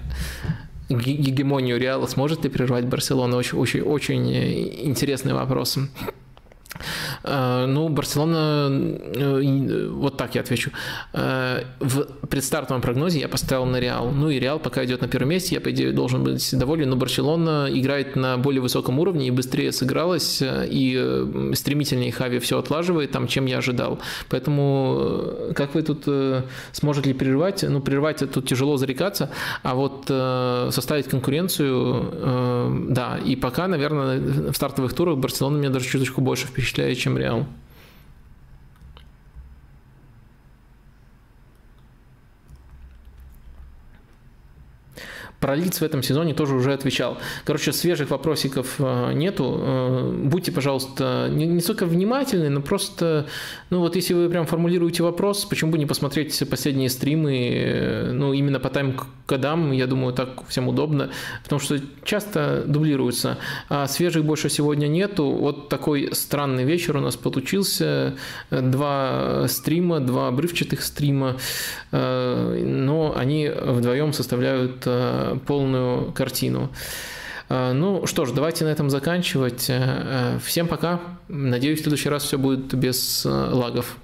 Speaker 1: Гегемонию Реала сможет ли прервать Барселона? Очень, очень, очень интересный вопрос. Ну, Барселона, вот так я отвечу. В предстартовом прогнозе я поставил на Реал. Ну и Реал пока идет на первом месте, я, по идее, должен быть доволен, но Барселона играет на более высоком уровне и быстрее сыгралась, и стремительнее Хави все отлаживает, там, чем я ожидал. Поэтому как вы тут сможете ли прерывать? Ну, прерывать тут тяжело зарекаться, а вот составить конкуренцию, да, и пока, наверное, в стартовых турах Барселона меня даже чуточку больше впечатляет, чем Реал. Про лиц в этом сезоне тоже уже отвечал. Короче, свежих вопросиков э, нету. Э, будьте, пожалуйста, не, не столько внимательны, но просто, ну вот если вы прям формулируете вопрос, почему бы не посмотреть последние стримы, э, ну именно по тайм-кодам, я думаю, так всем удобно, потому что часто дублируются. А свежих больше сегодня нету. Вот такой странный вечер у нас получился. Два стрима, два обрывчатых стрима, но они вдвоем составляют полную картину. Э, ну что ж, давайте на этом заканчивать. Э, всем пока. Надеюсь, в следующий раз все будет без э, лагов.